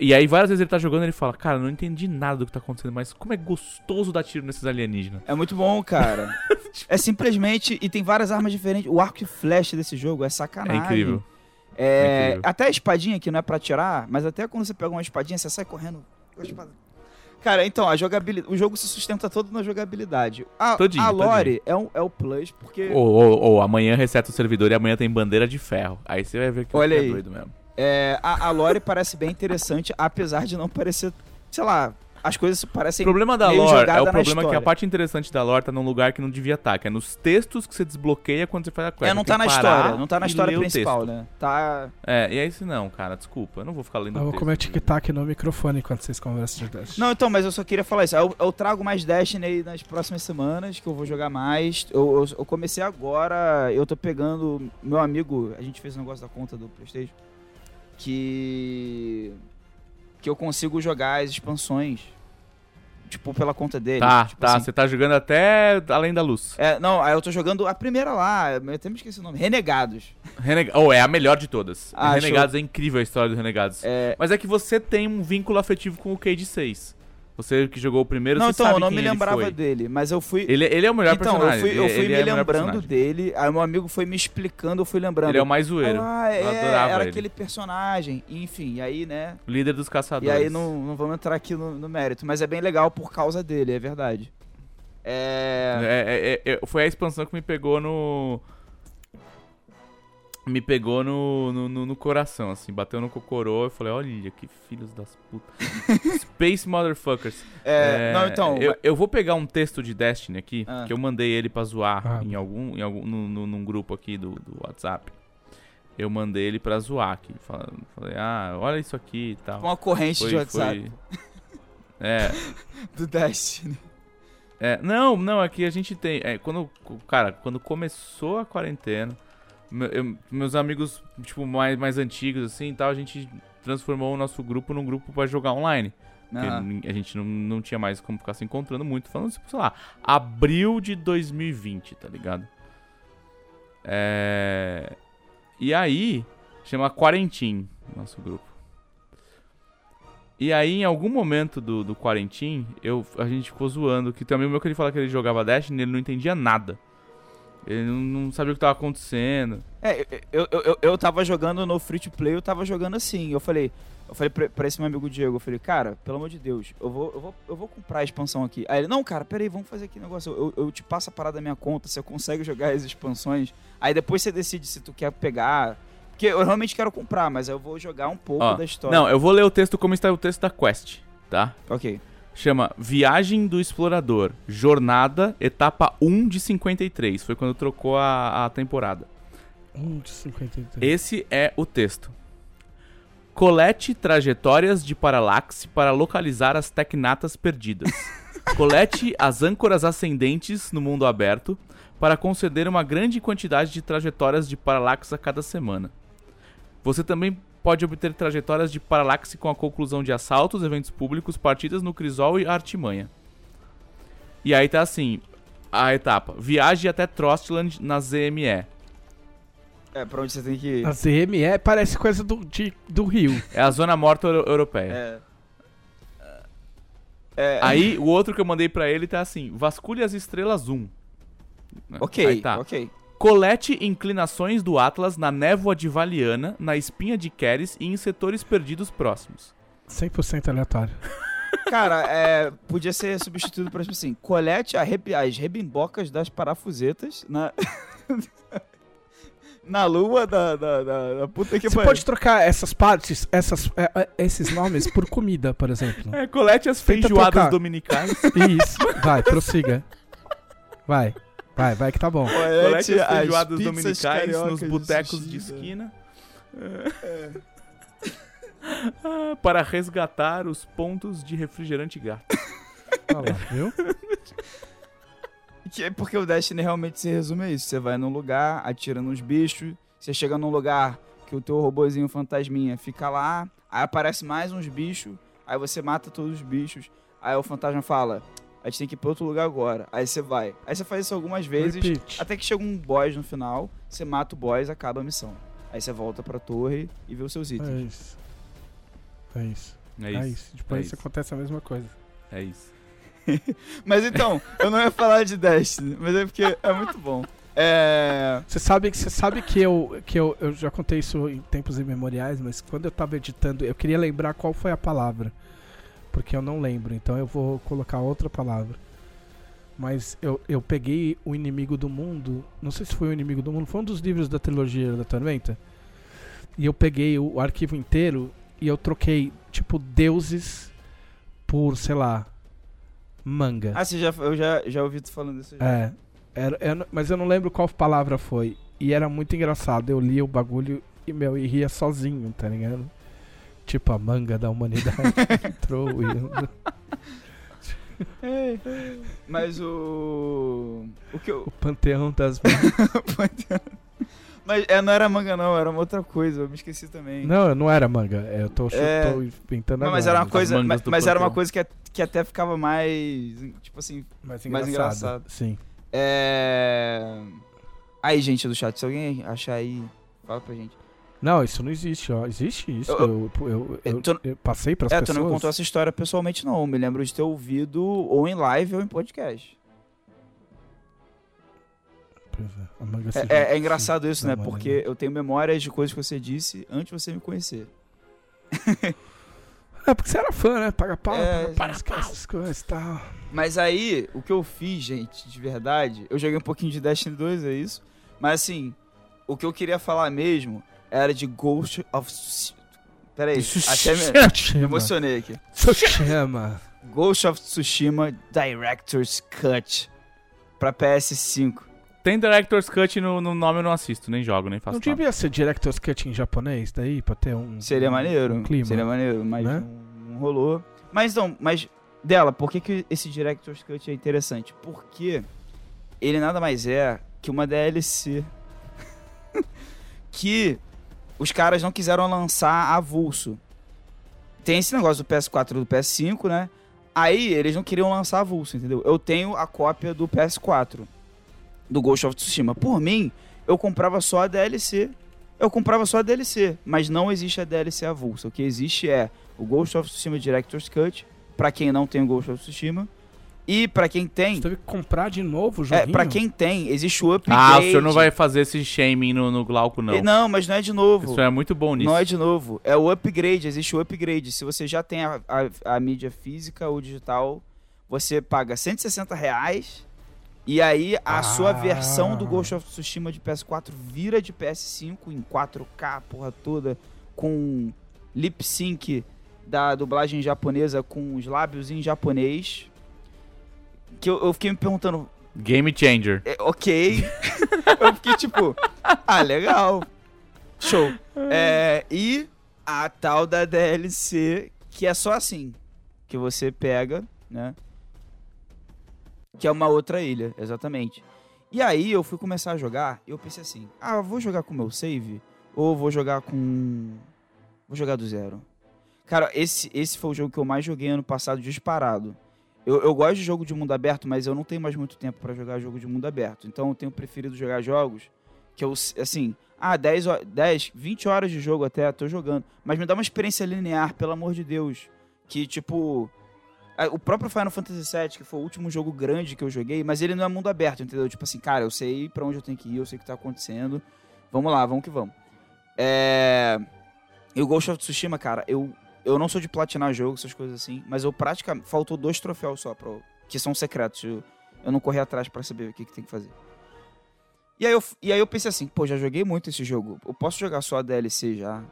E aí várias vezes ele tá jogando e ele fala, cara, não entendi nada do que tá acontecendo, mas como é gostoso dar tiro nesses alienígenas. É muito bom, cara. é simplesmente. E tem várias armas diferentes. O arco e flecha desse jogo é É sacanagem. incrível. É, até a espadinha que não é pra tirar, mas até quando você pega uma espadinha, você sai correndo. Cara, então, a jogabilidade. O jogo se sustenta todo na jogabilidade. A, Todinho, a lore é, um, é o plus, porque. Ou, ou, ou amanhã reseta o servidor e amanhã tem bandeira de ferro. Aí você vai ver que Olha é aí. doido mesmo. É, a, a lore parece bem interessante, apesar de não parecer. Sei lá, as coisas O parecem. problema da lore é o problema que a parte interessante da lore tá num lugar que não devia estar, que é nos textos que você desbloqueia quando você faz a quest. É, não tá na história. Não tá na história o principal, né? Tá. É, e aí se não, cara, desculpa, eu não vou ficar lendo Eu o vou texto. comer tic-tac no microfone enquanto vocês conversam de Destiny. Não, então, mas eu só queria falar isso. Eu, eu trago mais Destiny aí nas próximas semanas, que eu vou jogar mais. Eu, eu, eu comecei agora, eu tô pegando. Meu amigo, a gente fez um negócio da conta do PlayStation. Que. Que eu consigo jogar as expansões. Tipo, pela conta dele. Tá, tipo tá, assim. você tá jogando até além da luz. É, não, aí eu tô jogando a primeira lá, eu até me esqueci o nome. Renegados. Reneg... Oh, é a melhor de todas. Ah, Renegados é incrível a história do Renegados. É, Mas é que você tem um vínculo afetivo com o Cade 6. Você que jogou o primeiro, Não, você então, sabe eu não me lembrava dele, mas eu fui. Ele, ele é o melhor então, eu personagem. fui, eu ele- fui ele me é lembrando dele, aí meu amigo foi me explicando, eu fui lembrando. Ele é o mais zoeiro. Ah, é, Eu adorava era ele. aquele personagem. Enfim, e aí, né? Líder dos caçadores. E aí não, não vamos entrar aqui no, no mérito, mas é bem legal por causa dele, é verdade. É. É, é, é, foi a expansão que me pegou no. Me pegou no, no, no- no coração, assim. Bateu no cocorô e falei, olha que filhos das putas. Space Motherfuckers. é, não, então. Eu, eu vou pegar um texto de Destiny aqui, Ah. que eu mandei ele pra zoar Ah. em algum, em algum no, no- num grupo aqui do, do WhatsApp. Eu mandei ele pra zoar aqui. Falando, falei, ah, olha isso aqui e tal. Com a corrente de WhatsApp foi- É, do Destiny. é, não, não, aqui a gente tem. é, quando, cara, quando começou a quarentena, eu- meus amigos, tipo, mais, mais antigos, assim e tal, a gente transformou o nosso grupo num grupo pra jogar online. Nin- a gente não, não tinha mais como ficar se encontrando muito. Falando, tipo, sei lá, abril de 2020, tá ligado? É. E aí, chama Quarentim, nosso grupo. E aí, em algum momento do, do Quarentim, eu, a gente ficou zoando. Que também o meu que ele falava que ele jogava Destiny, ele não entendia nada. Ele não, não sabia o que tava acontecendo. É, eu, eu, eu, eu tava jogando no free to play, eu tava jogando assim. Eu falei, eu falei pra, pra esse meu amigo Diego, eu falei, cara, pelo amor de Deus, eu vou, eu vou, eu vou comprar a expansão aqui. Aí ele, não, cara, peraí, vamos fazer aqui um negócio. Eu, eu te passo a parada da minha conta, você consegue jogar as expansões. Aí depois você decide se tu quer pegar. Porque eu realmente quero comprar, mas eu vou jogar um pouco Ó, da história. Não, eu vou ler o texto como está o texto da Quest, tá? Ok. Chama Viagem do Explorador, Jornada, etapa 1 de 53. Foi quando trocou a, a temporada. 1 de 53. Esse é o texto. Colete trajetórias de paralaxe para localizar as tecnatas perdidas. Colete as âncoras ascendentes no mundo aberto para conceder uma grande quantidade de trajetórias de paralaxe a cada semana. Você também pode obter trajetórias de paralaxe com a conclusão de assaltos, eventos públicos, partidas no Crisol e Artimanha. E aí tá assim, a etapa. Viaje até Trostland na ZME. É, pra onde você tem que ir. A ZME parece coisa do, de, do Rio. É a zona morta euro- europeia. É. É, Aí, o outro que eu mandei pra ele tá assim: vasculhe as estrelas 1. ok, Aí tá. ok. Colete inclinações do Atlas na névoa de Valiana, na espinha de Keres e em setores perdidos próximos. 100% aleatório. Cara, é, podia ser substituído por, tipo assim, colete a rebi- as rebimbocas das parafusetas na... na lua da, da, da, da puta que Você pariu. pode trocar essas partes, essas, é, é, esses nomes por comida, por exemplo. É, colete as Tenta feijoadas trocar. dominicais. Isso. Vai, prossiga. Vai. Vai, vai que tá bom. colete as as feijoadas dominicais nos botecos de esquina. É. Ah, para resgatar os pontos de refrigerante gato. Olha lá, viu? Que é porque o Destiny realmente se resume a isso. Você vai num lugar, atira nos bichos, você chega num lugar que o teu robozinho fantasminha fica lá, aí aparece mais uns bichos, aí você mata todos os bichos, aí o fantasma fala, a gente tem que ir pra outro lugar agora. Aí você vai. Aí você faz isso algumas vezes, Repeat. até que chega um boss no final, você mata o boss, acaba a missão. Aí você volta pra torre e vê os seus É itens. isso. É isso. É É isso. isso. Depois é isso. acontece a mesma coisa. É isso. Mas então, eu não ia falar de Destiny, mas é porque é muito bom. É... Você sabe, você sabe que, eu, que eu, eu já contei isso em tempos imemoriais, mas quando eu tava editando, eu queria lembrar qual foi a palavra. Porque eu não lembro, então eu vou colocar outra palavra. Mas eu, eu peguei o Inimigo do Mundo, não sei se foi o Inimigo do Mundo, foi um dos livros da trilogia da Tormenta. E eu peguei o arquivo inteiro e eu troquei, tipo, deuses por, sei lá, manga. Ah, você já, eu já, já ouvi tu falando isso já. É. Era, não- mas eu não lembro qual palavra foi. E era muito engraçado. Eu li o bagulho e, meu, e ria sozinho, tá ligado? Tipo, a manga da humanidade entrou e. Mas o. O que eu. O panteão das mangas. Mas é, não era manga, não, era uma outra coisa, eu me esqueci também. Não, não era manga. Eu tô, É. tô inventando Não, mas era uma coisa, mas, mas era uma panteão. coisa que, que até ficava mais. Tipo assim. mais mais engraçado. engraçado. Sim. É. Aí, gente do chat, se alguém achar aí, fala pra gente. Não, isso não existe, ó. Existe isso. Eu- Eu, eu, tu- eu passei pras É, pessoas. tu não contou essa história pessoalmente, não. Me lembro de ter ouvido ou em live ou em podcast. É, É, é- é engraçado isso, né? maneira. Porque eu tenho memórias de coisas que você disse antes de você me conhecer. É porque você era fã, né? Paga pau, É, paga pau, esquece essas coisas e tal. Mas aí, o que eu fiz, gente, de verdade, eu joguei um pouquinho de Destiny 2, é isso. Mas assim, o que eu queria falar mesmo era de Ghost of. Peraí, até me, me emocionei aqui. Tsushima. Ghost of Tsushima Director's Cut pra PS5. Tem Director's Cut no, no nome eu não assisto, nem jogo, nem faço Não nada. devia ser Director's Cut em japonês daí, pra ter um... Seria maneiro. um clima. Seria maneiro, mas né? não, não rolou. Mas não, mas dela, por que, que esse Director's Cut é interessante? Porque ele nada mais é que uma DLC que os caras não quiseram lançar avulso. Tem esse negócio do PS4 e do PS5, né? Aí eles não queriam lançar avulso, entendeu? Eu tenho a cópia do PS4 do Ghost of Tsushima. Por mim, eu comprava só a DLC. Eu comprava só a DLC, mas não existe a DLC avulsa. O que existe é o Ghost of Tsushima Director's Cut, pra quem não tem o Ghost of Tsushima. E pra quem tem, Você teve que comprar de novo o é, joguinho? para quem tem, existe o upgrade. Ah, o senhor não vai fazer esse shaming no, no Glauco, não. E- Não, mas não é de novo. Isso é muito bom nisso. Não é de novo. É o upgrade, existe o upgrade. Se você já tem a, a, a mídia física ou digital, você paga 160 reais. E aí a Ah. sua versão do Ghost of Tsushima de PS4 vira de PS5 em 4K, porra toda, com lip sync da dublagem japonesa com os lábios em japonês. Que eu, eu fiquei me perguntando, Game Changer. é, ok. eu fiquei tipo, ah, legal. Show. É, e a tal da DLC, que é só assim, que você pega, né? Que é uma outra ilha, exatamente. E aí eu fui começar a jogar e eu pensei assim, ah, vou jogar com o meu save ou vou jogar com... Vou jogar do zero. Cara, esse, esse foi o jogo que eu mais joguei ano passado disparado. Eu, eu gosto de jogo de mundo aberto, mas eu não tenho mais muito tempo pra jogar jogo de mundo aberto. Então eu tenho preferido jogar jogos que eu, assim, ah, 10, ho- 10 20 horas de jogo até, tô jogando. Mas me dá uma experiência linear, pelo amor de Deus. Que, tipo, o próprio Final Fantasy VII, que foi o último jogo grande que eu joguei, mas ele não é mundo aberto, entendeu? Tipo assim, cara, eu sei pra onde eu tenho que ir, eu sei o que tá acontecendo. Vamos lá, vamos que vamos. É... E o Ghost of Tsushima, cara, eu, eu não sou de platinar jogo, essas coisas assim, mas eu praticamente. Faltou dois troféus só, pra, que são secretos. Eu, eu não corri atrás pra saber o que, que tem que fazer. E aí, eu, e aí eu pensei assim, pô, já joguei muito esse jogo. Eu posso jogar só a DLC já.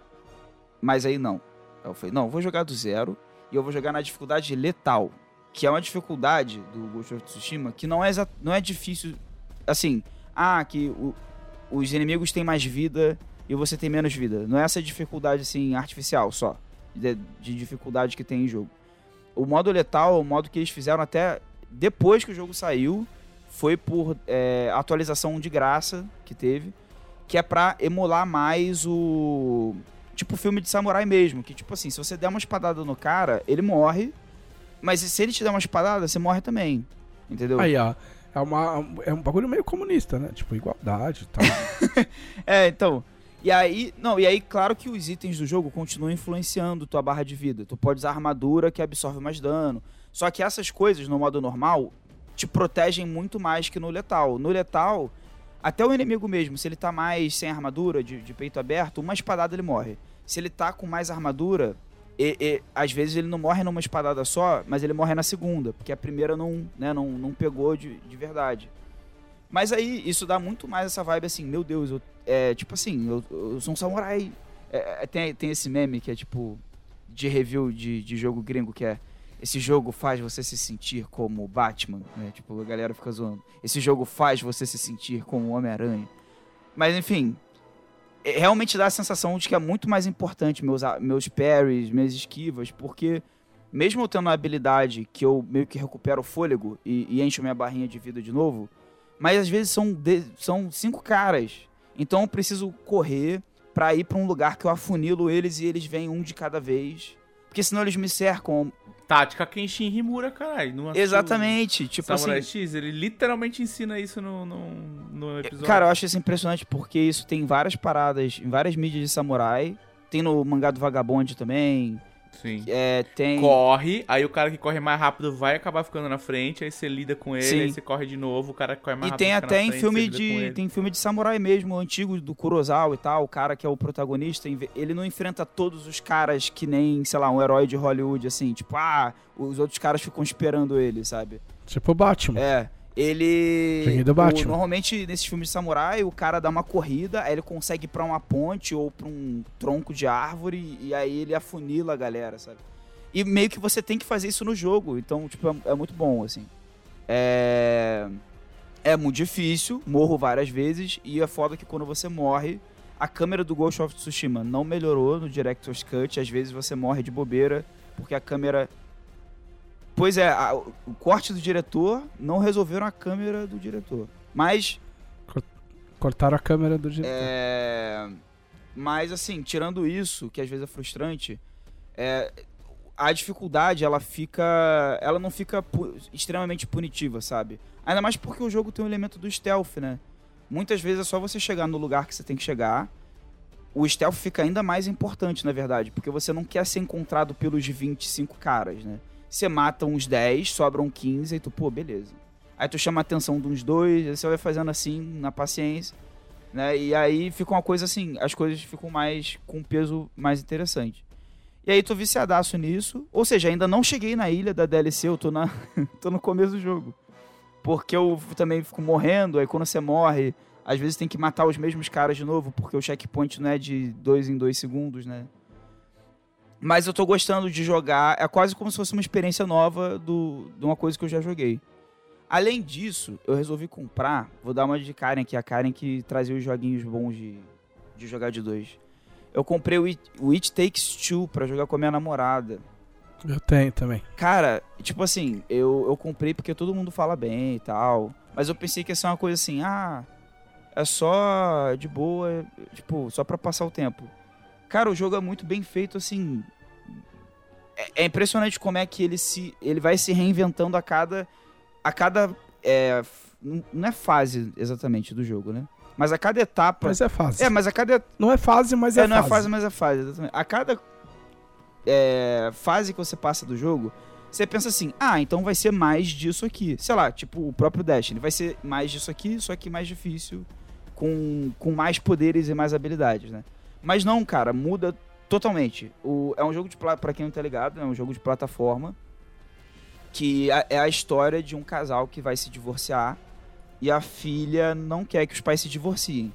Mas aí não. Aí eu falei, não, eu vou jogar do zero e eu vou jogar na dificuldade letal. Que é uma dificuldade do Ghost of Tsushima que não é, não é difícil. Assim, ah, que o- os inimigos têm mais vida e você tem menos vida. Não é essa dificuldade assim artificial só. De, de dificuldade que tem em jogo. O modo letal o modo que eles fizeram até depois que o jogo saiu. Foi por é, atualização de graça que teve. Que é pra emular mais o. Tipo filme de samurai mesmo. Que tipo assim, se você der uma espadada no cara, ele morre. Mas se ele te der uma espadada, você morre também. Entendeu? Aí, ó. É, uma, é um bagulho meio comunista, né? Tipo, igualdade e tal. É, então. E aí, não, e aí, claro que os itens do jogo continuam influenciando tua barra de vida. Tu pode usar armadura que absorve mais dano. Só que essas coisas, no modo normal, te protegem muito mais que no letal. No letal, até o inimigo mesmo, se ele tá mais sem armadura, de, de peito aberto, uma espadada ele morre. Se ele tá com mais armadura, e, e, às vezes ele não morre numa espadada só, mas ele morre na segunda, porque a primeira não, né, não, não pegou de, de verdade. Mas aí, isso dá muito mais essa vibe assim, meu Deus, eu, é tipo assim, eu, eu sou um samurai. É, é, tem, tem esse meme que é tipo, de review de, de jogo gringo, que é esse jogo faz você se sentir como Batman, né? Tipo, a galera fica zoando. Esse jogo faz você se sentir como Homem-Aranha. Mas enfim, é- realmente dá a sensação de que é muito mais importante meus, meus parries, minhas esquivas, porque mesmo eu tendo a habilidade que eu meio que recupero o fôlego e, e encho minha barrinha de vida de novo, mas às vezes são, de- são cinco caras. Então eu preciso correr pra ir pra um lugar que eu afunilo eles e eles vêm um de cada vez. Porque senão eles me cercam Tática Kenshin Himura, caralho. Exatamente. Tipo Samurai assim. X, ele literalmente ensina isso no, no, no episódio. Cara, eu acho isso impressionante porque isso tem várias paradas em várias mídias de samurai. Tem no mangá do Vagabond também. Sim. É, tem. Corre, aí o cara que corre mais rápido vai acabar ficando na frente, aí você lida com ele, Sim. aí você corre de novo, o cara que corre mais E rápido tem fica até na em frente, filme de. Tem filme de samurai mesmo, antigo, do Kurosawa e tal. O cara que é o protagonista, ele não enfrenta todos os caras que nem, sei lá, um herói de Hollywood, assim. Tipo, ah, os outros caras ficam esperando ele, sabe? Tipo o Batman. É. Ele. Do o- Batman. normalmente, nesses filmes de samurai, o cara dá uma corrida, aí ele consegue ir pra uma ponte ou pra um tronco de árvore, e aí ele afunila a galera, sabe? E meio que você tem que fazer isso no jogo. Então, tipo, é, é muito bom, assim. É. É muito difícil, morro várias vezes, e é foda que quando você morre, a câmera do Ghost of Tsushima não melhorou no Director's Cut, às vezes você morre de bobeira, porque a câmera Pois é, a- o corte do diretor não resolveram a câmera do diretor. Mas, Cortaram a câmera do diretor. é, mas assim, tirando isso, que às vezes é frustrante, é, a dificuldade ela fica, ela não fica pu- extremamente punitiva, sabe? Ainda mais porque o jogo tem o elemento do stealth, né? Muitas vezes é só você chegar no lugar que você tem que chegar. O stealth fica ainda mais importante, na verdade, porque você não quer ser encontrado pelos 25 caras, né? Você mata uns 10, sobram 15, e tu, pô, beleza. Aí tu chama a atenção de uns dois, aí você vai fazendo assim, na paciência, né? E aí fica uma coisa assim, as coisas ficam mais com um peso mais interessante. E aí tô viciadaço nisso, ou seja, ainda não cheguei na ilha da DLC, eu tô, na, tô no começo do jogo. Porque eu também fico morrendo, aí quando você morre, às vezes tem que matar os mesmos caras de novo, porque o checkpoint não é de dois em dois segundos, né? Mas eu tô gostando de jogar, é quase como se fosse uma experiência nova do, de uma coisa que eu já joguei. Além disso, eu resolvi comprar, vou dar uma de Karen aqui, a Karen que trazia os joguinhos bons de, de jogar de dois. Eu comprei o It, o It Takes Two pra jogar com a minha namorada. Eu tenho também. Cara, tipo assim, eu, eu comprei porque todo mundo fala bem e tal. Mas eu pensei que ia ser uma coisa assim, ah, é só de boa, tipo, só pra passar o tempo. Cara, o jogo é muito bem feito, assim. É, é impressionante como é que ele se. ele vai se reinventando a cada. A cada. é, não não é fase exatamente do jogo, né? Mas a cada etapa. Mas é fase. É, mas a cada Não é fase, mas é, é, não fase. é fase, mas é fase, exatamente. A cada é, fase que você passa do jogo, você pensa assim, ah, então vai ser mais disso aqui. Sei lá, tipo o próprio Destiny, vai ser mais disso aqui, só que mais difícil, com, com mais poderes e mais habilidades, né? Mas não, cara, muda totalmente. O, é um jogo de, pra quem não tá ligado, é um jogo de plataforma, que é- é a história de um casal que vai se divorciar e a filha não quer que os pais se divorciem.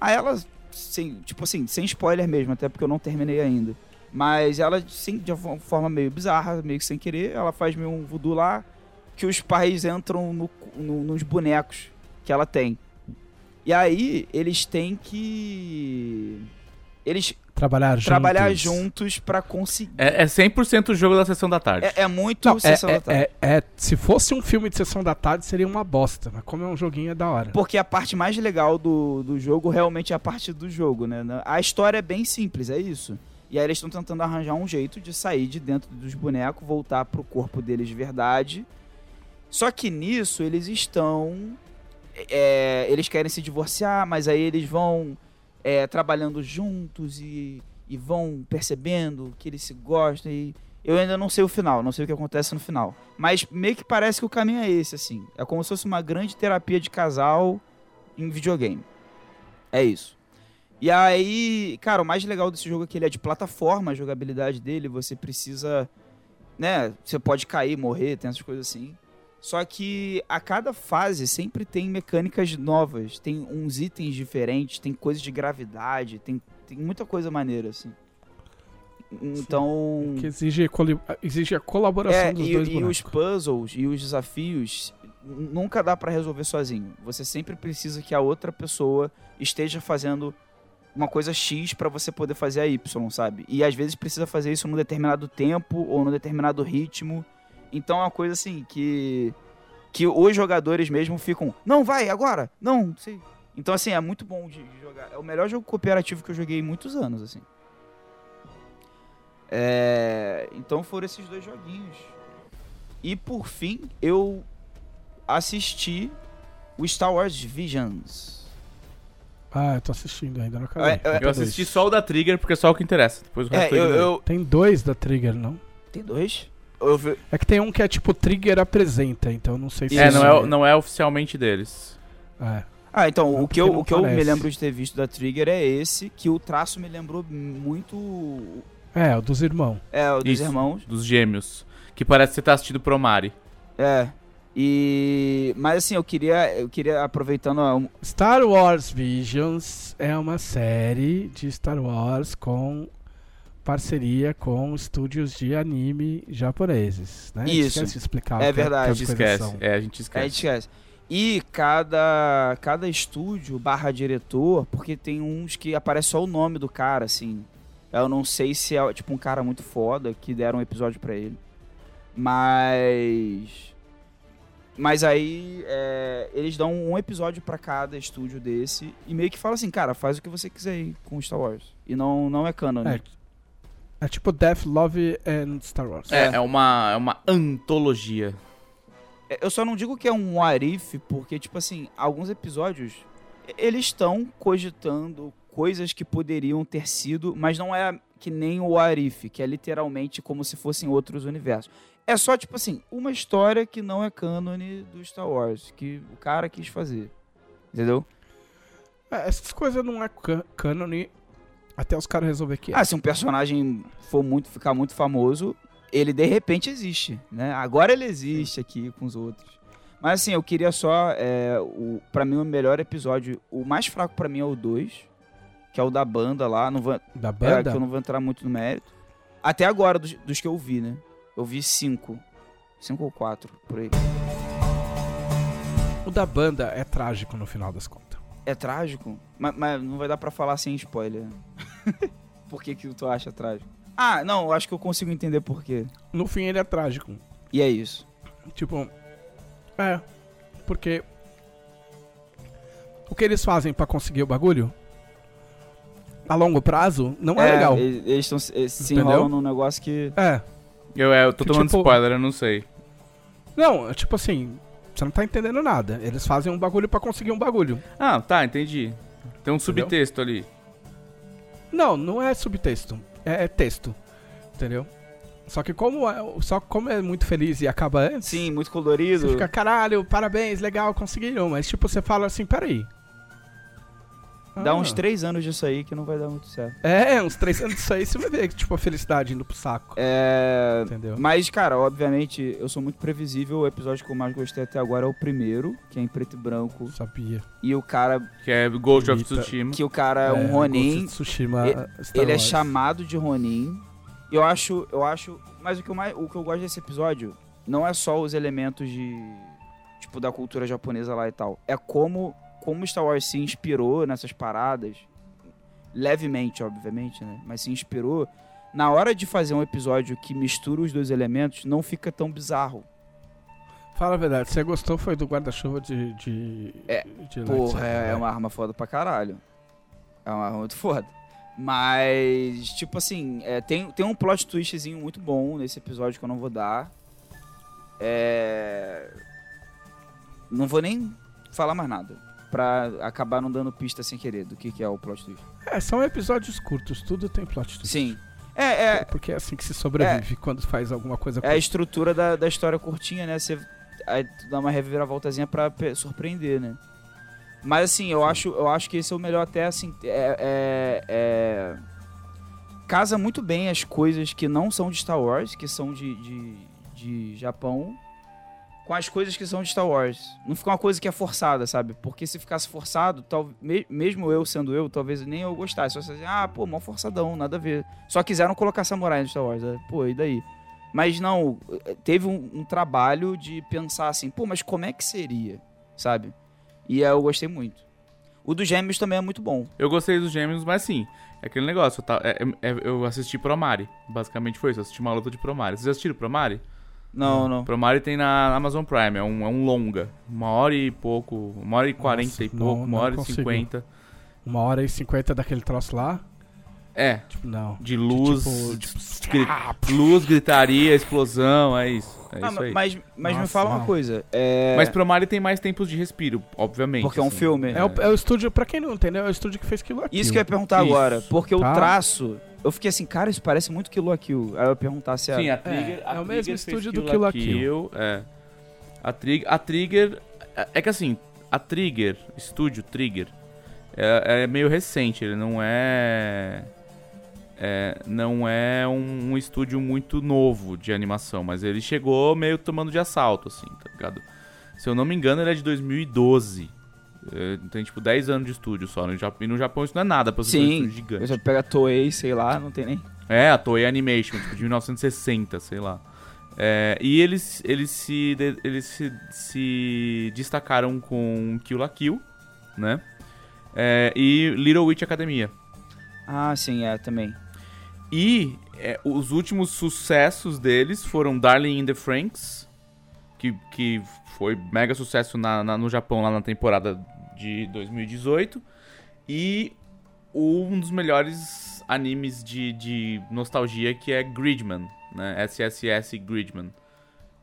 Aí ela, sem, tipo assim, sem spoiler mesmo, até porque eu não terminei ainda. Mas ela, sim, de uma forma meio bizarra, meio que sem querer, ela faz meio um voodoo lá, que os pais entram no, no- nos bonecos que ela tem. E aí, eles têm que. Eles Trabalhar juntos. trabalhar juntos pra conseguir. É, é 100% o jogo da sessão da tarde. É, é muito Não, é, sessão da é, tarde. é, é- se fosse um filme de sessão da tarde, seria uma bosta. Mas como é um joguinho, é da hora. Porque a parte mais legal do, do jogo realmente é a parte do jogo, né? A história é bem simples, é isso. E aí eles estão tentando arranjar um jeito de sair de dentro dos bonecos, voltar pro corpo deles de verdade. Só que nisso eles estão. é, eles querem se divorciar, mas aí eles vão é, trabalhando juntos e, e vão percebendo que eles se gostam. E eu ainda não sei o final, não sei o que acontece no final. Mas meio que parece que o caminho é esse, assim. É como se fosse uma grande terapia de casal em videogame. É isso. E aí, cara, o mais legal desse jogo é que ele é de plataforma, a jogabilidade dele, você precisa, né, você pode cair, morrer, tem essas coisas assim. Só que a cada fase sempre tem mecânicas novas, tem uns itens diferentes, tem coisas de gravidade, tem, tem muita coisa maneira, assim. Então. Que exige, exige a colaboração É, dos e, dois e bonecos. os puzzles e os desafios nunca dá pra resolver sozinho. Você sempre precisa que a outra pessoa esteja fazendo uma coisa X pra você poder fazer a Y, sabe? E às vezes precisa fazer isso num determinado tempo ou num determinado ritmo. Então é uma coisa assim que que os jogadores mesmo ficam, não vai agora, não, sei. Então assim é muito bom de, de jogar. É o melhor jogo cooperativo que eu joguei em muitos anos, assim. É, Então foram esses dois joguinhos. E por fim, eu assisti o Star Wars Visions. Ah, eu tô assistindo ainda, não acabei. É, é, Eu dois. assisti só o da Trigger, porque é só o que interessa. Depois o É, resto eu, ignorei. eu- Tem dois da Trigger, não? Tem dois? Eu vi- É que tem um que é tipo Trigger apresenta, então não sei se É, não é, não é oficialmente deles. É. Ah, então, Não, o que, eu, o que eu me lembro de ter visto da Trigger é esse, que o traço me lembrou muito. É, o dos irmãos. É, o dos Isso. irmãos. Dos gêmeos. Que parece que você tá assistindo Promare. É. E. Mas assim, eu queria. Eu queria, aproveitando. a- Star Wars Visions é uma série de Star Wars com parceria com estúdios de anime japoneses, né? Isso. Esquece de explicar É que verdade. A que gente esquece. É, a gente A gente esquece. esquece. E cada, cada estúdio barra diretor, porque tem uns que aparece só o nome do cara, assim. Eu não sei se é tipo um cara muito foda que deram um episódio pra ele. Mas. Mas aí é, eles dão um episódio pra cada estúdio desse e meio que fala assim, cara, faz o que você quiser aí com Star Wars. E não, não é canon. É, é tipo Death, Love and Star Wars. É, é uma, é uma antologia. É, Eu só não digo que é um Arif, porque, tipo assim, alguns episódios eles estão cogitando coisas que poderiam ter sido, mas não é que nem o Arif, que é literalmente como se fossem outros universos. É só, tipo assim, uma história que não é cânone do Star Wars, que o cara quis fazer. Entendeu? É, essas coisas não é cânone até os caras resolver que é. Ah, se um personagem for muito, ficar muito famoso, ele de repente existe, né? Agora ele existe aqui com os outros. Mas assim, eu queria só, é, o, pra mim o melhor episódio, o mais fraco pra mim é o 2, que é o da banda lá, não vou, da é, banda. que eu não vou entrar muito no mérito. Até agora, dos, dos que eu vi, né? Eu vi cinco. Cinco ou quatro, por aí. O da banda é trágico no final das contas. É trágico, mas, mas não vai dar pra falar sem spoiler. por que que tu acha trágico? Ah, não, eu acho que eu consigo entender por quê. No fim ele é trágico. E é isso. Tipo, é, porque o que eles fazem pra conseguir o bagulho a longo prazo não é, legal. Eles, eles, tão, eles se Entendeu? enrolam num negócio que. É. Eu, é, eu tô Que tomando tipo- spoiler, eu não sei. Não, é tipo assim, você não tá entendendo nada. Eles fazem um bagulho pra conseguir um bagulho. Ah, tá, entendi. Tem um subtexto ali. Não, não é subtexto, é, é texto. Entendeu? Só que como é, só como é muito feliz e acaba antes, Sim, muito colorido. você fica, caralho, parabéns, legal, conseguiram. Mas tipo, você fala assim, peraí. Dá Ah. uns três anos disso aí que não vai dar muito certo. É, uns três anos disso aí, você vai ver, tipo, a felicidade indo pro saco. É. Entendeu? Mas, cara, obviamente, eu sou muito previsível. O episódio que eu mais gostei até agora é o primeiro, que é em preto e branco. Sabia. E o cara. Que é Ghost of. Tsushima. Que o cara é, um Ghost Ronin. of Tsushima, Ele- Ele é chamado de Ronin. E eu acho. Eu acho. Mas o que eu, mais, o que eu gosto desse episódio não é só os elementos de. Tipo, da cultura japonesa lá e tal. É como, como Star Wars se inspirou nessas paradas. Levemente, obviamente, né? Mas se inspirou. Na hora de fazer um episódio que mistura os dois elementos, não fica tão bizarro. Fala a verdade, você gostou foi do guarda-chuva de, de, É, de Porra, é, é uma arma foda pra caralho. É uma arma muito foda. Mas, tipo assim, é, tem, tem um plot twistzinho muito bom nesse episódio que eu não vou dar. É. Não vou nem falar mais nada. Pra acabar não dando pista sem querer do que, que é o plot twist. É, são episódios curtos, tudo tem plot twist. Sim. É, é, Porque é assim que se sobrevive quando faz alguma coisa é a estrutura da, da história curtinha, né? Você aí tu dá uma reviravoltazinha pra pe- surpreender, né? Mas assim, eu acho, eu acho que esse é o melhor até assim. É, é- é- Casa muito bem as coisas que não são de Star Wars, que são de, de, de Japão, com as coisas que são de Star Wars. Não fica uma coisa que é forçada, sabe? Porque se ficasse forçado, tal, me- mesmo eu sendo eu, talvez nem eu gostasse. Só assim, ah, pô, mó forçadão, nada a ver. Só quiseram colocar samurai no Star Wars. né? Pô, e daí? Mas não, teve um, um trabalho de pensar assim, pô, mas como é que seria, sabe? E aí eu gostei muito. O dos Gêmeos também é muito bom. Eu gostei dos gêmeos, mas sim, é aquele negócio. Eu, ta- é- é- eu assisti Promare. Basicamente foi isso. Eu assisti uma luta de Promare. Vocês já assistiram Promare? Não, não. Promare tem na Amazon Prime. É um, é um longa. Uma hora e pouco. Uma hora e quarenta e não- pouco. Uma não hora e cinquenta. Uma hora e cinquenta daquele troço lá. É, Tipo, não. de luz, tipo, de- tipo, gri- luz, gritaria, explosão, é isso. É Ah, isso aí. mas mas me Nossa, fala uma não. coisa. É... Mas Promare tem mais tempos de respiro, obviamente. Porque é um assim. filme. É o, é o estúdio, pra quem não entendeu, é o estúdio que fez la Kill. Isso que eu ia perguntar Isso. agora. Porque Tá. o traço. Eu fiquei assim, cara, isso parece muito Kill la Kill. Aí eu perguntar se Sim, é. a Trigger. é a o Trigger mesmo estúdio do Kill Kill la la Kill. É. A, Trig a Trigger. é- É que assim, a Trigger, estúdio Trigger, é, é meio recente, ele não é. é, não é um, um estúdio muito novo de animação, mas ele chegou meio tomando de assalto, assim, tá ligado? Se eu não me engano, ele é de 2012. É, tem tipo 10 anos de estúdio só. No Japão, e no Japão isso não é nada pra um Sim. estúdio gigante. Você pega Toei, sei lá, não tem nem. É, a Toei Animation, tipo, de 1960, sei lá. É, e eles, eles, se, eles se, se destacaram com Kill la Kill, né? É, e Little Witch Academia. Ah, sim, é, também. E é, os últimos sucessos deles foram Darling in the Franks, que, que foi mega sucesso na, na- no Japão lá na temporada de 2018. E um dos melhores animes de, de nostalgia que é Gridman, né? SSS Gridman.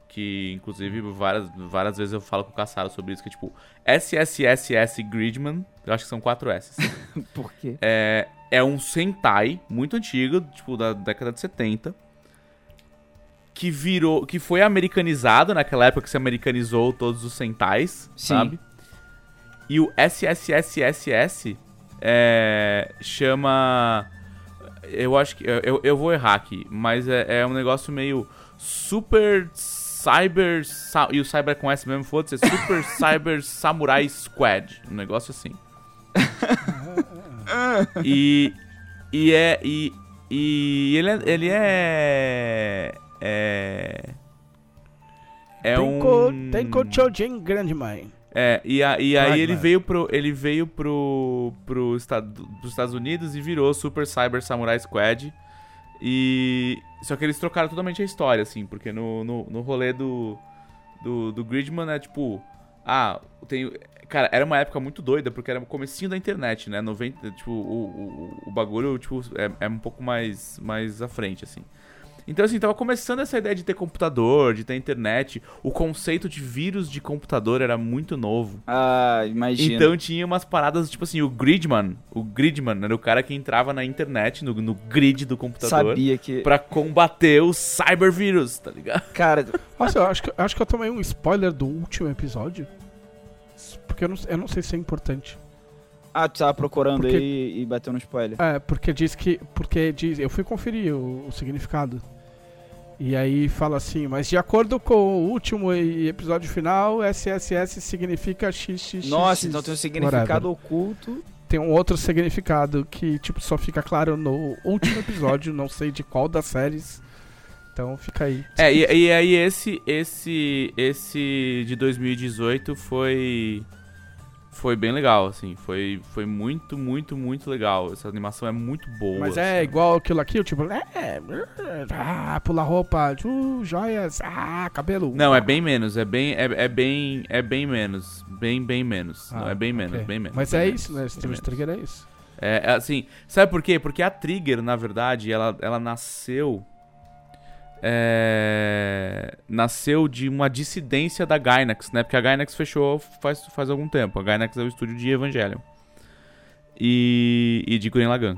Que inclusive várias, várias vezes eu falo com o Caçaro sobre isso, que é tipo SSSS Gridman, eu acho que são quatro S. Por quê? É, é um Sentai muito antigo, tipo da década de 70, que virou, que foi americanizado naquela época que se americanizou todos os Sentais, Sim. sabe? E o SSSSS é, chama eu acho que eu, eu vou errar aqui, mas é, é um negócio meio super cyber e o cyber com S mesmo, foda-se, é super cyber samurai squad, um negócio assim. E. E é. E, e ele é. Ele é. É. É um. Tenko Chojin Grande Mãe. É, e, a- e aí ele veio pro. Ele veio pro. pro estado, pros Estados Unidos e virou Super Cyber Samurai Squad. E. Só que eles trocaram totalmente a história, assim, porque no, no, no rolê do. Do, do Gridman é tipo. Ah, tem. Cara, era uma época muito doida, porque era o comecinho da internet, né? 90, tipo, o, o, o bagulho, tipo, é, é um pouco mais, mais à frente, assim. Então, assim, tava começando essa ideia de ter computador, de ter internet. O conceito de vírus de computador era muito novo. Ah, imagina. Então tinha umas paradas, tipo assim, o Gridman. O Gridman era o cara que entrava na internet, no, no grid do computador, Sabia que. pra combater o cybervírus, tá ligado? Cara, Nossa, eu acho que, eu acho que eu tomei um spoiler do último episódio. Porque eu não, eu não sei se é importante. ah, tu tava procurando Porque- aí e bateu no spoiler. É, porque diz que. Porque diz. Eu fui conferir o, o significado. E aí fala assim, mas de acordo com o último episódio final, SSS significa XXX. Nossa, então tem um significado oculto. Tem um outro significado que, tipo, só fica claro no último episódio, não sei de qual das séries. Então fica aí. É, e, e aí esse, esse, esse de 2018 foi foi bem legal, assim, foi, foi muito, muito, muito legal. Essa animação é muito boa. Mas é assim. igual aquilo aqui, tipo, é, ah, pula roupa, uh, joias, ah, cabelo. Não, é bem menos, é bem, é, é bem, é bem menos, bem, bem menos. Ah, Não, é bem menos, ok. bem menos. Mas bem é menos, isso, né? bem Steven menos. Trigger é isso. É, é assim, sabe por quê? Porque a Trigger, na verdade, ela, ela nasceu. É, nasceu de uma dissidência da Gainax, né? Porque a Gainax fechou faz, faz algum tempo. A Gainax é o estúdio de Evangelion. E, e de Gurren Lagann.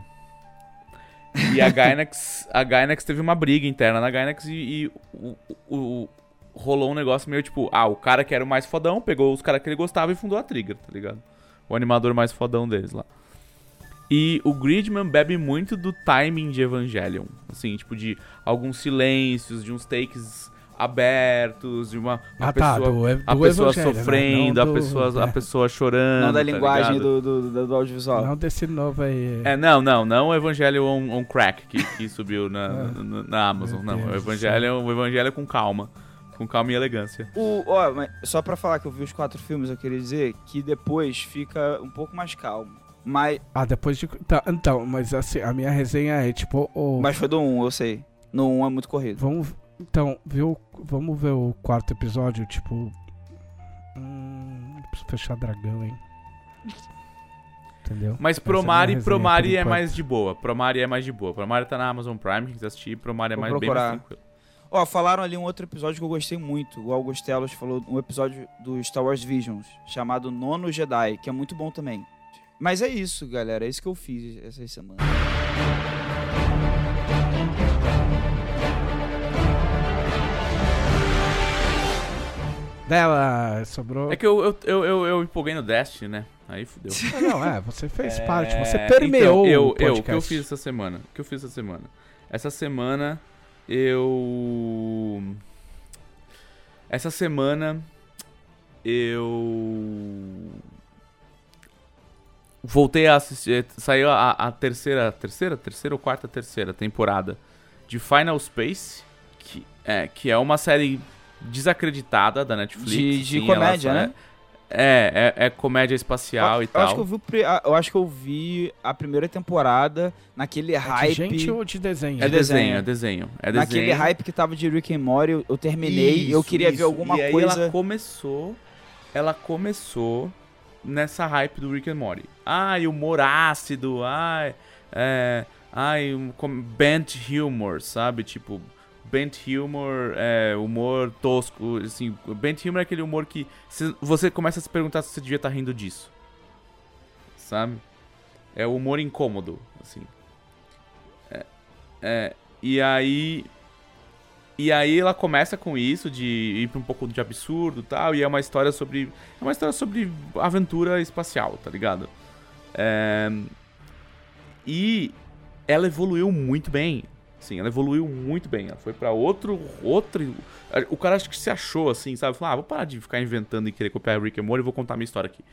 E a Gainax, a Gainax teve uma briga interna na Gainax e, e o- o- rolou um negócio meio tipo, ah, o cara que era o mais fodão pegou os caras que ele gostava e fundou a Trigger, tá ligado? O animador mais fodão deles lá. E o Gridman bebe muito do timing de Evangelion. Assim, tipo, de alguns silêncios, de uns takes abertos, de uma, uma ah, tá, pessoa, do, do a pessoa né? sofrendo, Não a, do- pessoa, a é, pessoa chorando. Não da tá linguagem ligado? do, do, do audiovisual. Não desse novo aí. É, não, não, não o Evangelho on, on Crack que, que subiu na, Ah. na, na Amazon, Meu não. O Deus do Evangelho, o Evangelho com calma. Com calma e elegância. O, ó, mas só pra falar que eu vi os quatro filmes, eu queria dizer que depois fica um pouco mais calmo. Mas, Ah, depois de. Tá, então, mas assim, a minha resenha é tipo. O, mas foi do 1, eu sei. No 1 é muito corrido. Vamos. Então, ver o, vamos ver o quarto episódio, tipo. Hum, preciso fechar dragão, hein? entendeu? Mas Essa é por é enquanto. mais de boa. Promare é mais de boa. Promare tá na Amazon Prime, quem quiser assistir, Promare é Vou mais, bem mais tranquilo. Ó, falaram ali um outro episódio que eu gostei muito. O Augustelos falou um episódio do Star Wars Visions, chamado Nono Jedi, que é muito bom também. Mas é isso, galera. É isso que eu fiz essa semana. Dela, sobrou. É que eu, eu, eu, eu, eu empolguei no Destiny, né? Aí fudeu. Ah, Não, é, você fez É, parte, você permeou então, eu, o eu, o que eu fiz essa semana? O que eu fiz essa semana? Essa semana eu essa semana eu voltei a assistir, saiu a, a terceira, terceira, terceira ou quarta terceira temporada de Final Space, que é, que é uma série desacreditada da Netflix. De- de assim, comédia, né? É, é, é comédia espacial eu, e eu tal. acho que eu vi, eu acho que eu vi a primeira temporada naquele É de hype. gente ou de desenho? É desenho, desenho. é desenho. É Naquele desenho. hype que tava de Rick and Morty, eu, eu terminei e eu Isso, queria ver isso. alguma e aí coisa. ela começou, ela começou nessa hype do Rick and Morty. Ai, humor ácido, ai, é, ai, um, bent humor, sabe? Tipo, bent humor, é, humor tosco, assim, bent humor é aquele humor que você começa a se perguntar se você devia estar rindo disso. Sabe? É o humor incômodo, assim. É, é, e aí e aí ela começa com isso, de ir pra um pouco de absurdo tal, e é uma história sobre. É uma história sobre aventura espacial, tá ligado? É, E ela evoluiu muito bem. Sim, ela evoluiu muito bem. Ela foi pra outro. outro o cara acho que se achou assim, sabe? Falou, ah, vou parar de ficar inventando e querer copiar Rick and Morty e vou contar minha história aqui.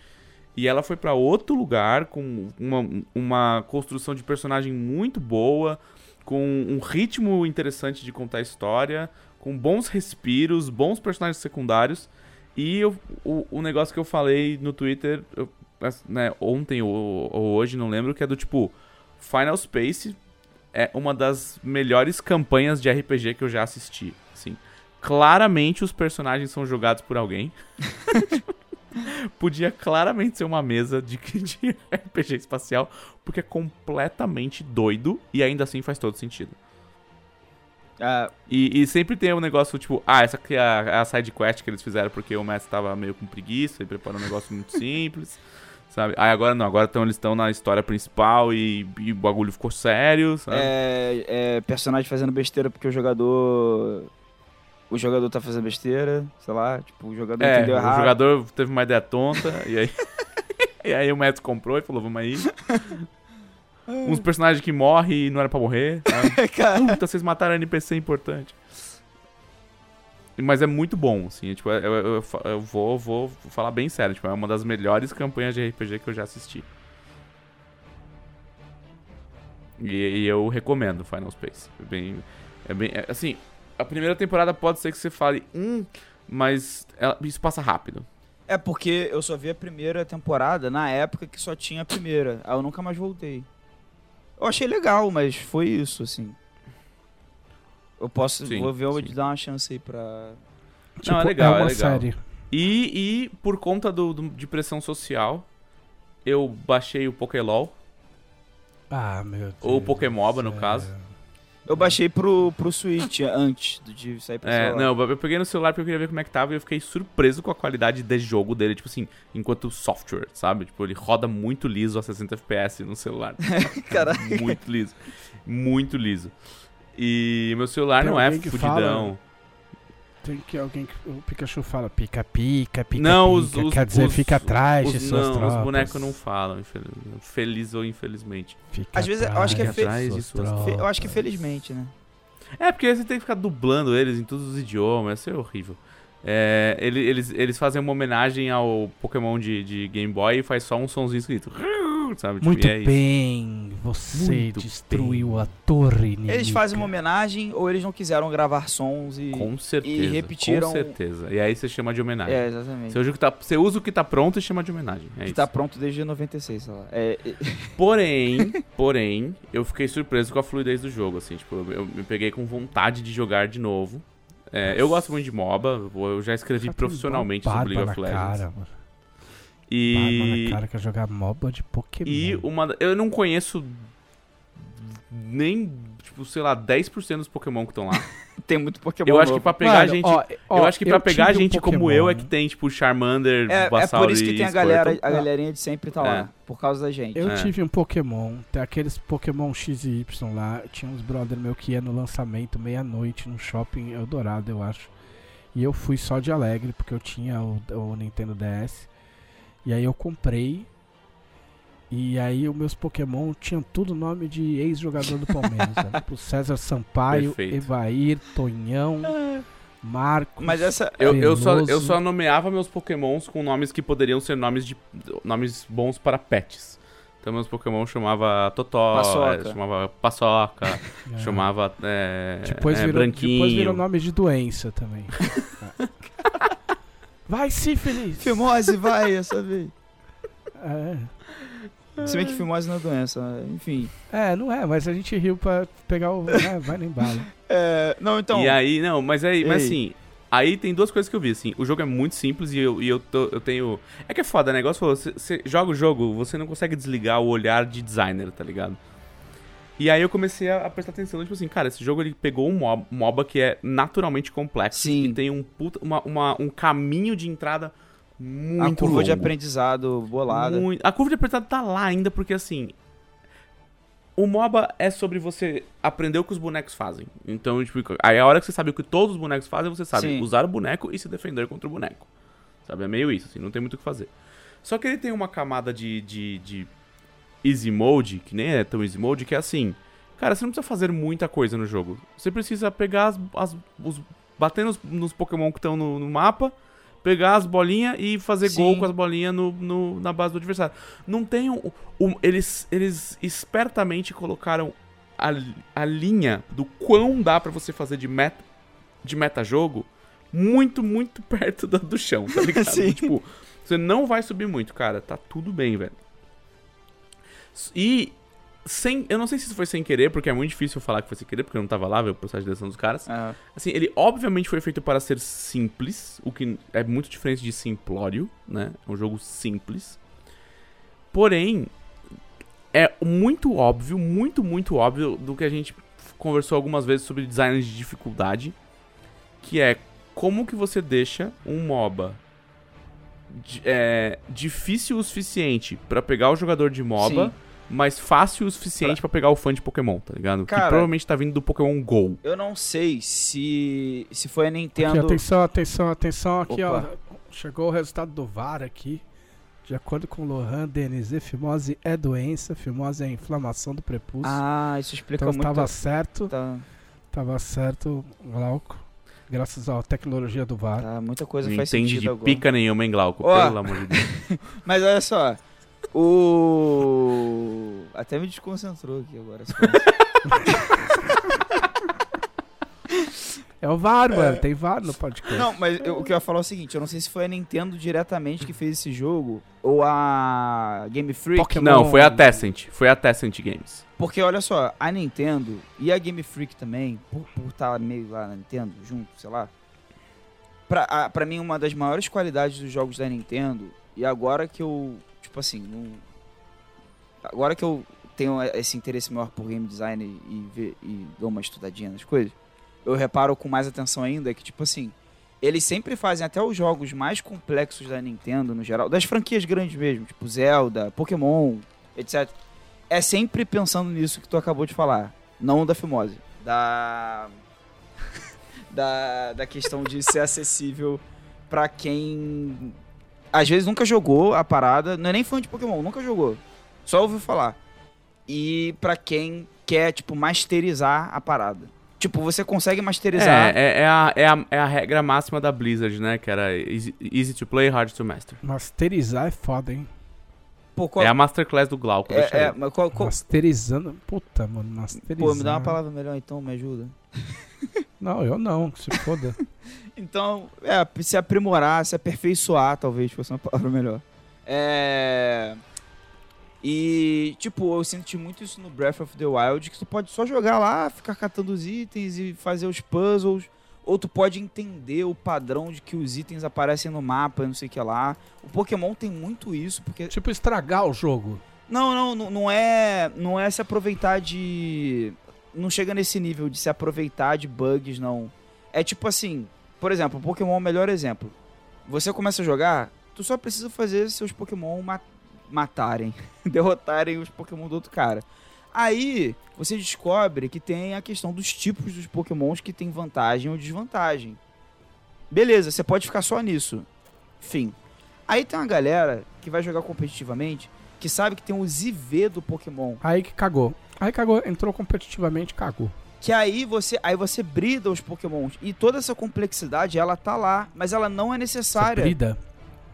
E ela foi pra outro lugar com uma, uma construção de personagem muito boa, com um ritmo interessante de contar história, com bons respiros, bons personagens secundários. E eu- o, o negócio que eu falei no Twitter, eu- né, ontem ou, ou hoje, não lembro, que é do tipo: Final Space é uma das melhores campanhas de RPG que eu já assisti. Assim, claramente os personagens são jogados por alguém. Podia claramente ser uma mesa de, de RPG espacial, porque é completamente doido e ainda assim faz todo sentido. Ah, E, e sempre tem um negócio tipo, ah, essa aqui é a, a side quest que eles fizeram porque o mestre tava meio com preguiça e preparou um negócio muito simples, sabe? Aí agora não, agora tão, eles estão na história principal e, e o bagulho ficou sério, sabe? é, é personagem fazendo besteira porque o jogador. O jogador tá fazendo besteira, sei lá, tipo, o jogador É, entendeu o errado. jogador teve uma ideia tonta e aí. e aí o mestre comprou e falou, vamos aí. Uns personagens que morrem e não era pra morrer, sabe? Puta, vocês mataram NPC importante. Mas é muito bom, assim. é, Tipo, eu, eu- eu vou, vou falar bem sério. Tipo, é uma das melhores campanhas de RPG que eu já assisti. E, e eu recomendo Final Space. É bem, é bem. é, assim, a primeira temporada pode ser que você fale, hum, mas ela- isso passa rápido. é porque eu só vi a primeira temporada na época que só tinha a primeira. Aí eu nunca mais voltei. Eu achei legal, mas foi isso, assim. Eu posso. Sim, vou ver, eu vou dar uma chance aí pra. Não, é legal, é é uma legal. série. E, e por conta do, do- de pressão social, eu baixei o Pokélol. Ah, meu Deus. Ou Pokémoba, no é. caso. Eu baixei pro, pro Switch antes de sair pra É, celular. não, eu peguei no celular porque eu queria ver como é que tava e eu fiquei surpreso com a qualidade de jogo dele, tipo assim, enquanto software, sabe? Tipo, ele roda muito liso a 60 FPS no celular. Caraca. muito liso. Muito liso. E meu celular Tem não é alguém que fudidão. Tem que alguém que. O Pikachu fala pica-pica, pica-pica. Não, os, os Quer dizer, os- fica atrás de os, suas não, tropas. os bonecos não falam, feliz ou infelizmente. Fica Às vezes eu acho que é atrás fe- de atrás de suas suas- Fe- Eu acho que felizmente, né? É, porque você tem que ficar dublando eles em todos os idiomas, isso é horrível. É, ele- eles, eles fazem uma homenagem ao Pokémon de, de Game Boy e faz só um sonzinho escrito. Sabe? Tipo, Muito e é isso. bem, você Muito destruiu bem. a torre inimiga. Eles fazem uma homenagem ou eles não quiseram gravar sons e. Com certeza. repetiram- Com certeza. E aí você chama de homenagem. É, exatamente. Você, usa o que tá, você usa o que tá pronto e chama de homenagem. É que isso. tá pronto desde 96, sei lá. É, Porém, porém, eu fiquei surpreso com a fluidez do jogo, assim, tipo, eu, eu me peguei com vontade de jogar de novo. É, eu gosto muito de MOBA, eu já escrevi tem profissionalmente sobre League of Legends. cara, mano. E. Ah, mano, cara quer jogar MOBA de Pokémon. E uma. Eu não conheço nem, tipo, sei lá, 10% dos Pokémon que estão lá. Tem muito Pokémon Eu acho que novo. pra pegar Mano, gente. ó, ó, eu acho que pra pegar um gente como Pokémon. eu é que tem, tipo, Charmander, É, é Bulbasaur por isso que tem a galera, a galerinha de sempre tá É. lá. Por causa da gente. Eu É. tive um Pokémon, tem aqueles Pokémon X e Y lá. Tinha uns brother meu que ia no lançamento meia-noite no shopping Eldorado, eu acho. E eu fui só de alegre, porque eu tinha o, o Nintendo DS. E aí eu comprei. E aí os meus Pokémon tinham tudo nome de ex-jogador do Palmeiras. sabe? Tipo César Sampaio, Perfeito. Evair, Tonhão, Marcos. Mas essa. Eu, eu, só, eu só nomeava meus pokémons com nomes que poderiam ser nomes de nomes bons para pets. Então meus pokémon chamava Totó, Paçoca. eh, chamava Paçoca, É. chamava eh, Depois, eh, virou, Branquinho. depois virou nome de doença também. Vai, sífilis! Fimose, vai, essa vez. É. Se bem que fimose não é doença, enfim. É, não é, mas a gente riu pra pegar o. né, vai no embalo. É, não, então. E aí, não, mas aí, mas Ei. assim, aí tem duas coisas que eu vi, assim, o jogo é muito simples e eu, e eu, tô- eu tenho... É que é foda, né, negócio falou, você joga o jogo, você não consegue desligar o olhar de designer, tá ligado? E aí eu comecei a, prestar atenção, tipo assim, cara, esse jogo ele pegou um mob- MOBA que é naturalmente complexo Sim. e tem um, puta, uma, uma- um caminho de entrada muito a curva de longo. aprendizado bolada. Muito- A curva de aprendizado tá lá ainda, porque assim. O MOBA é sobre você aprender o que os bonecos fazem. Então, tipo, aí a hora que você sabe o que todos os bonecos fazem, você sabe Sim. usar o boneco e se defender contra o boneco. Sabe? É meio isso, assim, não tem muito o que fazer. Só que ele tem uma camada de, de, de easy mode, que nem é tão easy mode, que é assim. Cara, você não precisa fazer muita coisa no jogo. Você precisa pegar as. as os, bater nos, nos Pokémon que estão no, no mapa, pegar as bolinhas e fazer Sim. gol com as bolinhas no, no- na base do adversário. Não tem um, um- eles, eles espertamente colocaram a, a linha do quão dá pra você fazer de meta, de meta-jogo muito, muito perto do, do chão, tá ligado? Sim. Tipo, você não vai subir muito, cara. Tá tudo bem, velho. E sem, eu não sei se isso foi sem querer, porque é muito difícil falar que foi sem querer, porque eu não tava lá, ver o processo de direção dos caras. É. Assim, ele obviamente foi feito para ser simples, o que é muito diferente de simplório, né? É um jogo simples. Porém, é muito óbvio, muito, muito óbvio do que a gente conversou algumas vezes sobre design de dificuldade, que é como que você deixa um MOBA é, difícil o suficiente para pegar o jogador de MOBA, Sim. Mas fácil o suficiente para pegar o fã de Pokémon, tá ligado? Cara- que provavelmente tá vindo do Pokémon GO. Eu não sei se se foi a Aqui, Nintendo. atenção, atenção, atenção. Aqui, Opa. ó. Chegou o resultado do VAR aqui. De acordo com Lohan DNZ, fimose é doença, fimose é inflamação do prepúcio. Ah, isso explica então muito. estava certo, Tá, tava certo, Glauco. Graças à tecnologia do VAR. tá, muita coisa Não faz entende sentido de agora. pica nenhuma, hein, Glauco? Ó. Pelo amor de Deus. Mas olha só. O. Até me desconcentrou aqui agora. É o VAR, mano. Tem VAR no podcast. Não, mas eu- o que eu ia falar é o seguinte: eu não sei se foi a Nintendo diretamente que fez esse jogo ou a Game Freak. Pokémon. Não, foi a Tencent. Foi a Tencent Games. Porque olha só, a Nintendo e a Game Freak também, por estar meio lá na Nintendo, junto, sei lá. Pra, a- pra mim, uma das maiores qualidades dos jogos da Nintendo, e agora que eu, tipo assim, não, agora que eu tenho esse interesse maior por game design e, ver- e dou uma estudadinha nas coisas, eu reparo com mais atenção ainda que, tipo assim, eles sempre fazem até os jogos mais complexos da Nintendo, no geral, das franquias grandes mesmo, tipo Zelda, Pokémon, etc é sempre pensando nisso que tu acabou de falar. Não da fimose. Da. da, da questão de ser acessível pra quem. Às vezes nunca jogou a parada. Não é nem fã de Pokémon, nunca jogou. Só ouviu falar. E pra quem quer, tipo, masterizar a parada. Tipo, você consegue masterizar. É, é, é a, é, a, é a regra máxima da Blizzard, né? Que era easy, easy to play, hard to master. Masterizar é foda, hein? Pô, qual- É a masterclass do Glauco, deixa é, é, aí. mas qual- qual- Masterizando. Puta, mano, masterizando. Pô, me dá uma palavra melhor então, me ajuda. Não, eu não, que se foda. Então, é, se aprimorar, se aperfeiçoar, talvez fosse uma palavra melhor. É. E, tipo, eu senti muito isso no Breath of the Wild, que tu pode só jogar lá, ficar catando os itens e fazer os puzzles. Ou tu pode entender o padrão de que os itens aparecem no mapa, não sei o que lá. O Pokémon tem muito isso, porque Tipo, estragar o jogo. não, não, não- não é, não é se aproveitar de não chega nesse nível de se aproveitar de bugs, não. É tipo assim, por exemplo, o Pokémon é o melhor exemplo. Você começa a jogar, tu só precisa fazer seus Pokémon ma- matarem, derrotarem os Pokémon do outro cara. Aí você descobre que tem a questão dos tipos dos Pokémons que tem vantagem ou desvantagem. Beleza, você pode ficar só nisso. Fim. Aí tem uma galera que vai jogar competitivamente que sabe que tem os IV do Pokémon. Aí que cagou. Aí cagou, entrou competitivamente, cagou. Que aí você, aí você brida os Pokémons. E toda essa complexidade, ela tá lá, mas ela não é Você necessária. brida.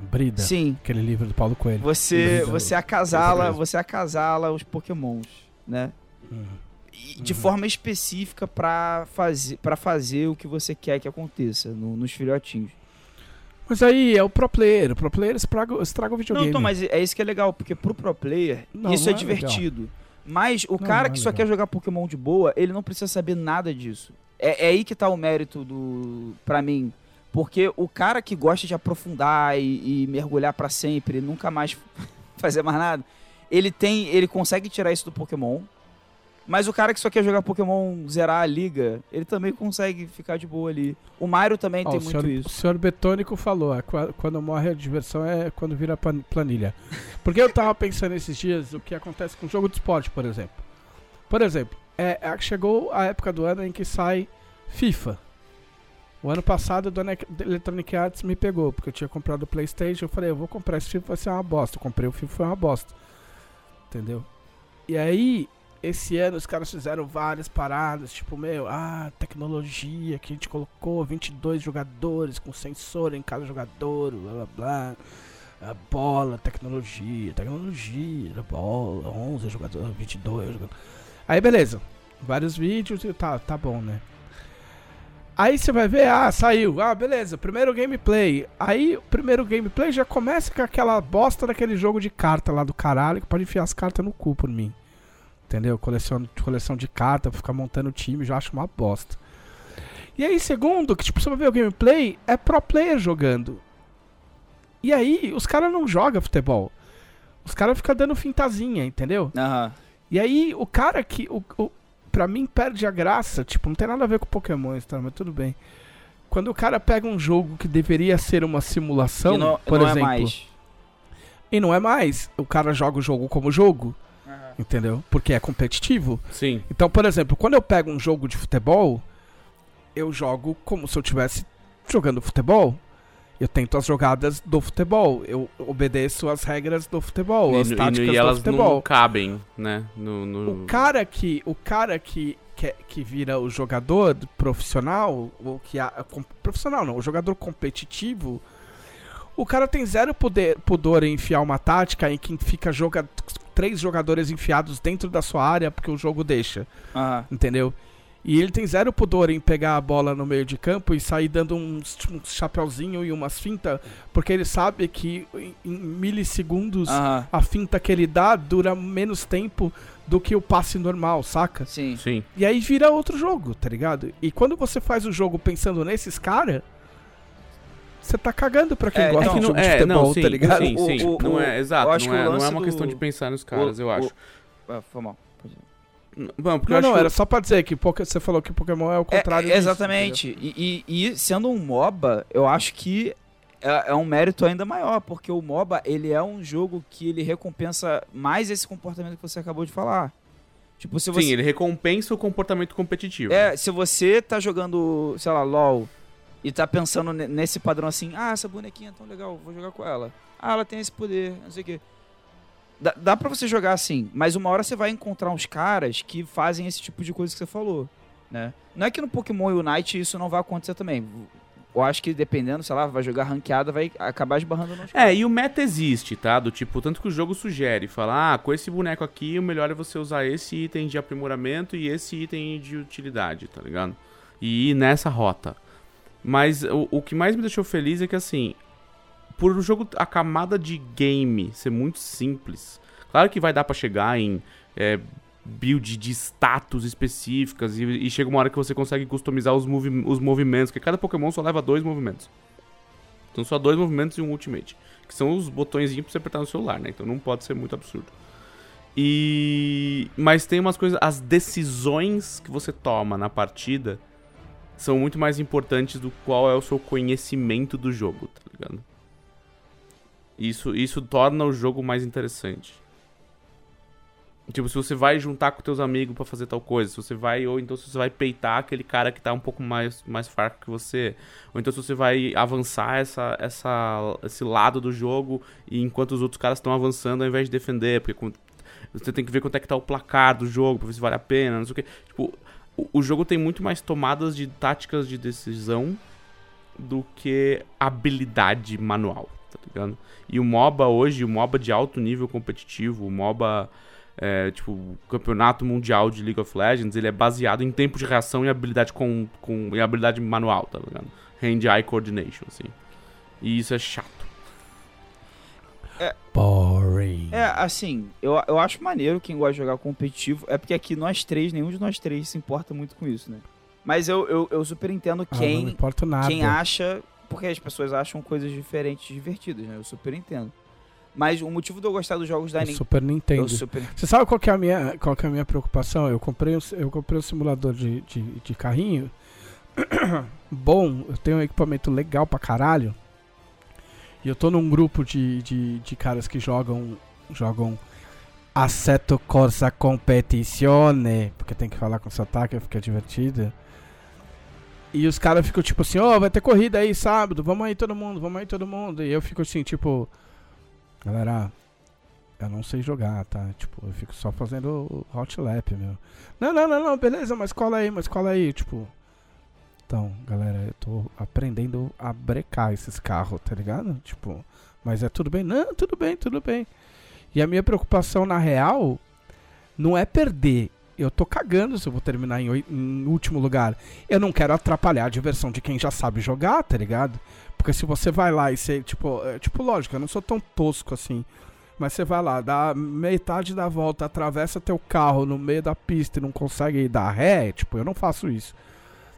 Brida. Sim. Aquele livro do Paulo Coelho. Você, Brida. você acasala, você acasala os Pokémons, né? Uhum. E de forma específica pra fazer, pra fazer o que você quer que aconteça no- nos filhotinhos. Mas aí é o pro player. O pro player estraga, estraga o Não, videogame. então, mas é isso que é legal, porque pro pro player, Não, isso não é, é divertido. Mas o Não, cara não é que só legal. quer jogar Pokémon de boa, ele não precisa saber nada disso. É, é aí que tá o mérito do. pra mim. Porque o cara que gosta de aprofundar e, e mergulhar pra sempre, e nunca mais fazer mais nada, ele tem. ele consegue tirar isso do Pokémon. Mas o cara que só quer jogar Pokémon, zerar a liga, ele também consegue ficar de boa ali. O Mario também Ó, tem muito senhor, isso. o senhor Betônico falou, qua- quando morre a diversão é quando vira planilha. Porque eu tava pensando esses dias o que acontece com o jogo de esporte, por exemplo. Por exemplo, é, é- chegou a época do ano em que sai FIFA. O ano passado a dona Electronic Arts me pegou, porque eu tinha comprado o Playstation, eu falei, eu vou comprar esse FIFA, vai ser uma bosta. Eu comprei o FIFA, foi uma bosta. Entendeu? E aí, esse ano os caras fizeram várias paradas, tipo, meu, ah, tecnologia que a gente colocou 22 jogadores com sensor em cada jogador, blá blá blá. A bola, tecnologia, tecnologia, a bola, 11 jogadores, 22 jogadores. Aí beleza, vários vídeos e tá, tá bom, né? Aí você vai ver, ah, saiu, ah, beleza, primeiro gameplay. Aí o primeiro gameplay já começa com aquela bosta daquele jogo de carta lá do caralho, que pode enfiar as cartas no cu por mim. Entendeu? Coleção, coleção de carta, ficar montando time, já acho uma bosta. E aí, segundo, que tipo, você vai ver o gameplay, é pro player jogando. E aí, os caras não jogam futebol. Os caras ficam dando fintazinha, entendeu? Aham. E aí, o cara que. O, o, pra mim, perde a graça. Tipo, não tem nada a ver com Pokémon, tá? Mas tudo bem. Quando o cara pega um jogo que deveria ser uma simulação, não, por não exemplo. é mais. E não é mais. O cara joga o jogo como jogo, entendeu? Porque é competitivo. Sim. Então, por exemplo, quando eu pego um jogo de futebol, eu jogo como se eu estivesse jogando futebol. Eu tento as jogadas do futebol. Eu obedeço as regras do futebol, as E, e- táticas e do elas futebol. não cabem, né? No, no- O cara que, o cara que, que, que vira o jogador profissional, ou que a, com- profissional não, o jogador competitivo, o cara tem zero poder, pudor em enfiar uma tática em que fica joga, três jogadores enfiados dentro da sua área porque o jogo deixa, entendeu? E ele tem zero pudor em pegar a bola no meio de campo e sair dando uns, uns chapeuzinho e umas fintas, porque ele sabe que em, em milissegundos Aham. a finta que ele dá dura menos tempo do que o passe normal, saca? Sim. Sim. E aí vira outro jogo, tá ligado? E quando você faz o jogo pensando nesses caras, você tá cagando pra quem É, gosta é de que jogo não, de é, futebol, não, sim, tá ligado? sim, sim. O- o- não é, exato. Não o é, não é uma do- questão de pensar nos caras, o- eu o- acho. Ah, foi mal. Bom, porque Não, eu não, acho era só pra dizer que Poké- você falou que Pokémon é o É, contrário é, disso, exatamente. E, e- e sendo um MOBA, eu acho que é, é um mérito ainda maior, porque o MOBA ele é um jogo que ele recompensa mais esse comportamento que você acabou de falar. Tipo, se você Sim, ele recompensa o comportamento competitivo. É, se você tá jogando, sei lá, LOL e tá pensando ne- nesse padrão assim, ah, essa bonequinha é tão legal, vou jogar com ela. Ah, ela tem esse poder, não sei o quê. Dá, dá pra você jogar assim, mas uma hora você vai encontrar uns caras que fazem esse tipo de coisa que você falou, né? Não é que no Pokémon Unite isso não vai acontecer também. Eu acho que dependendo, sei lá, vai jogar ranqueada, vai acabar esbarrando nos É, e o meta existe, tá? Do tipo, tanto que o jogo sugere, fala, ah, com esse boneco aqui, o melhor é você usar esse item de aprimoramento e esse item de utilidade, tá ligado? E ir nessa rota. Mas o, o que mais me deixou feliz é que, assim, por o jogo, a camada de game ser muito simples, claro que vai dar pra chegar em é, build de status específicas e, e chega uma hora que você consegue customizar os, movi os movimentos, porque cada Pokémon só leva dois movimentos. São só dois movimentos e um Ultimate, que são os botõezinhos pra você apertar no celular, né? Então não pode ser muito absurdo. E mas tem umas coisas, as decisões que você toma na partida são muito mais importantes do qual é o seu conhecimento do jogo, tá ligado? Isso isso torna o jogo mais interessante. Tipo, se você vai juntar com teus amigos para fazer tal coisa, se você vai, ou então se você vai peitar aquele cara que tá um pouco mais, mais fraco que você, ou então se você vai avançar essa, essa, esse lado do jogo e enquanto os outros caras estão avançando ao invés de defender, porque você tem que ver quanto é que tá o placar do jogo pra ver se vale a pena, não sei o que. Tipo, o, o jogo tem muito mais tomadas de táticas de decisão do que habilidade manual, tá ligado? E o MOBA hoje, o MOBA de alto nível competitivo, o MOBA é, tipo, o campeonato mundial de League of Legends, ele é baseado em tempo de reação e habilidade com, com e habilidade manual, tá ligado? Hand-eye coordination, assim. E isso é chato. Boring. É, assim, eu, eu acho maneiro quem gosta de jogar competitivo. É porque aqui nós três, nenhum de nós três se importa muito com isso, né? Mas eu, eu, eu super entendo Ah, não quem, nada. quem acha. Porque as pessoas acham coisas diferentes, divertidas, né? Eu super entendo. Mas o motivo de eu gostar dos jogos da Nintendo. Super Nintendo. Super. Você sabe qual que é a minha, qual é a minha preocupação? Eu comprei, um- eu comprei um simulador de, de, de carrinho. Bom, eu tenho um equipamento legal pra caralho. E eu tô num grupo de, de, de caras que jogam. jogam Assetto Corsa Competizione. Porque tem que falar com sotaque, fica divertido. E os caras ficam tipo assim, ó, vai ter corrida aí sábado, vamos aí todo mundo, vamos aí todo mundo. E eu fico assim, tipo. Galera, eu não sei jogar, tá? Tipo, eu fico só fazendo hot lap, meu. Não, não, não, não, beleza, mas cola aí, mas cola aí, tipo. Então, galera, eu tô aprendendo a brecar esses carros, tá ligado? Tipo, mas é tudo bem? Não, tudo bem, tudo bem. E a minha preocupação, na real, não é perder. Eu tô cagando se eu vou terminar em, em último lugar. Eu não quero atrapalhar a diversão de quem já sabe jogar, tá ligado? Porque se você vai lá e você, tipo, é, tipo, lógico, eu não sou tão tosco assim. Mas você vai lá, dá metade da volta, atravessa teu carro no meio da pista e não consegue dar ré, tipo, eu não faço isso.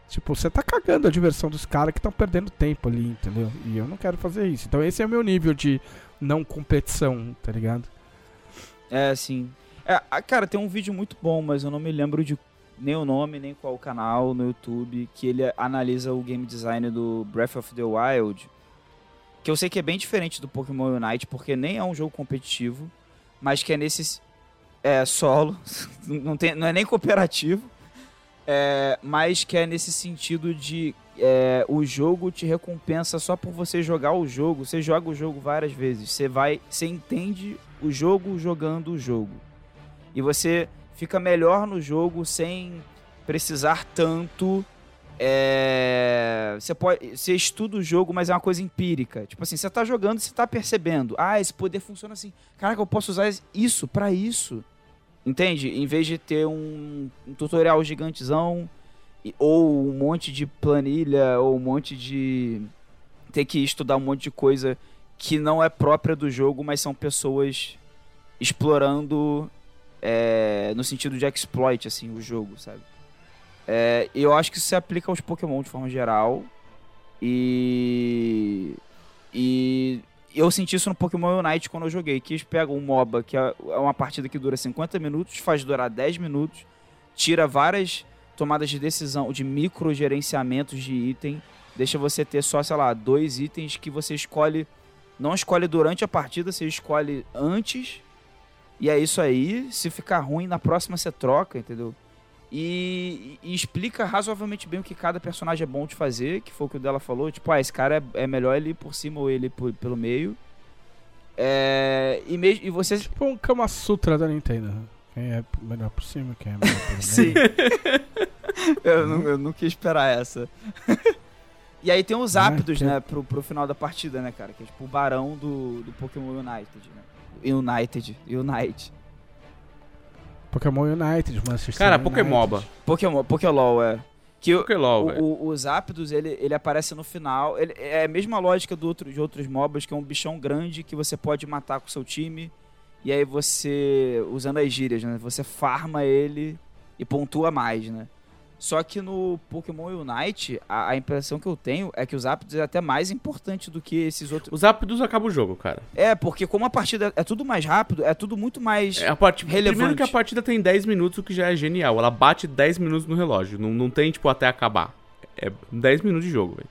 Tipo, você tá cagando a diversão dos caras que estão perdendo tempo ali, entendeu? E eu não quero fazer isso. Então esse é o meu nível de não competição, tá ligado? É, assim. É, ah, cara, tem um vídeo muito bom, mas eu não me lembro de nem o nome, nem qual canal no YouTube, que ele analisa o game design do Breath of the Wild. Que eu sei que é bem diferente do Pokémon Unite, porque nem é um jogo competitivo, mas que é nesse. É solo, não, tem, não é nem cooperativo, é, mas que é nesse sentido de é, o jogo te recompensa só por você jogar o jogo. Você joga o jogo várias vezes, você vai, você entende o jogo jogando o jogo. E você fica melhor no jogo sem precisar tanto. é, Você pode. Você estuda o jogo, mas é uma coisa empírica. Tipo assim, você tá jogando, você tá percebendo. Ah, esse poder funciona assim. Caraca, eu posso usar isso pra isso. Entende? Em vez de ter um, um tutorial gigantezão ou um monte de planilha ou um monte de ter que estudar um monte de coisa que não é própria do jogo, mas são pessoas explorando é, no sentido de exploit assim o jogo, sabe? É, eu acho que isso se aplica aos Pokémon de forma geral e e eu senti isso no Pokémon Unite quando eu joguei, que eles pegam um MOBA, que é é uma partida que dura 50 minutos, faz durar 10 minutos, tira várias tomadas de decisão, de micro gerenciamentos de item, deixa você ter só, sei lá, dois itens que você escolhe, não escolhe durante a partida, você escolhe antes, e é isso aí, se ficar ruim, na próxima você troca, entendeu? E, e explica razoavelmente bem o que cada personagem é bom de fazer, que foi o que o dela falou. Tipo, ah, esse cara é, é melhor ele ir por cima ou ele ir por- pelo meio. É, e, mesmo, e você. Tipo um Kama Sutra da Nintendo. Quem é melhor por cima, quem é melhor por meio. Sim. eu, não, eu não quis esperar essa. e aí tem os Ah, ápidos, que- né, pro, pro final da partida, né, cara? Que é tipo o barão do, do Pokémon United, né? United. Unite. Pokémon United, Manchester Cara, United. Pokémoba. Pokémon, Pokélol, é. Que o, Pokélol, o, o- os ápidos, ele, ele aparece no final. Ele, é a mesma lógica do outro, de outros MOBAs, que é um bichão grande que você pode matar com o seu time. E aí você, usando as gírias, né? Você farma ele e pontua mais, né? Só que no Pokémon Unite, a, a impressão que eu tenho é que os Zapdos é até mais importante do que esses outros. Os Zapdos acaba o jogo, cara. É, porque como a partida é tudo mais rápido, é tudo muito mais. É a part... Relevante. Primeiro que a partida tem 10 minutos, o que já é genial. Ela bate 10 minutos no relógio. Não, não tem, tipo, até acabar. É 10 minutos de jogo, velho.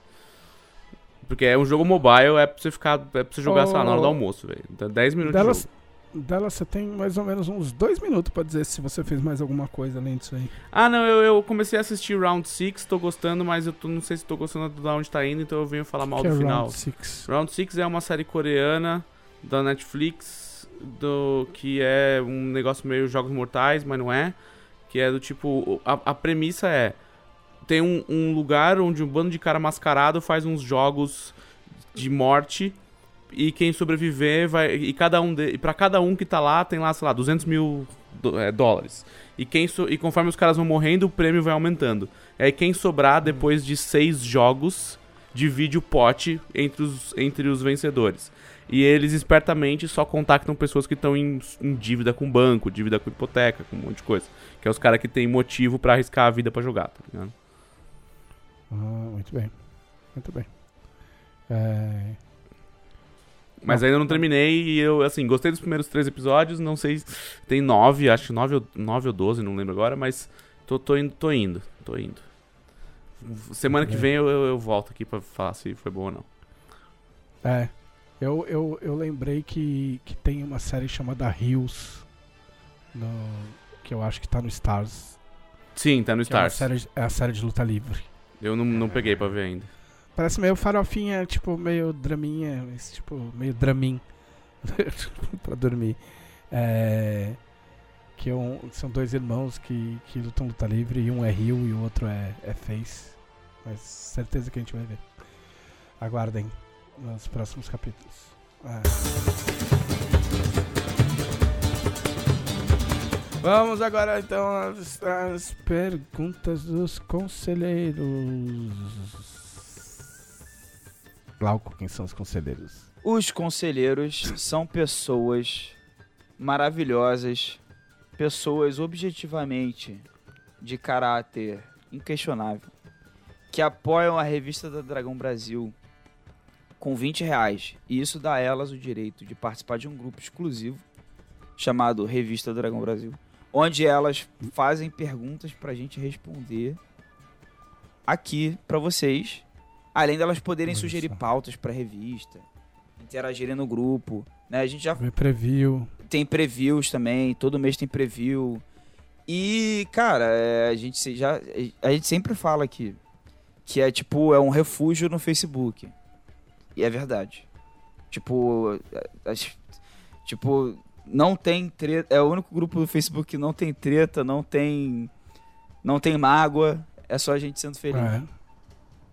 Porque é um jogo mobile, é pra você ficar. É pra você jogar, sei lá, na hora do Oh. almoço, velho. Então 10 minutos Delas, de jogo. Dela você tem mais ou menos uns dois minutos pra dizer se você fez mais alguma coisa além disso aí. Ah, não, eu, eu comecei a assistir Round 6, tô gostando, mas eu tô- não sei se tô gostando de onde tá indo, então eu venho falar mal que do é final. Round Six. Round 6 é uma série coreana da Netflix, do que é um negócio meio Jogos Mortais, mas não é. Que é do tipo. A, a premissa é. Tem um, um lugar onde um bando de cara mascarado faz uns jogos de morte. E quem sobreviver vai. E cada um de, e pra cada um que tá lá, tem lá, sei lá, 200 mil do- é, dólares. E, quem so- e conforme os caras vão morrendo, o prêmio vai aumentando. Aí quem sobrar depois de seis jogos divide o pote entre os, entre os vencedores. E eles espertamente só contactam pessoas que estão em, em dívida com banco, dívida com hipoteca, com um monte de coisa. Que é os caras que tem motivo pra arriscar a vida pra jogar, tá ligado? Ah, muito bem. Muito bem. É, Mas ainda não terminei e eu, assim, gostei dos primeiros três episódios, não sei, se- tem nove, acho que nove ou, nove ou doze, não lembro agora, mas tô, tô indo, tô indo, tô indo. Semana que Muito vem eu, eu, eu volto aqui pra falar se foi bom ou não. é. Eu, eu, eu lembrei que, que tem uma série chamada Hills. No, que eu acho que tá no Stars. Sim, tá no é, Stars. série, é a série de luta livre. Eu não, não peguei pra ver ainda. Parece meio farofinha, tipo, meio draminha, mas, tipo, meio dramin. pra dormir. É, que é um- são dois irmãos que, que lutam luta livre, e um é Rio e o outro é, é Face. Mas certeza que a gente vai ver. Aguardem nos próximos capítulos. É. Vamos agora então às, às perguntas dos conselheiros. Glauco, quem são os conselheiros? Os conselheiros são pessoas maravilhosas, pessoas objetivamente de caráter inquestionável, que apoiam a revista da Dragão Brasil com 20 reais. E isso dá a elas o direito de participar de um grupo exclusivo chamado Revista Dragão Brasil, onde elas fazem perguntas pra gente responder aqui pra vocês, além delas poderem Olha sugerir pautas pra revista, interagirem no grupo, né? A gente já Ver preview. tem previews também, todo mês tem preview. E, cara, é, a gente já a gente sempre fala aqui que é tipo é um refúgio no Facebook. E é verdade. Tipo, é, as- tipo não tem treta, é o único grupo do Facebook que não tem treta, não tem não tem mágoa, é só a gente sendo feliz. É.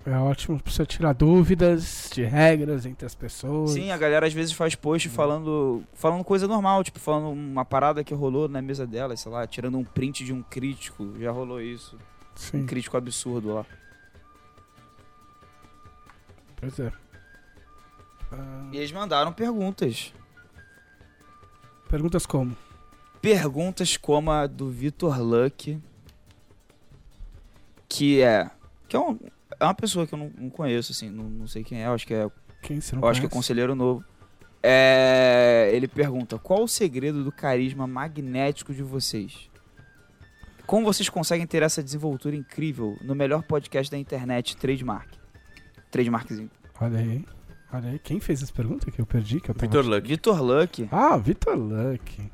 É ótimo pra você tirar dúvidas de regras entre as pessoas. Sim, a galera às vezes faz post falando, falando coisa normal, tipo, falando uma parada que rolou na mesa dela, sei lá, tirando um print de um crítico, já rolou isso. Um Sim, crítico absurdo lá. pois é. Ah, E eles mandaram perguntas. perguntas como? Perguntas como a do Vitor Luck, que é. Que é, um- é uma pessoa que eu não, não conheço, assim, não, não sei quem é, eu acho que é Quem você não Eu acho que é conselheiro novo. É, ele pergunta: qual o segredo do carisma magnético de vocês? Como vocês conseguem ter essa desenvoltura incrível no melhor podcast da internet, Trademark? Trademarkzinho. Olha aí. Olha aí. Quem fez essa pergunta que eu perdi? Que eu tava Vitor Luck. Vitor Luck. Ah, Vitor Luck.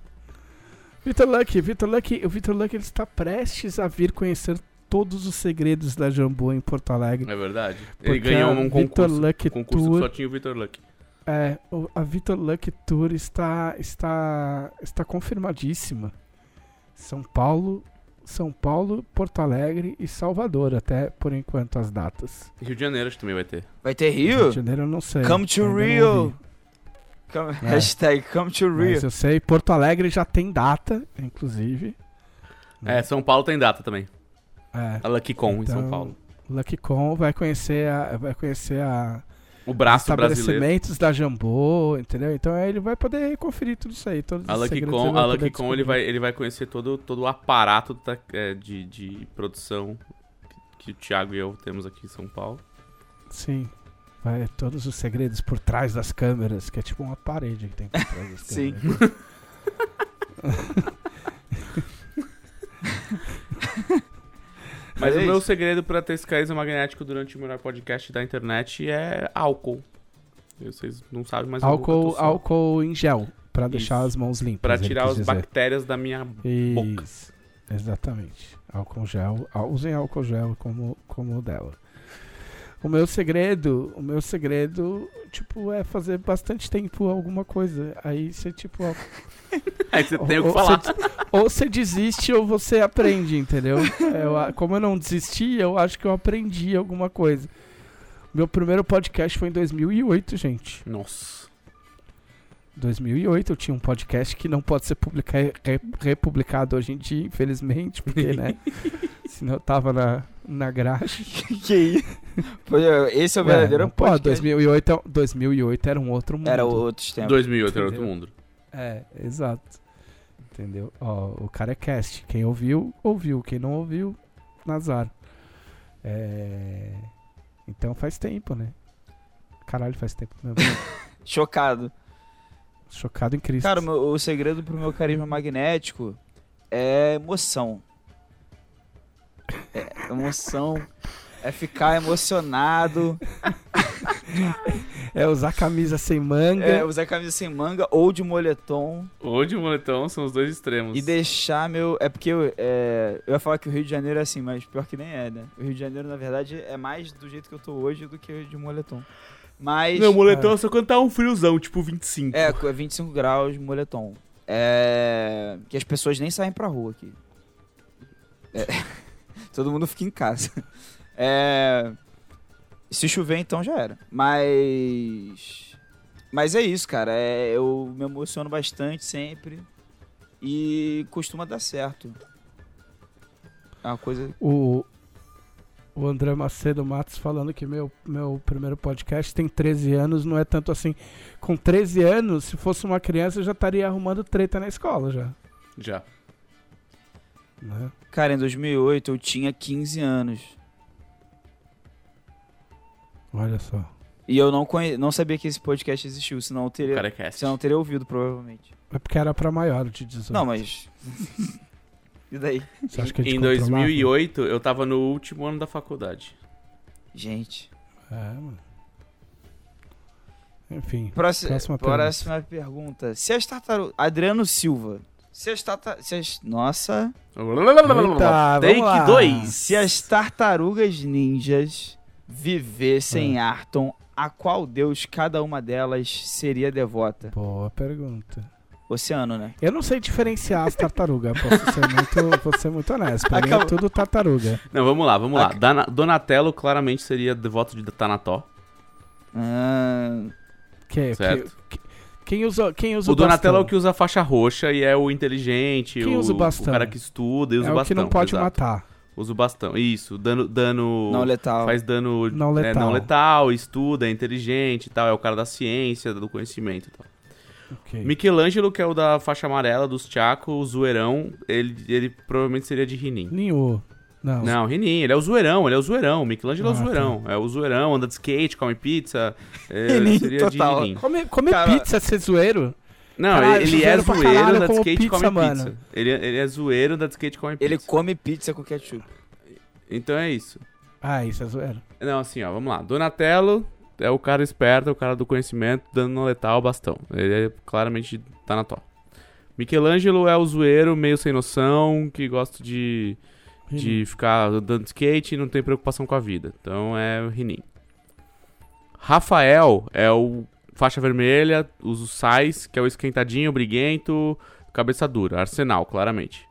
Vitor Luck, Vitor Luck, o Vitor Luck ele está prestes a vir conhecer todos os segredos da Jambô em Porto Alegre. É verdade. Ele Porque ganhou um Vitor concurso. Luck um concurso que Tour, só tinha o Vitor Luck. é, a Vitor Luck Tour está está está confirmadíssima. São Paulo, São Paulo, Porto Alegre e Salvador, até por enquanto as datas. Rio de Janeiro acho que também vai ter. Vai ter Rio Rio? de Janeiro eu não sei. Come to Rio. Come- É. Hashtag come to Rio. Mas eu sei, Porto Alegre já tem data, inclusive. É, São Paulo tem data também. É. A Lucky Con em São Então, Paulo. Lucky Con vai conhecer a, vai conhecer a, O braço brasileiro. estabelecimentos da Jambô, entendeu? Então ele vai poder conferir tudo isso aí. Todos A Lucky Con, ele vai a Lucky Con ele, vai, ele vai conhecer todo, todo o aparato da- é, de, de produção que, que o Thiago e eu temos aqui em São Paulo. Sim. Vai todos os segredos por trás das câmeras, que é tipo uma parede que tem por trás das Sim. Mas o é meu segredo pra ter esse carisma magnético durante o melhor podcast da internet é álcool. Vocês não sabem, mas álcool, álcool em gel, pra deixar as mãos limpas. Pra ele tirar as dizer. bactérias da minha boca. Isso. Exatamente. Álcool gel. Usem álcool gel como, como o dela. O meu segredo, o meu segredo, tipo, é fazer bastante tempo alguma coisa. Aí você, tipo, ó, Aí você tem o ou, que falar. Você, ou você desiste ou você aprende, entendeu? Eu a- como eu não desisti, eu acho que eu aprendi alguma coisa. Meu primeiro podcast foi em 2008, gente. Nossa. 2008 eu tinha um podcast que não pode ser publica re- republicado hoje em dia, infelizmente, porque, né? senão eu tava na, na grade. que isso? Pô, Esse é o Ué, verdadeiro não pode, podcast. 2008, é- 2008 era um outro mundo. Era outros tempos. 2008 era outro Entendeu? mundo. É, exato. Entendeu? Ó, o cara é cast. Quem ouviu, ouviu. Quem não ouviu, nazar. É... Então faz tempo, né? Caralho, faz tempo mesmo. Chocado. Chocado em Cristo. Cara, o, meu- o segredo pro meu carisma magnético é emoção. É emoção. É ficar emocionado. É usar camisa sem manga. É usar camisa sem manga ou de moletom. Ou de moletom são os dois extremos. E deixar meu. É porque eu, é, eu ia falar que o Rio de Janeiro é assim, mas pior que nem é, né? O Rio de Janeiro, na verdade, é mais do jeito que eu tô hoje do que de moletom. Mas. Não, moletom é só quando tá um friozão, tipo 25. É, é 25 graus de moletom. É. Que as pessoas nem saem pra rua aqui. É, Todo mundo fica em casa. É. Se chover, então já era. Mas. Mas é isso, cara. É, eu me emociono bastante sempre. E costuma dar certo. É uma coisa. O, o André Macedo Matos falando que meu, meu primeiro podcast tem 13 anos, não é tanto assim. Com 13 anos, se fosse uma criança, eu já estaria arrumando treta na escola já. Já. Né? Cara, em 2008 eu tinha 15 anos. Olha só. E eu não, conhe... não sabia que esse podcast existiu, senão eu teria, é senão eu teria ouvido, provavelmente. É porque era pra maior de 18. Não, mas. e daí? Você acha que Em controlava? 2008, eu tava no último ano da faculdade. Gente. É, mano. Enfim. Próxima, Próxima próxima, pergunta. Se as tartarugas. Adriano Silva. Se as tartarugas. Nossa. Eita, Take vamos lá. 2. Se as tartarugas ninjas vivessem em Arton, a qual deus cada uma delas seria devota? Boa pergunta. Oceano, né? Eu não sei diferenciar as tartarugas, posso ser muito, vou ser muito honesto. Pra mim é Acabou. tudo tartaruga. Não, vamos lá, vamos lá. Dana- Donatello claramente seria devoto de Tanató. Ah, Que, Certo. que- que- quem usa, quem usa O Donatello é o que usa a faixa roxa e é o inteligente, Quem o, usa o bastão? cara que estuda e usa é o o bastão. que não pode exato. matar. Usa o bastão. Isso, dano. dano não letal. Faz dano Não é, letal. não letal, estuda, é inteligente e tal, é o cara da ciência, do conhecimento e tal. Ok. Michelangelo, que é o da faixa amarela, dos Chaco, o zoeirão, ele, ele provavelmente seria de Rinin. Ninho. Não. Não, Rinin, ele é o zoeirão, ele é o zoeirão. Michelangelo é o Ah, tá. zoeirão. É o zoeirão, anda de skate, come pizza. É, Rinin seria total. de Rinin. Come, come Cara- pizza, ser zoeiro? Não, Caralho, ele, ele é zoeiro caralho, anda de como skate e pizza, come mano. pizza. Ele, ele é zoeiro, anda de skate come pizza. Ele come pizza com ketchup. Então é isso. Ah, isso é zoeiro. Não, assim, ó, vamos lá. Donatello é o cara esperto, é o cara do conhecimento, dando no letal bastão. Ele é claramente tá na top. Michelangelo é o zoeiro, meio sem noção, que gosta de, de ficar andando de skate e não tem preocupação com a vida. Então é o Rinin. Rafael é o faixa vermelha, usa o sais, que é o esquentadinho, briguento, cabeça dura. Arsenal, claramente.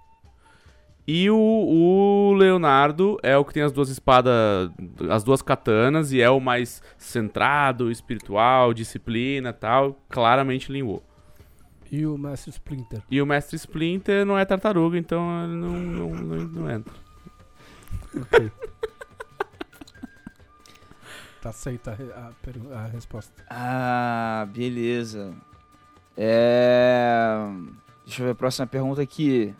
E o, o Leonardo é o que tem as duas espadas, as duas katanas, e é o mais centrado, espiritual, disciplina e tal. Claramente Linwo. E o Mestre Splinter. E o Mestre Splinter não é tartaruga, então ele não, não, não, não entra. Ok. Tá aceita a, a a resposta. Ah, beleza. É. Deixa eu ver a próxima pergunta aqui.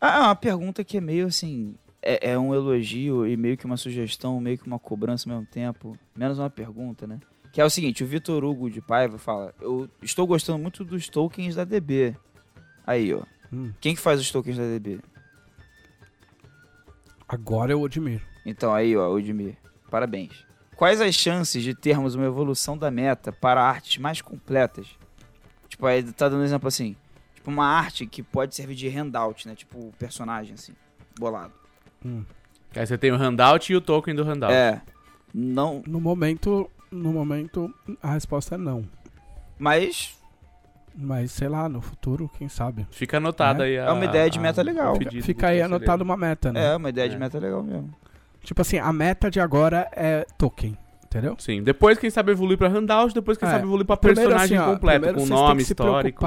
Ah, é uma pergunta que é meio assim. É, é um elogio e meio que uma sugestão, meio que uma cobrança ao mesmo tempo. Menos uma pergunta, né? Que é o seguinte: o Vitor Hugo de Paiva fala: Eu estou gostando muito dos tokens da DB. Aí, ó. Hum, Quem que faz os tokens da DB? agora eu admiro. Então, aí, ó, Odmir, parabéns. Quais as chances de termos uma evolução da meta para artes mais completas? Tipo, aí tá dando um exemplo assim. Tipo, uma arte que pode servir de handout, né? Tipo, o personagem, assim, bolado. Hum. Que Aí você tem o handout e o token do handout. É. Não. No momento, no momento, a resposta é não. Mas Mas sei lá, no futuro, quem sabe. Fica anotado É. aí. A, É uma ideia de meta legal. Fica, aí anotado uma meta, né? é uma ideia de É. meta legal mesmo. Tipo assim, a meta de agora é token, entendeu? Sim, depois quem sabe evoluir pra handout, depois quem É. sabe evoluir pra Primeiro, personagem assim, ó, completo, com nome, histórico.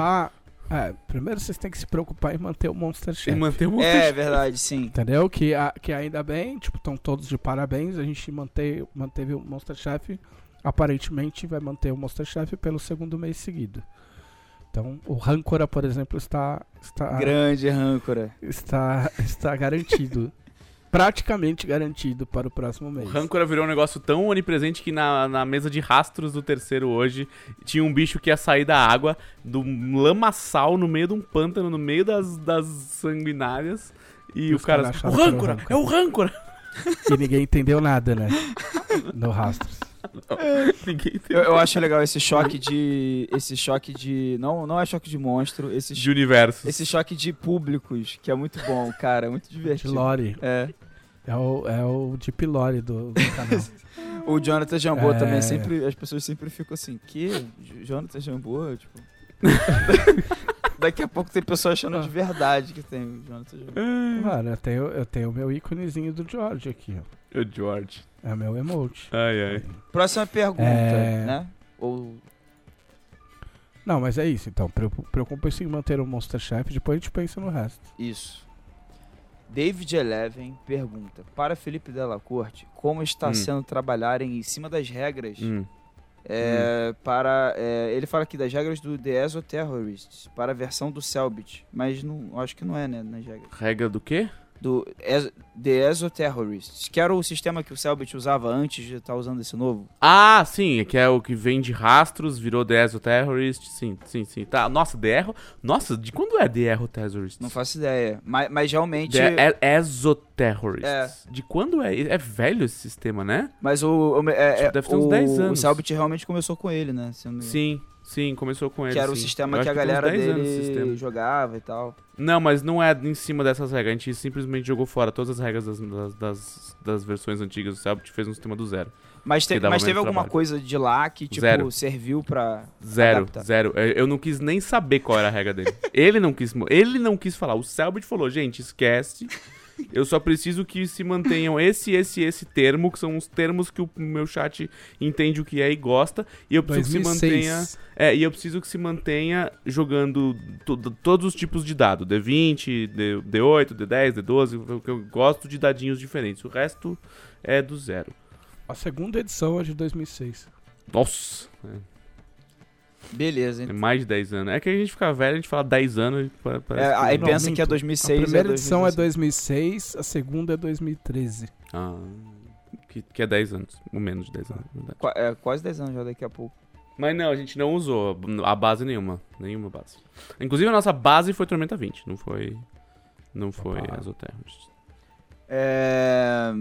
É, primeiro vocês têm que se preocupar em manter o Monster E Chef. manter o É verdade, sim. Entendeu? Que, a- que ainda bem, tipo, estão todos de parabéns. A gente manteve, manteve o Monster Chef. Aparentemente vai manter o Monster Chef pelo segundo mês seguido. Então, o Rancora, por exemplo, está está Grande Rancora. está, está garantido. Praticamente garantido para o próximo O mês. Rancora virou um negócio tão onipresente que na, na mesa de rastros do terceiro hoje tinha um bicho que ia sair da água, do lamaçal no meio de um pântano, no meio das, das sanguinárias. E E o cara. caras O o Rancora! É Rancora." o Rancora! E ninguém entendeu nada, né? No Rastros. Ninguém tem. Eu, eu acho legal esse choque de. Esse choque de. Não, não é choque de monstro, esse, De universos. esse choque de públicos, que é muito bom, cara. É muito De divertido. Lore. É. É o, é o Deep Lore do, do canal. O Jonathan Jambô É. também sempre. As pessoas sempre ficam assim, que? Jonathan Jambô? Tipo. Daqui a pouco tem pessoa achando de verdade que tem Jonathan Jambô. Mano, eu tenho, eu tenho o meu íconezinho do George aqui, ó. O George. É meu emote. Ai, ai. Próxima pergunta, É. né? Ou. Não, mas é isso, então. Preocu- Preocupa-se em manter o Monster Chef, depois a gente pensa no resto. Isso. David Eleven pergunta: Para Felipe Della Corte, como está Hum. sendo trabalhar em cima das regras Hum. É, para é, ele fala aqui das regras do The Exoterrorists para a versão do Selbit, mas não, acho que não é, né, nas regras. Regra do quê? Do The Exoterrorists, que era o sistema que o Selbit usava antes de estar usando esse novo. Ah, sim, que é o que vem de rastros, virou The Exo Terrorist. Sim, sim, sim. Tá. Nossa, The Erro. Nossa, de quando é The Erro Terrorist? Não faço ideia, mas, mas realmente The E- Exoterrorist. É. De quando é? É velho esse sistema, né? mas o, o, é, Tipo, deve ter uns o, 10 o anos. Selbit realmente começou com ele, né? sendo- Sim, sim, começou com ele. que era o sim. sistema Eu que a galera 10 anos esse dele sistema. jogava e tal. Não, mas não é em cima dessas regras. A gente simplesmente jogou fora todas as regras das, das, das, das versões antigas do Selbit e fez um sistema do zero. Mas, te- mas teve alguma trabalho. coisa de lá que tipo Zero. serviu pra Zero, Adaptar. zero. Eu não quis nem saber qual era a regra dele. ele não quis, ele não quis falar. O Selbit falou, gente, esquece. Eu só preciso que se mantenham esse, esse, esse termo, que são os termos que o meu chat entende o que é e gosta. E eu preciso que se mantenha. 2006. É, e eu preciso que se mantenha jogando to- todos os tipos de dado. D20, D, D8, D10, D12, porque eu gosto de dadinhos diferentes. O resto é do zero. A segunda edição é de 2006. Nossa, Beleza, é então. mais de 10 anos. É que a gente fica velho, a gente fala 10 anos e pa- parece É, que- aí Não, pensa minto. que é A 2006. primeira é edição é 2006. 2006, a segunda é 2013. Ah, que, que é 10 anos. Ou menos de 10 anos. Qua- é, quase 10 anos já daqui a pouco. Mas não, a gente não usou a base nenhuma. Nenhuma base. Inclusive a nossa base foi Tormenta 20, não foi. Não foi Opa. Exoterrorist. É...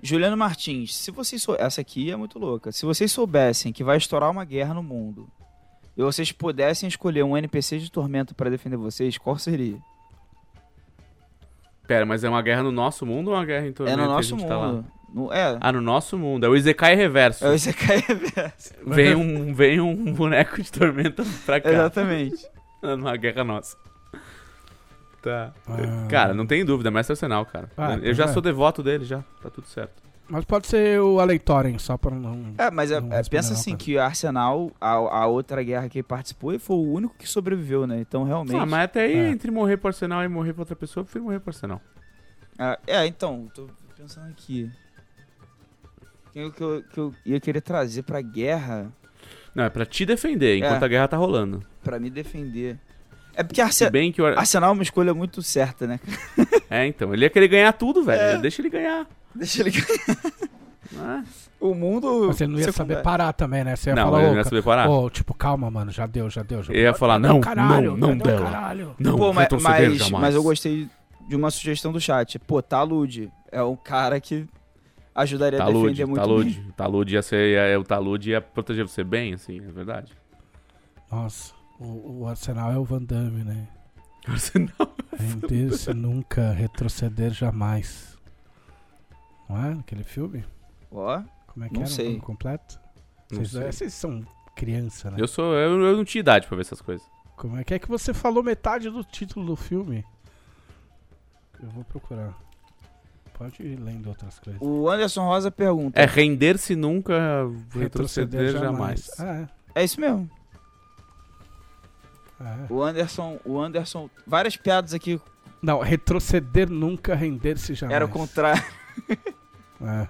Juliano Martins, se vocês sou... essa aqui é muito louca. Se vocês soubessem que vai estourar uma guerra no mundo e vocês pudessem escolher um NPC de tormento pra defender vocês, qual seria? Pera, mas é uma guerra no nosso mundo ou uma guerra em Tormenta é no nosso tá lá? mundo. No- é. Ah, no nosso mundo. É o Izekai Reverso. É o Isekai Reverso. Vem, um, vem um boneco de Tormenta pra cá. Exatamente. Numa guerra nossa. Tá. Ah. Cara, não tem dúvida, Mestre Arsenal, cara. Ah, Eu já é. sou devoto dele, já. Tá tudo certo. Mas pode ser o Aleitorem, só pra não. É, mas é- Não é, pensa assim cara. que a Arsenal, a, a outra guerra que ele participou, ele foi o único que sobreviveu, né? Então realmente. Ah, mas até aí, É. entre morrer pro Arsenal e morrer pra outra pessoa, eu prefiro morrer pro Arsenal. Ah, é, então, tô pensando aqui. Quem que eu, que eu ia querer trazer pra guerra, Não, é pra te defender, enquanto É. a guerra tá rolando. pra me defender. É porque Se Arce- bem que o... Ar- Arsenal é uma escolha muito certa, né? É, então, ele ia querer ganhar tudo, velho. É. Deixa ele ganhar. Deixa ele Ah, O mundo. Você não ia saber secundário. parar também, né? Você ia Não, falar, ele não ia saber parar. ô, tipo, calma, mano, já deu, já deu. Já Ele ia falar, não, caralho, não, não deu, caralho. Não, Pô, mas, mas, mas eu gostei de uma sugestão do chat. Pô, Talude é um cara que ajudaria a Talude, defender muito bem. Talude. Talude ia ser. Ia, o Talude ia proteger você bem, assim, é verdade. Nossa, o, o Arsenal é o Van Damme, né? Arsenal. Render-se nunca, retroceder jamais. Não é? Aquele filme? Ó, Como é que Não era sei. o nome completo? Não Vocês, sei. é, vocês são criança, né? Eu sou. Eu, eu não tinha idade pra ver essas coisas. Como é que é que você falou metade do título do filme? Eu vou procurar. Pode ir lendo outras coisas. o Anderson Rosa pergunta. É render-se nunca, retroceder, jamais. Ah, É isso mesmo. É. O Anderson, o Anderson, várias piadas aqui Não, retroceder nunca, render-se jamais. era o contrário. É.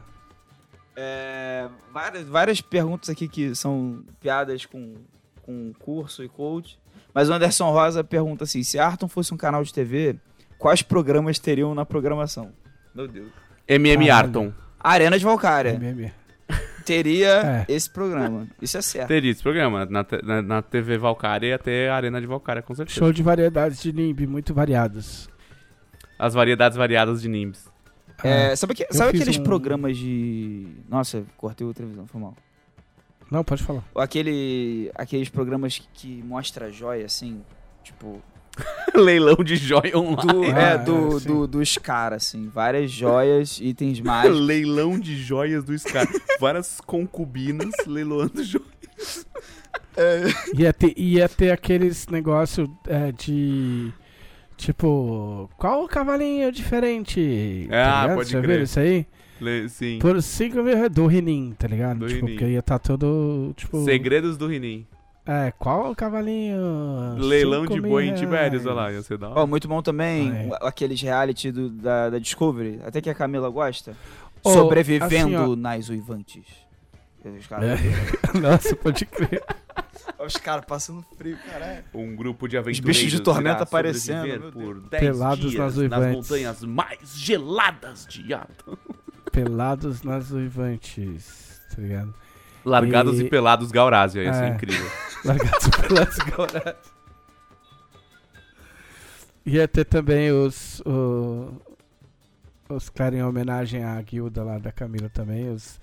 É, várias, várias perguntas aqui que são piadas com, com curso e coach. Mas o Anderson Rosa pergunta assim: se Arton fosse um canal de TV, quais programas teriam na programação? Meu Deus. MM. Arton. Arena de Valkyria. MM. Teria É. esse programa. Isso é certo. Teria esse programa. Na, na, na TV Valkyria ia ter a Arena de Valkyria, com certeza. Show de variedades de NIMB, muito variadas. As variedades variadas de Nimbs. É, sabe que- sabe aqueles um- programas de. Nossa, cortei a televisão, foi mal. Não, pode falar. Aquele, aqueles programas que, que mostra joia, assim. Tipo. Leilão de joia online. Do, Ah, é, é, do, sim. do, dos caras, assim. Várias joias, itens mágicos. Leilão de joias do Scar. Várias concubinas leiloando joias. Ia ter, ia ter aqueles negócio é, de. Tipo, qual o cavalinho diferente? Ah, ligado? pode Já crer. isso aí? Le- Sim. Por 5 mil do Rinin, tá ligado? Do tipo, Rinin. porque ia estar todo. Tipo. Segredos do Rinin. É, qual o cavalinho? Leilão Cinco de boi em reais. Tibérios, olha lá, ia ser da hora. Ó, muito bom também Ah, é. aqueles reality do- da, da Discovery, até que a Camila gosta. Ô, Sobrevivendo assim, nas uivantes. Os caras É. Nossa, pode crer. os caras passando frio, caralho. Um grupo de aventureiros bichos de tormenta aparecendo, por Deus. 10 Pelados dias nas nas uivantes. montanhas mais geladas de Arton. Pelados nas uivantes, tá ligado? Largados e, E- pelados Gaurásia, ia ser É. incrível. Largados e pelados agora. Ia ter também os. O, os caras em homenagem à guilda lá da Camila também. Os,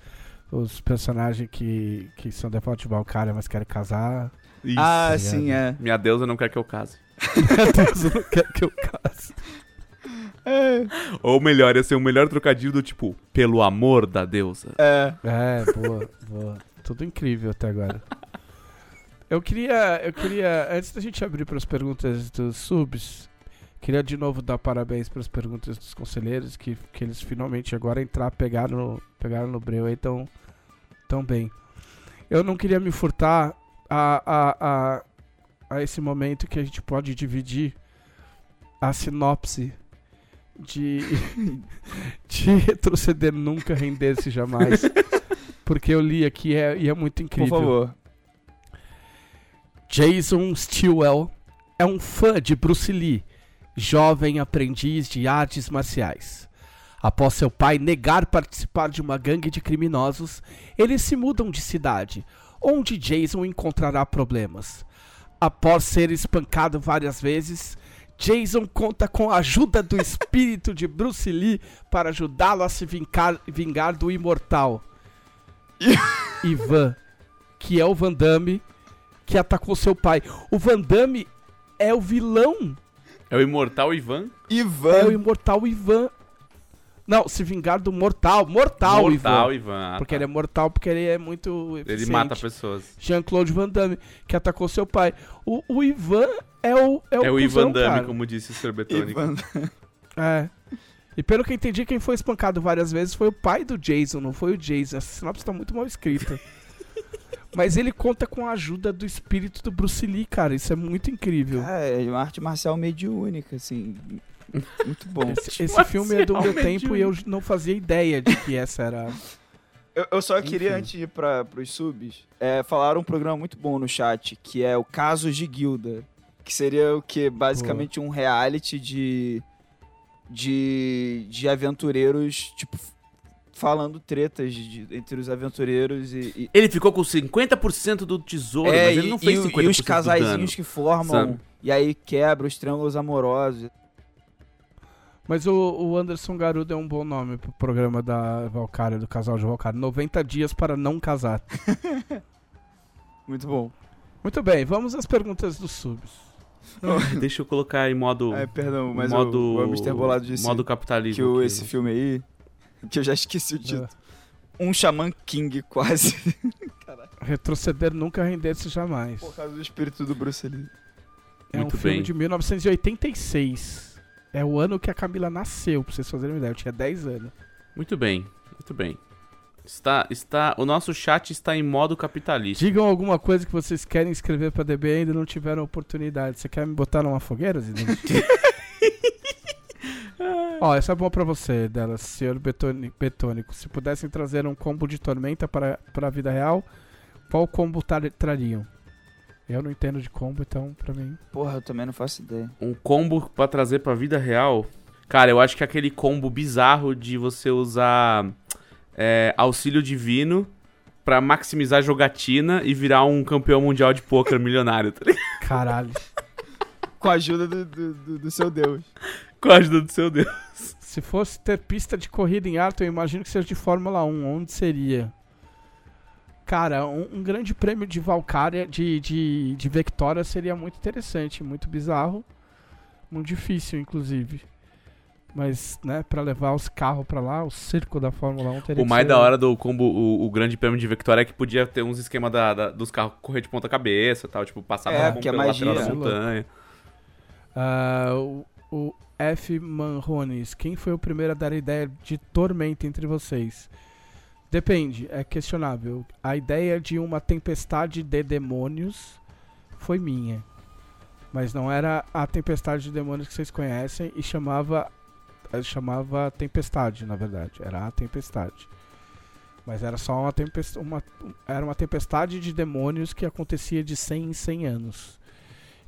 os personagens que, que são default de Valkyria, mas querem casar. Isso. ah, tá sim, é. Minha deusa não quer que eu case. Meu Deus, eu não quero que eu case. Ou melhor, ia ser um melhor trocadilho do tipo, pelo amor da deusa. É. É, boa, boa. Tudo incrível até agora. Eu queria, eu queria, antes da gente abrir para as perguntas dos subs, queria de novo dar parabéns para as perguntas dos conselheiros, que, que eles finalmente agora entrar, pegaram no, pegaram no breu aí tão, tão bem. Eu não queria me furtar a, a, a, a esse momento que a gente pode dividir a sinopse de, de retroceder nunca, render-se jamais. Porque eu li aqui e é, e é muito Por incrível. favor. Jason Stillwell é um fã de Bruce Lee, jovem aprendiz de artes marciais. Após seu pai negar participar de uma gangue de criminosos, eles se mudam de cidade, onde Jason encontrará problemas. Após ser espancado várias vezes, Jason conta com a ajuda do espírito de Bruce Lee para ajudá-lo a se vingar, vingar do imortal Ivan, que é o Van Damme que atacou seu pai. O Van Damme é o vilão, É o imortal Ivan? é o Ivan. imortal Ivan. Não, se vingar do mortal, mortal, mortal Ivan. Ivan. ah, Porque tá. ele é mortal, porque ele é muito Ele eficiente. mata pessoas. Jean-Claude Van Damme, que atacou seu pai. O, o Ivan é o é o, É o Ivan Damme, cara. como disse o Sr. Betônico. Ivan. É. E pelo que eu entendi, quem foi espancado várias vezes foi o pai do Jason, não foi o Jason. Essa sinopse tá muito mal escrita. Mas ele conta com a ajuda do espírito do Bruce Lee, cara. Isso é muito incrível. É, é uma arte marcial mediúnica, assim. Muito bom. Esse, esse filme é do meu mediúnico. tempo e eu não fazia ideia de que essa era. Eu, eu só queria, Enfim. antes de ir pra, pros subs, é, falaram um programa muito bom no chat, que é o Casos de Guilda. Que seria o que? Basicamente um reality de. de. de aventureiros, tipo. Falando tretas de- entre os aventureiros e. e- Ele ficou com 50% do tesouro, é, mas ele e- não fez e, 50% e os casaizinhos que formam. sabe? E aí quebra os triângulos amorosos. Mas o, o Anderson Garuda é um bom nome pro programa da Valkyria, do casal de Valkyria. 90 dias para não casar. Muito bom. Muito bem, vamos às perguntas dos subs. Deixa eu colocar em modo... É, perdão, mas modo, o, o Mr. Bolado disse Modo que capitalismo. o, aqui, esse filme aí. Que eu já esqueci o título. É. Um Xamã King, quase. Retroceder nunca render-se jamais. Por causa do espírito do Bruce Lee. É Muito um filme bem. de 1986. É o ano que a Camila nasceu, pra vocês fazerem uma ideia. Eu tinha 10 anos. Muito bem, muito bem. Está, está, o nosso chat está em modo capitalista. Digam alguma coisa que vocês querem escrever pra DB e ainda não tiveram oportunidade. Você quer me botar numa fogueira, Zidane? Ó, essa é boa pra você, dela, senhor Betônico. Se pudessem trazer um combo de tormenta para, para a vida real, qual combo tar- trariam? Eu não entendo de combo, então pra mim. Porra, eu também não faço ideia. Um combo pra trazer pra vida real. Cara, eu acho que aquele combo bizarro de você usar é, auxílio divino pra maximizar a jogatina e virar um campeão mundial de poker milionário, tá ligado? Caralho. Com a ajuda do, do- do seu Deus. Com a ajuda do seu Deus. Se fosse ter pista de corrida em Arthur, eu imagino que seja de Fórmula 1. Onde seria? Cara, um, um grande prêmio de Valkyria, de, de, de Victoria, seria muito interessante, muito bizarro. Muito difícil, inclusive. Mas, né, pra levar os carros pra lá, o circo da Fórmula 1 teria O que mais ser- da hora do combo, o, o grande prêmio de Victoria é que podia ter uns esquemas da, da- dos carros correr de ponta cabeça e tal, tipo, passar É, pela é pela lateral da magia. montanha. Ah, o, F. Manrones, quem foi o primeiro a dar a ideia de tormenta entre vocês? Depende, é questionável. A ideia de uma tempestade de demônios foi minha. Mas não era a tempestade de demônios que vocês conhecem e chamava eh, chamava tempestade, na verdade. Era a tempestade. Mas era só uma tempestade, uma, era uma tempestade de demônios que acontecia de 100 em 100 anos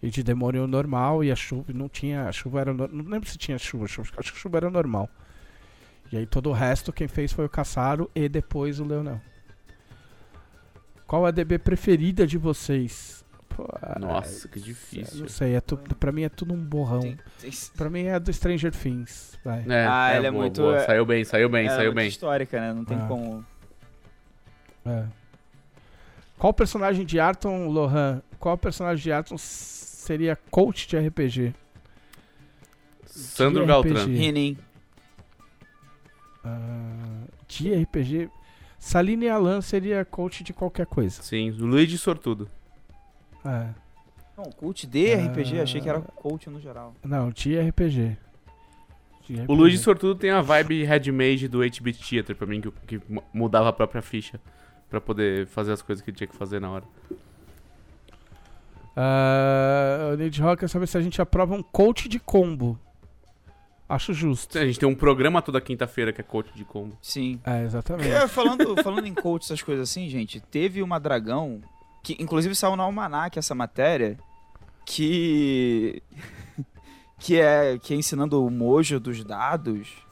e de demônio normal e a chuva não tinha a chuva era no- não lembro se tinha chuva acho acho que a chuva era normal e aí todo o resto quem fez foi o Caçaro e depois o Leonel qual a DB preferida de vocês Pô, Nossa, que é, difícil. não sei é tu, pra mim é tudo um borrão Tem- tem- Pra mim é a do Stranger Things vai É, Ah, é, ela é boa, muito- boa. Saiu bem, saiu bem, é saiu muito bem. histórica, né? Não tem Ah. como. É. Qual personagem de Arton Lohan qual personagem de Arton seria coach de RPG Sandro de Galtran. RPG. Rinin. Ah, de RPG. Saline Alan seria coach de qualquer coisa. Sim, o Luigi Sortudo. É. Não, coach de Ah. RPG, achei que era coach no geral. Não, de RPG. De O RPG. Luigi Sortudo tem a vibe Red Mage do 8-Bit Theater pra mim, que, que mu- mudava a própria ficha pra poder fazer as coisas que tinha que fazer na hora. Ah, o Need Rock quer saber se a gente aprova um coach de combo. Acho justo. A gente tem um programa toda quinta-feira que é coach de combo. Sim. É, exatamente. É, falando, falando em coach, essas coisas assim, gente, teve uma dragão que, inclusive, saiu no Almanac essa matéria, que. que é, que é ensinando o mojo dos dados.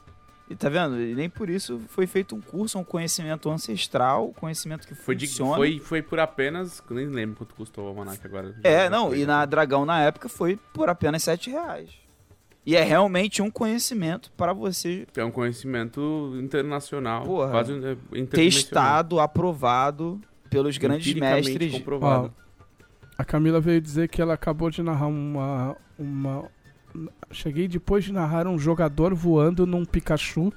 E tá vendo? E nem por isso foi feito um curso, um conhecimento ancestral, conhecimento que Foi, de, funciona. foi, foi por apenas. Nem lembro quanto custou o Almanac agora. É, não, e na. Dragão na época foi por apenas 7 reais. E é realmente um conhecimento para você É um conhecimento internacional. Porra. Quase é, testado, aprovado pelos grandes mestres. comprovado. A Camila veio dizer que ela acabou de narrar uma. uma cheguei depois de narrar um jogador voando num Pikachu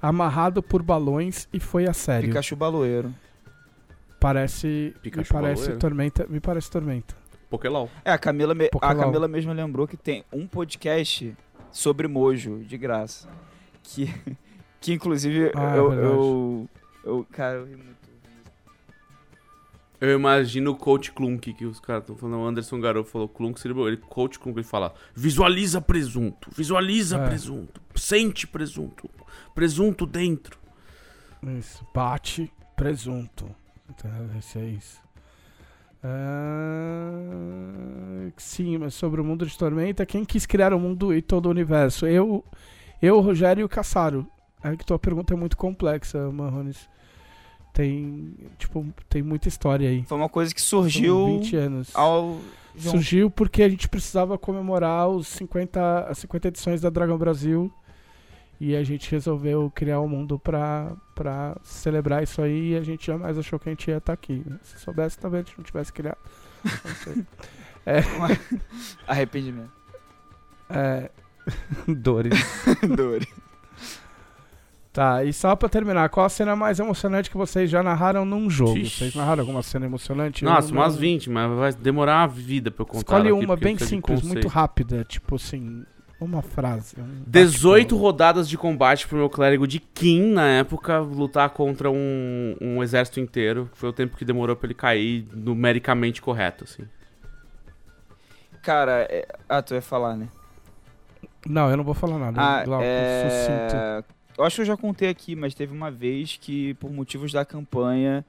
amarrado por balões e foi a sério. Pikachu Baloeiro. Parece. Pikachu me parece baloeiro? tormenta. Me parece tormenta. Pokélol. É, a Camila, me- a Pokémon. Camila mesma lembrou que tem um podcast sobre Mojo, de graça. Que, que inclusive Ah, é eu, verdade. eu, eu- Cara, eu ri muito. Eu imagino o Coach Clunk, que os caras estão falando. O Anderson Garoto falou Clunk, seria bom. ele Coach Clunk, ele fala: visualiza presunto, visualiza É. presunto, sente presunto, presunto dentro. Isso. Bate. Presunto. Então, esse é isso. Ah, sim, mas sobre o mundo de Tormenta, quem quis criar o mundo e todo o universo? Eu, eu Rogério e o Caçaro. É que tua pergunta é muito complexa, Marrones. Tem, tipo, tem muita história aí. Foi uma coisa que São surgiu 20 anos. ao. Surgiu porque a gente precisava comemorar os 50, as 50 edições da Dragão Brasil. E a gente resolveu criar um mundo pra, pra celebrar isso aí. E a gente jamais achou que a gente ia estar aqui. né? Se soubesse, talvez a gente não tivesse criado. Não sei. Arrependimento. É. Dores. Dori. Tá, e só pra terminar, qual a cena mais emocionante que vocês já narraram num jogo? Ixi. Vocês narraram alguma cena emocionante? Nossa, não- umas 20, mas vai demorar uma vida pra eu contar. Escolhe aqui, uma bem simples, muito rápida, tipo assim, uma frase. um 18 bate-bola. rodadas de combate pro meu clérigo de Kim, na época, lutar contra um, um exército inteiro. Foi o tempo que demorou pra ele cair numericamente correto, assim. Cara, é... ah, tu ia falar, né? Não, eu não vou falar nada. Ah, Glauco, sucinto. É... Eu acho que eu já contei aqui, mas teve uma vez que, por motivos da campanha,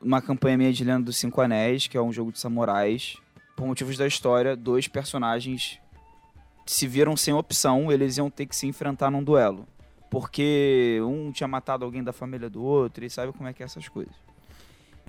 uma campanha minha de Lenda dos Cinco Anéis, que é um jogo de samurais, por motivos da história, dois personagens se viram sem opção, eles iam ter que se enfrentar num duelo. Porque um tinha matado alguém da família do outro, e sabe como é que é essas coisas.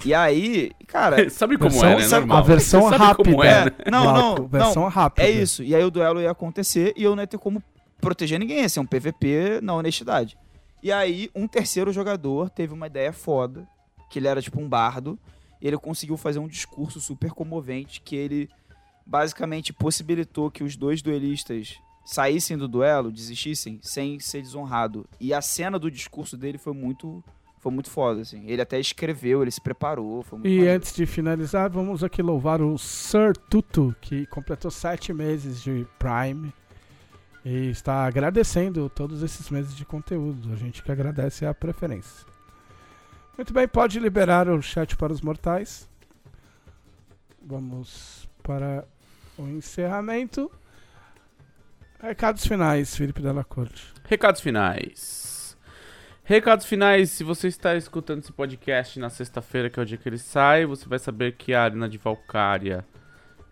E aí, cara, sabe como Versão- é, né? sabe- a versão como rápida. é, né? não, não, versão não, rápida. É isso. E aí o duelo ia acontecer e eu não ia ter como proteger ninguém. Ia ser um PVP na honestidade. E aí um terceiro jogador teve uma ideia foda, que ele era tipo um bardo. E ele conseguiu fazer um discurso super comovente que ele basicamente possibilitou que os dois duelistas saíssem do duelo, desistissem, sem ser desonrado. E a cena do discurso dele foi muito foi muito foda, assim. Ele até escreveu, ele se preparou, E maneiro. antes de finalizar, vamos aqui louvar o Sir Tutu, que completou sete meses de Prime. E está agradecendo todos esses meses de conteúdo. A gente que agradece a preferência. Muito bem, pode liberar o chat para os mortais. Vamos para o encerramento. Recados finais, Felipe Della Corte. Recados finais. Recados finais, se você está escutando esse podcast na sexta-feira, que é o dia que ele sai, você vai saber que a Arena de Valkyria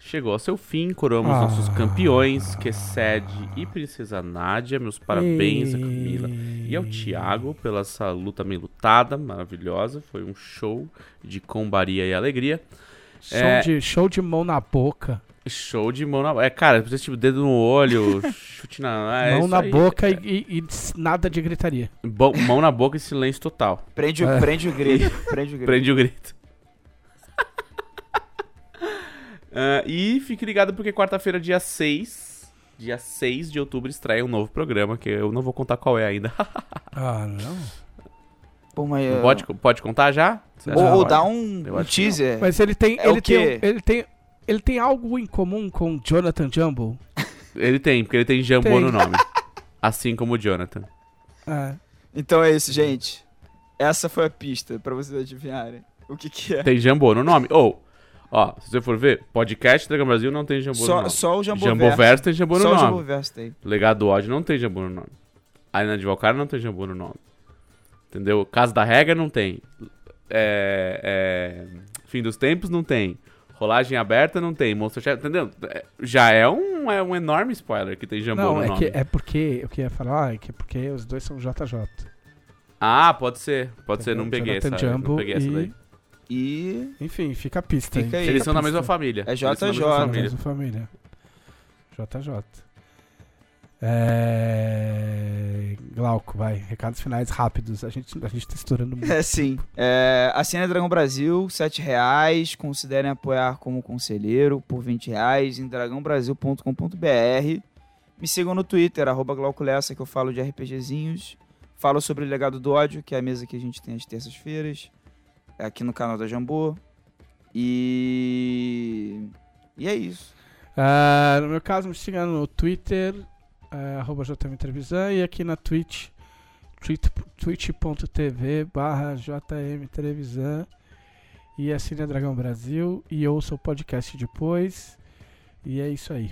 chegou ao seu fim. Coroamos Ah. nossos campeões, Kessed e Princesa Nádia. Meus parabéns a Camila e ao Thiago pela essa luta bem lutada, maravilhosa. Foi um show de combaria e alegria. Show, É. de, show de mão na boca. Show de mão na... É, cara, precisa tipo dedo no olho, chute na... é mão isso na aí. boca e, e- e nada de gritaria. Bo- Mão na boca e silêncio total. Prende, o- É. prende o grito, prende o grito. Prende o grito. Ah, e fique ligado porque quarta-feira, dia 6, dia 6 de outubro, estreia um novo programa, que eu não vou contar qual é ainda. Ah, não. Pô, mas, é- pode, pode contar já? Ou, pode? dá um, um teaser. Mas ele tem. É ele, tem quê? ele tem. Ele tem algo em comum com Jonathan Jumble. Ele tem, porque ele tem Jambô Tem. no nome. assim como o Jonathan. É. Então é isso, gente. Essa foi a pista pra vocês adivinharem o que que é. Tem Jambô no nome. Ou, ó, se você for ver, podcast Dragão Brasil não tem Jambô no Só, nome. só o Jambo Jambô Verso tem Jambô no Só o nome. Jambo Verso tem. Legado do ódio não tem Jambu no nome. Arena de Valkyria não tem Jambu no nome. Entendeu? Casa da Regra não tem. É, é, Fim dos Tempos não tem. Rolagem aberta não tem. Monster Chef, entendeu? É, Já é um, é um enorme spoiler que tem Jambu Não, no é, nome. que, é porque. Eu queria falar é que é porque os dois são JJ. Ah, pode ser. Pode ser, Entendeu? não peguei Jonathan essa, Jumbo não peguei essa e- daí. E. Enfim, fica a pista. Fica hein? aí. Eles Fica são da pista. mesma família. É Eles são da mesma JJ. família. Mesma família. JJ. É... Glauco, vai. Recados finais rápidos. A gente, a gente tá estourando muito. É sim. É, assine Dragão Brasil, 7 reais. Considerem apoiar como conselheiro por 20 reais em dragãobrasil.com.br. Me sigam no Twitter, arroba Glauco Lessa, que eu falo de RPGzinhos. Falo sobre o Legado do Ódio, que é a mesa que a gente tem às terças-feiras. É aqui no canal da Jambô. E. E é isso. Ah, no meu caso, me siga no Twitter, ah, arroba JM Trevisan, e aqui na Twitch, twit- twitch.tv barra JM Trevisan. E assine a Dragão Brasil e ouça o podcast depois. E é isso aí.